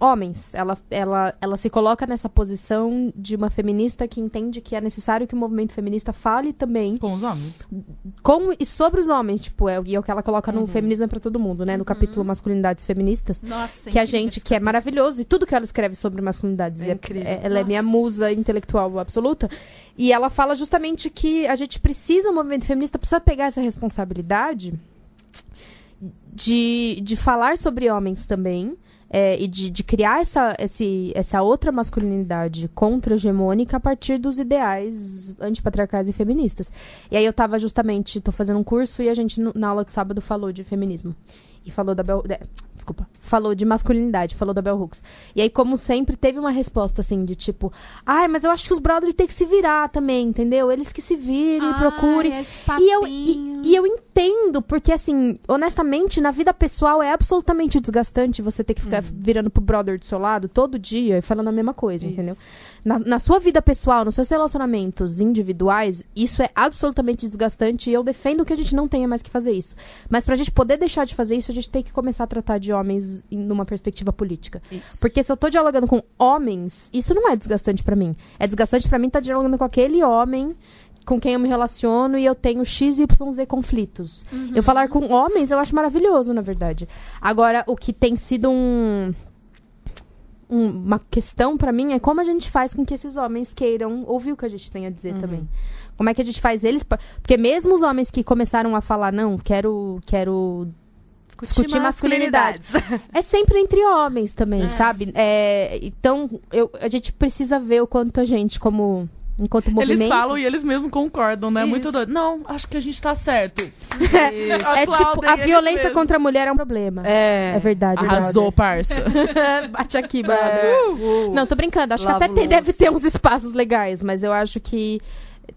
homens. Ela, ela, ela se coloca nessa posição de uma feminista que entende que é necessário que o movimento feminista fale também Com os homens. com e sobre os homens, tipo, é, o- e é o que ela coloca no Feminismo é pra todo mundo, né? No capítulo Masculinidades Feministas. Nossa, Que a gente, que é maravilhoso, e tudo que ela escreve sobre masculinidades. É incrível. ela é minha Nossa. musa intelectual absoluta. E ela fala justamente que a gente precisa, o movimento feminista precisa pegar essa responsabilidade de, de falar sobre homens também. É, e de, de criar essa, esse, essa outra masculinidade contra-hegemônica a partir dos ideais antipatriarcais e feministas. E aí eu tava justamente, tô fazendo um curso e a gente na aula de sábado falou de feminismo. E falou da Bell. Desculpa. Falou de masculinidade, falou da Bell Hooks. E aí, como sempre, teve uma resposta assim, de tipo, ai, mas eu acho que os brothers têm que se virar também, entendeu? Eles que se virem, procurem. E eu, e, e eu entendo, porque assim, honestamente, na vida pessoal é absolutamente desgastante você ter que ficar virando pro brother do seu lado todo dia e falando a mesma coisa, Isso. entendeu? Na, na sua vida pessoal, nos seus relacionamentos individuais, isso é absolutamente desgastante e eu defendo que a gente não tenha mais que fazer isso. Mas pra gente poder deixar de fazer isso, a gente tem que começar a tratar de homens em numa perspectiva política. Isso. Porque se eu tô dialogando com homens, isso não é desgastante pra mim. É desgastante pra mim estar dialogando com aquele homem com quem eu me relaciono e eu tenho XYZ conflitos. Eu falar com homens eu acho maravilhoso, na verdade. Agora, o que tem sido um. um- uma questão pra mim é como a gente faz com que esses homens queiram ouvir o que a gente tem a dizer também. Como é que a gente faz eles. Porque mesmo os homens que começaram a falar, não, quero. quero discutir masculinidade. É sempre entre homens também, É. sabe? É, então, eu, a gente precisa ver o quanto a gente, como. Enquanto movimento. Eles falam e eles mesmos concordam, né? Isso. Muito doido. Não, acho que a gente tá certo. É Aplaudem tipo, a violência contra a mulher é um problema. É. É verdade, Arrasou, parça. brother. [LAUGHS] Bate aqui, brother. É. Uh. Não, tô brincando. Acho Lavo que até tem- deve ter uns espaços legais, mas eu acho que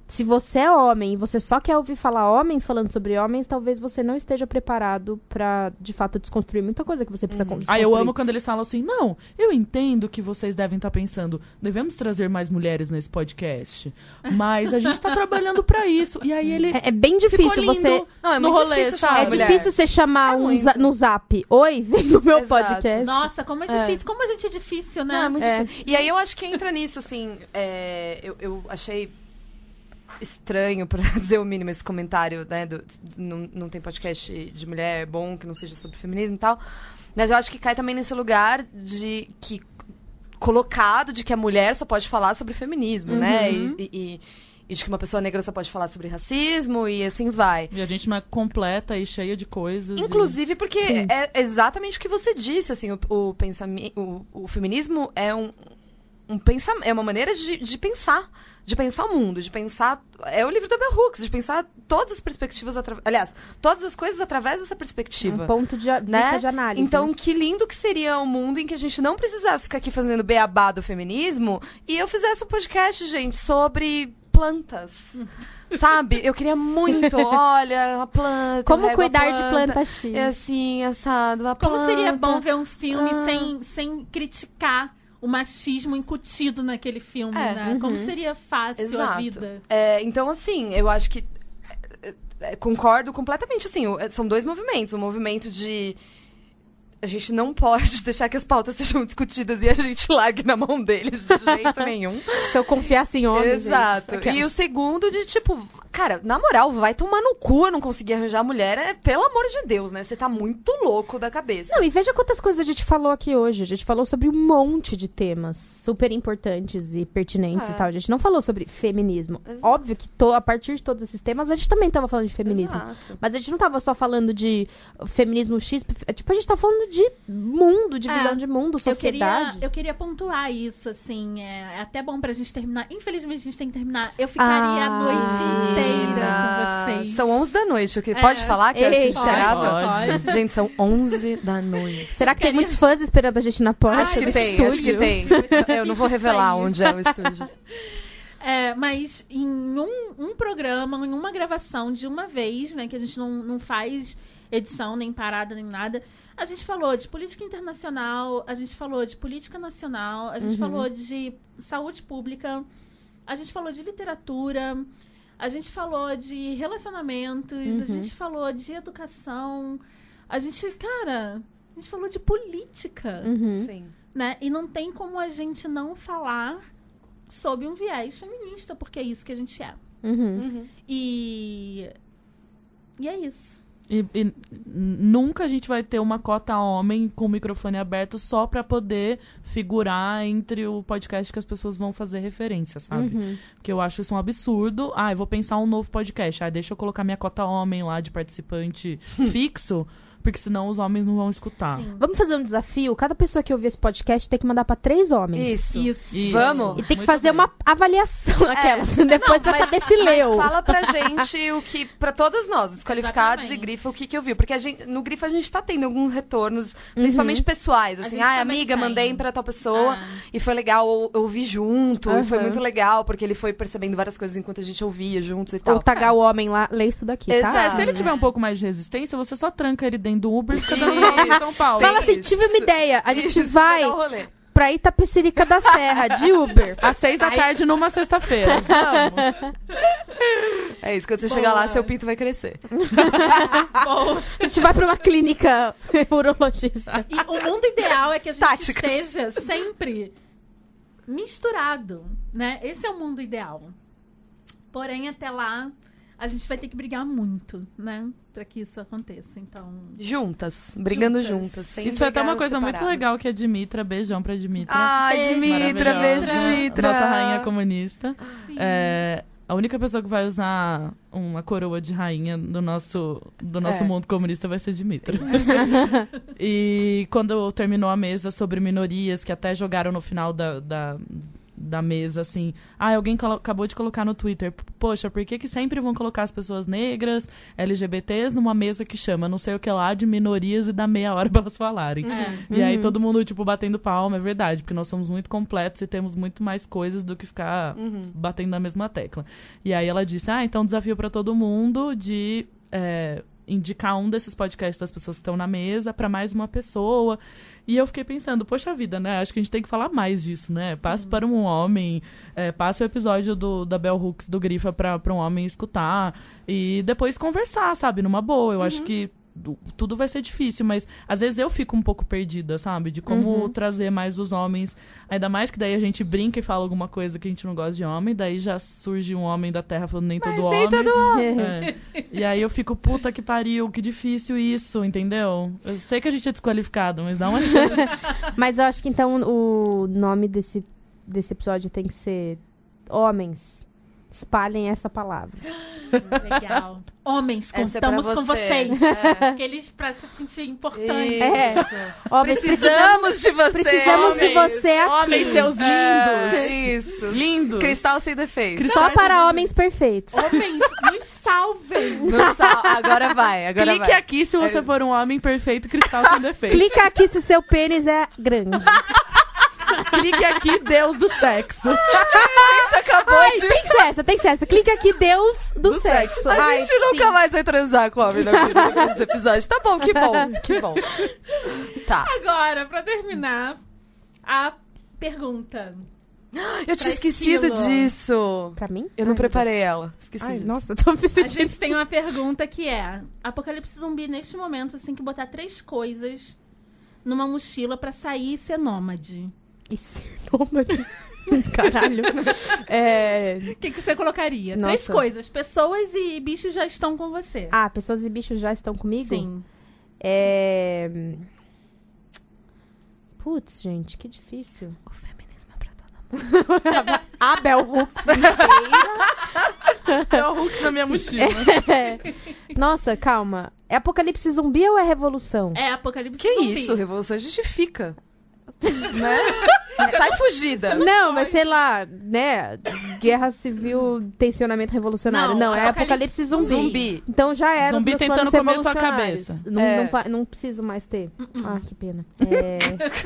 se você é homem e você só quer ouvir falar homens falando sobre homens, talvez você não esteja preparado pra, de fato, desconstruir muita coisa que você precisa Uhum. Aí eu amo quando eles falam assim: não, eu entendo que vocês devem estar pensando, devemos trazer mais mulheres nesse podcast. Mas a gente tá [LAUGHS] trabalhando pra isso. E aí ele. É, é bem difícil você. Não, é no muito rolê, difícil sabe? É mulher. difícil você chamar É um za- no zap. Oi, vem no meu Exato. podcast. Nossa, como é É. difícil. Como a gente é difícil, né? Não, é muito É. difícil. E aí eu acho que entra nisso, assim, é, eu, eu achei estranho, pra [LAUGHS] dizer o mínimo, esse comentário, né, do, não, não tem podcast de mulher bom que não seja sobre feminismo e tal, mas eu acho que cai também nesse lugar de que colocado de que a mulher só pode falar sobre feminismo, né, Uhum. e, e- e de que uma pessoa negra só pode falar sobre racismo e assim vai. E a gente não é completa e cheia de coisas. e- Inclusive porque Sim. é exatamente o que você disse, assim, o, o pensamento, o, o feminismo é um, um pensamento, é uma maneira de, de pensar, de pensar o mundo, de pensar, é o livro da Bell Hooks, de pensar todas as perspectivas, atra- aliás, todas as coisas através dessa perspectiva. Um ponto de, a- Né? vista de análise. Então, né? que lindo que seria um mundo em que a gente não precisasse ficar aqui fazendo beabá do feminismo e eu fizesse um podcast, gente, sobre plantas. [LAUGHS] Sabe? Eu queria muito, olha, uma planta. Como a cuidar de planta X? É assim, assado, uma Como planta. seria bom ver um filme Ah. sem, sem criticar o machismo incutido naquele filme, É, né? Como seria fácil a Exato. vida. É, então, assim, eu acho que. é, é, concordo completamente. Assim, o- são dois movimentos. O movimento de. A gente não pode [LAUGHS] deixar que as pautas sejam discutidas e a gente [LAUGHS] largue na mão deles de jeito [LAUGHS] nenhum. Se eu confiasse em homem, Exato. gente. E o segundo de tipo, cara, na moral, vai tomar no cu eu não conseguir arranjar mulher. É, pelo amor de Deus, né? Você tá muito louco da cabeça. Não, e veja quantas coisas a gente falou aqui hoje. A gente falou sobre um monte de temas super importantes e pertinentes É. e tal. A gente não falou sobre feminismo. Exato. Óbvio que to- a partir de todos esses temas a gente também tava falando de feminismo. Exato. Mas a gente não tava só falando de feminismo X. Tipo, a gente tá falando de mundo, de É. visão de mundo, Eu queria, sociedade. eu queria pontuar isso, assim. É, é até bom pra gente terminar. Infelizmente, a gente tem que terminar. Eu ficaria a Ah. noite inteira com vocês. São 11 da noite. o que- É. Pode falar que horas que a gente Eita. grava? Pode. Gente, são 11 da noite. Será que tem muitos fãs esperando a gente na porta Acho que tem, estúdio? acho que tem. [LAUGHS] Eu não vou revelar onde é o estúdio. [LAUGHS] É, mas em um, um programa, em uma gravação de uma vez, né, que a gente não, não faz edição, nem parada, nem nada, a gente falou de política internacional, a gente falou de política nacional, a gente falou de saúde pública, a gente falou de literatura, a gente falou de relacionamentos, a gente falou de educação, a gente, cara, a gente falou de política Uhum. Sim. né? E não tem como a gente não falar sob um viés feminista, porque é isso que a gente é. Uhum. E. E é isso. E, e nunca a gente vai ter uma cota homem com o microfone aberto só pra poder figurar entre o podcast que as pessoas vão fazer referência, sabe? Uhum. Porque eu acho isso um absurdo. Ah, eu vou pensar um novo podcast. Ah, deixa eu colocar minha cota homem lá de participante [LAUGHS] fixo, porque senão os homens não vão escutar. Sim. Vamos fazer um desafio? Cada pessoa que ouvir esse podcast tem que mandar pra três homens. Isso. Isso. Isso. Vamos? E tem que Muito fazer bem. uma avaliação daquelas, [LAUGHS] depois pra Mas- saber se mas leu. fala pra gente o que. Pra todas nós, desqualificados Exatamente. e grifa, o que, que eu vi. Porque a gente, no grifa a gente tá tendo alguns retornos, principalmente pessoais. A Assim, também amiga, tem. mandei pra tal pessoa. Ah. E foi legal ou- ouvir junto. E foi muito legal, porque ele foi percebendo várias coisas enquanto a gente ouvia juntos e tal. Ou tagar o homem lá, lê isso daqui, tá? Exato. É, se ele tiver um pouco mais de resistência, você só tranca ele dentro do Uber e fica dando volta em São Paulo. Fala assim, tive uma ideia. A gente Isso, vai um pra Itapecerica da Serra, de Uber. Às seis da tarde numa sexta-feira. Vamos. É isso, quando você Boa. chegar lá, seu pinto vai crescer. [LAUGHS] Bom, A gente vai pra uma clínica [LAUGHS] urologista. e o mundo ideal é que a gente Táticas. esteja sempre misturado, né? Esse é o mundo ideal. Porém, até lá, a gente vai ter que brigar muito, né? Pra que isso aconteça. Então. Juntas, brigando Juntas. juntas. sem Isso foi até uma coisa muito separado. legal que a Dimitra, beijão pra Dimitra. Ai, Beijo. Dimitra, beijo. Dimitra. Nossa rainha comunista. sim. É, a única pessoa que vai usar uma coroa de rainha do nosso, do nosso É. mundo comunista vai ser Dimitra. [LAUGHS] e quando terminou a mesa sobre minorias, que até jogaram no final da, da, da mesa, assim... Ah, alguém acabou de colocar no Twitter. Poxa, por que, que sempre vão colocar as pessoas negras, LGBTs, numa mesa que chama não sei o que lá de minorias e dá meia hora [LAUGHS] pra elas falarem? É. E aí todo mundo, tipo, batendo palma, é verdade, porque nós somos muito completos e temos muito mais coisas do que ficar batendo na mesma tecla. E aí ela disse, ah, então desafio pra todo mundo de é, indicar um desses podcasts das pessoas que estão na mesa pra mais uma pessoa. E eu fiquei pensando, poxa vida, né? Acho que a gente tem que falar mais disso, né? Passe para um homem, é, passe o episódio do, da Bell Hooks do Grifa pra um homem escutar e depois conversar, sabe? Numa boa. Eu acho que tudo vai ser difícil, mas às vezes eu fico um pouco perdida, sabe? De como trazer mais os homens. Ainda mais que daí a gente brinca e fala alguma coisa que a gente não gosta de homem, daí já surge um homem da terra falando nem todo homem. [LAUGHS] É. E aí eu fico, puta que pariu, que difícil isso, entendeu? Eu sei que a gente é desqualificado, mas dá uma [LAUGHS] chance. Mas eu acho que então o nome desse, desse episódio tem que ser Homens. Espalhem essa palavra. Legal. Homens, Essa é pra contamos com você. vocês. É. Aqueles pra se sentir importantes. É. Homens, Precisamos de você. precisamos de homens. você aqui. Homens, seus lindos! É, isso. Lindos! Cristal sem defeito. Só para homens perfeitos. Homens, nos salvem. No sal- Agora vai, agora Clique vai. aqui se você for um homem perfeito, cristal sem defeito. Clica aqui se seu pênis é grande. [LAUGHS] Clique aqui, Deus do sexo. A [LAUGHS] gente acabou Ai, de... tem que ser essa, tem que ser essa. Clica aqui, Deus do, sexo. A Ai, gente nunca sim. mais vai transar com homem na vida nesse episódio. Tá bom, que bom, que bom. Tá. Agora, pra terminar, a pergunta. Eu tinha esquecido esquilo. disso. Pra mim? Eu não Ai, preparei ela. Esqueci Ai, disso. nossa, eu tô me A sentindo. gente tem uma pergunta que é: Apocalipse zumbi, neste momento, você tem que botar três coisas numa mochila pra sair e ser nômade. E ser nômade? Caralho. É... O que, que você colocaria? Nossa. Três coisas. Pessoas e bichos já estão com você. Ah, pessoas e bichos já estão comigo? Sim. É... Putz, gente, que difícil. O feminismo é pra todo mundo. [LAUGHS] A Bel Hooks É o Hux na minha mochila. É. Nossa, calma. É apocalipse zumbi ou é revolução? É Apocalipse Que zumbi. isso, revolução justifica. Né? [LAUGHS] Sai fugida. Não, mas sei lá, né? Guerra civil, tensionamento revolucionário. Não, Não, é apocalipse apocalipse zumbi. Zumbi. Então já era Zumbi os meus tentando planos comer sua revolucionários. cabeça. Não, É. não, fa- não preciso mais ter. Ah, que pena. É...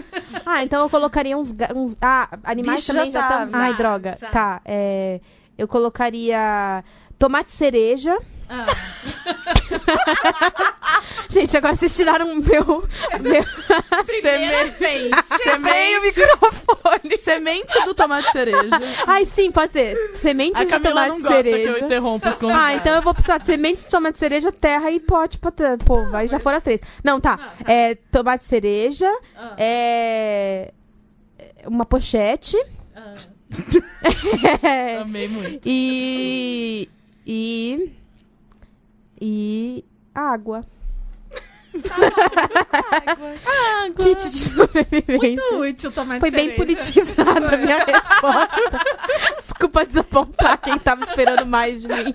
[LAUGHS] ah, então eu colocaria uns... ga- uns... Ah, animais Bicho também já já tá, estão... Ai, já, droga. já. Tá, é... Eu colocaria tomate cereja. Ah, [LAUGHS] Gente, agora vocês tiraram o meu... meu... [LAUGHS] primeira vez. Meio microfone. Semente do tomate cereja. Ai, sim, pode ser. Sementes A de tomate cereja. Ah, então eu vou precisar de sementes de tomate cereja, terra e pote pra... ter- Pô, aí já foram as três. Não, tá. Ah, tá. É tomate cereja, Ah, é... Uma pochete. ah. [LAUGHS] é, Amei muito. E... E... E... Água. Kit de sobrevivência. Muito útil tomate Foi bem politizada a minha resposta. [LAUGHS] Desculpa desapontar quem tava esperando mais de mim.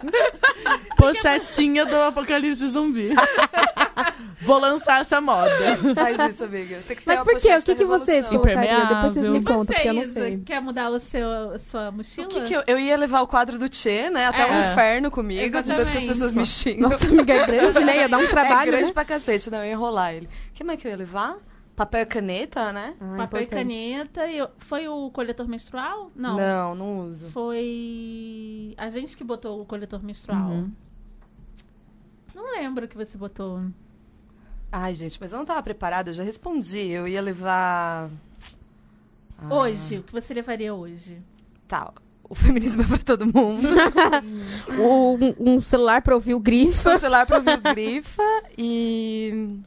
[LAUGHS] Pochetinha do apocalipse zumbi. [LAUGHS] Vou lançar essa moda. Faz isso, amiga. Tem que ter Mas por quê? O que, que vocês colocariam? Depois vocês me contam, porque eu não Você, sei. Isa, quer mudar o seu, a sua mochila? O que que eu, eu ia levar o quadro do Tchê, né? Até É. o inferno comigo, de tanto que as Exatamente. pessoas me xingam. Nossa, amiga é grande, né? Ia dar um [LAUGHS] é trabalho, grande né? pra cacete, não, eu ia enrolar ele. O que mais que eu ia levar? Papel e caneta, né? Ah, Papel e importante. caneta. E eu- Foi o coletor menstrual? Não. Não, não uso. Foi a gente que botou o coletor menstrual. Uhum. Não lembro o que você botou. Ai, gente, mas eu não tava preparada, eu já respondi. Eu ia levar. Ah, Hoje, o que você levaria hoje? Tá. O feminismo é pra todo mundo. [LAUGHS] O- um, um celular pra ouvir o grifo. o celular pra ouvir o grifa e.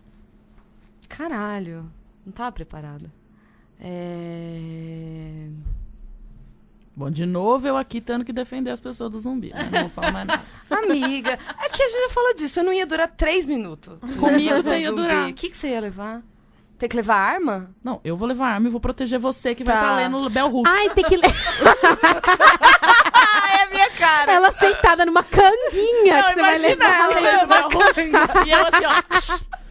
Caralho. Não tava preparada. É. Bom, de novo eu aqui tendo que defender as pessoas do zumbi. né? Não vou falar mais nada. [LAUGHS] Amiga, é que a gente já falou disso, eu não ia durar três minutos. Comigo você ia zumbi. durar. O que, que você ia levar? Tem que levar arma? Não, eu vou levar arma e vou proteger você que vai Tá. estar lendo Bell Hooks. Ai, tem que... le- Ah, [LAUGHS] é a minha cara! Ela sentada numa canguinha Não, que você vai levar. ela lendo Bell Hooks. E eu assim, ó.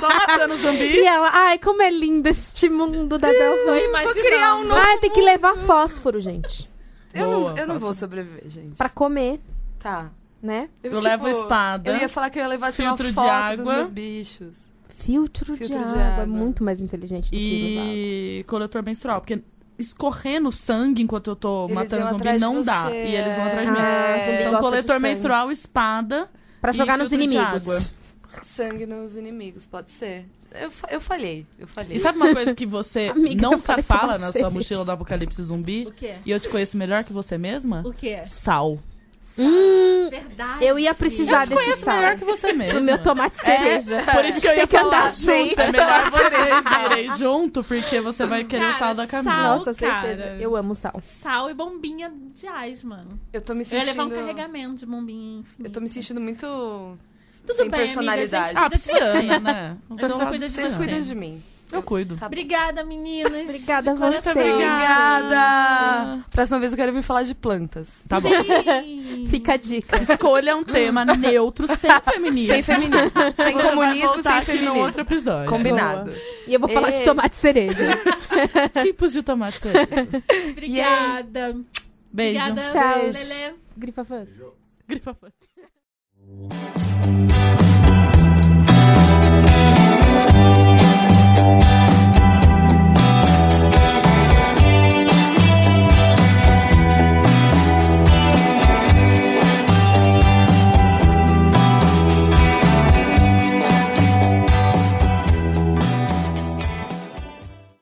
Só matando zumbi. E ela, ai, como é lindo este mundo da Bel imaginando. criar um novo- Ai, tem que levar fósforo, gente. Eu Boa, não, eu não vou sobreviver, gente. Pra comer, Tá. né? Eu levo espada. Eu ia falar que eu ia levar assim, filtro uma de foto dos água. meus bichos. Filtro, de, Filtro de água. É água. muito mais inteligente do que levar. E coletor menstrual. Porque escorrendo sangue enquanto eu tô Eles matando zumbi de não dá. você, E eles vão atrás de mim. Ah, Então, coletor de menstrual, espada. Pra e jogar nos de inimigos. Sangue nos inimigos, pode ser. Eu, eu falhei, eu falhei. E sabe uma coisa que você [LAUGHS] Amiga, eu nunca fala na sua cerveja. mochila do apocalipse zumbi? O quê? E eu te conheço melhor que você mesma? O quê? Sal. Hum, Verdade. eu ia precisar Te desse conheço sal. melhor que você [LAUGHS] mesma. Pro meu tomate cereja. Por isso que eu Tem ia que andar falar. junto. É melhor [LAUGHS] vocês irem junto, porque você vai querer o Cara, sal da Camila. sal. Nossa, certeza. cara. Eu amo sal. Sal e bombinha de ás, mano. Eu tô me Eu ia sentindo. levar um carregamento de bombinha infinita. Eu tô me sentindo muito. Tudo sem bem, amiga, personalidade. gente. Ah, Cuida de pisciana, você. né? A gente cuida de Vocês você. cuidam de mim. Eu cuido. Tá. Obrigada, meninas. Obrigada a De coração, você. Obrigada! Próxima vez eu quero vir falar de plantas. Tá bom. Sim. Fica a dica. Escolha um tema neutro, sem feminismo. Sem feminismo. Sem comunismo, sem feminismo. outro episódio. Combinado. E eu vou falar Ei. de tomate cereja. [LAUGHS] Tipos de tomate cereja. Obrigada. Beijo. Obrigada, Tchau. Lelê. Grifa fãs. Grifa fã. Thank you.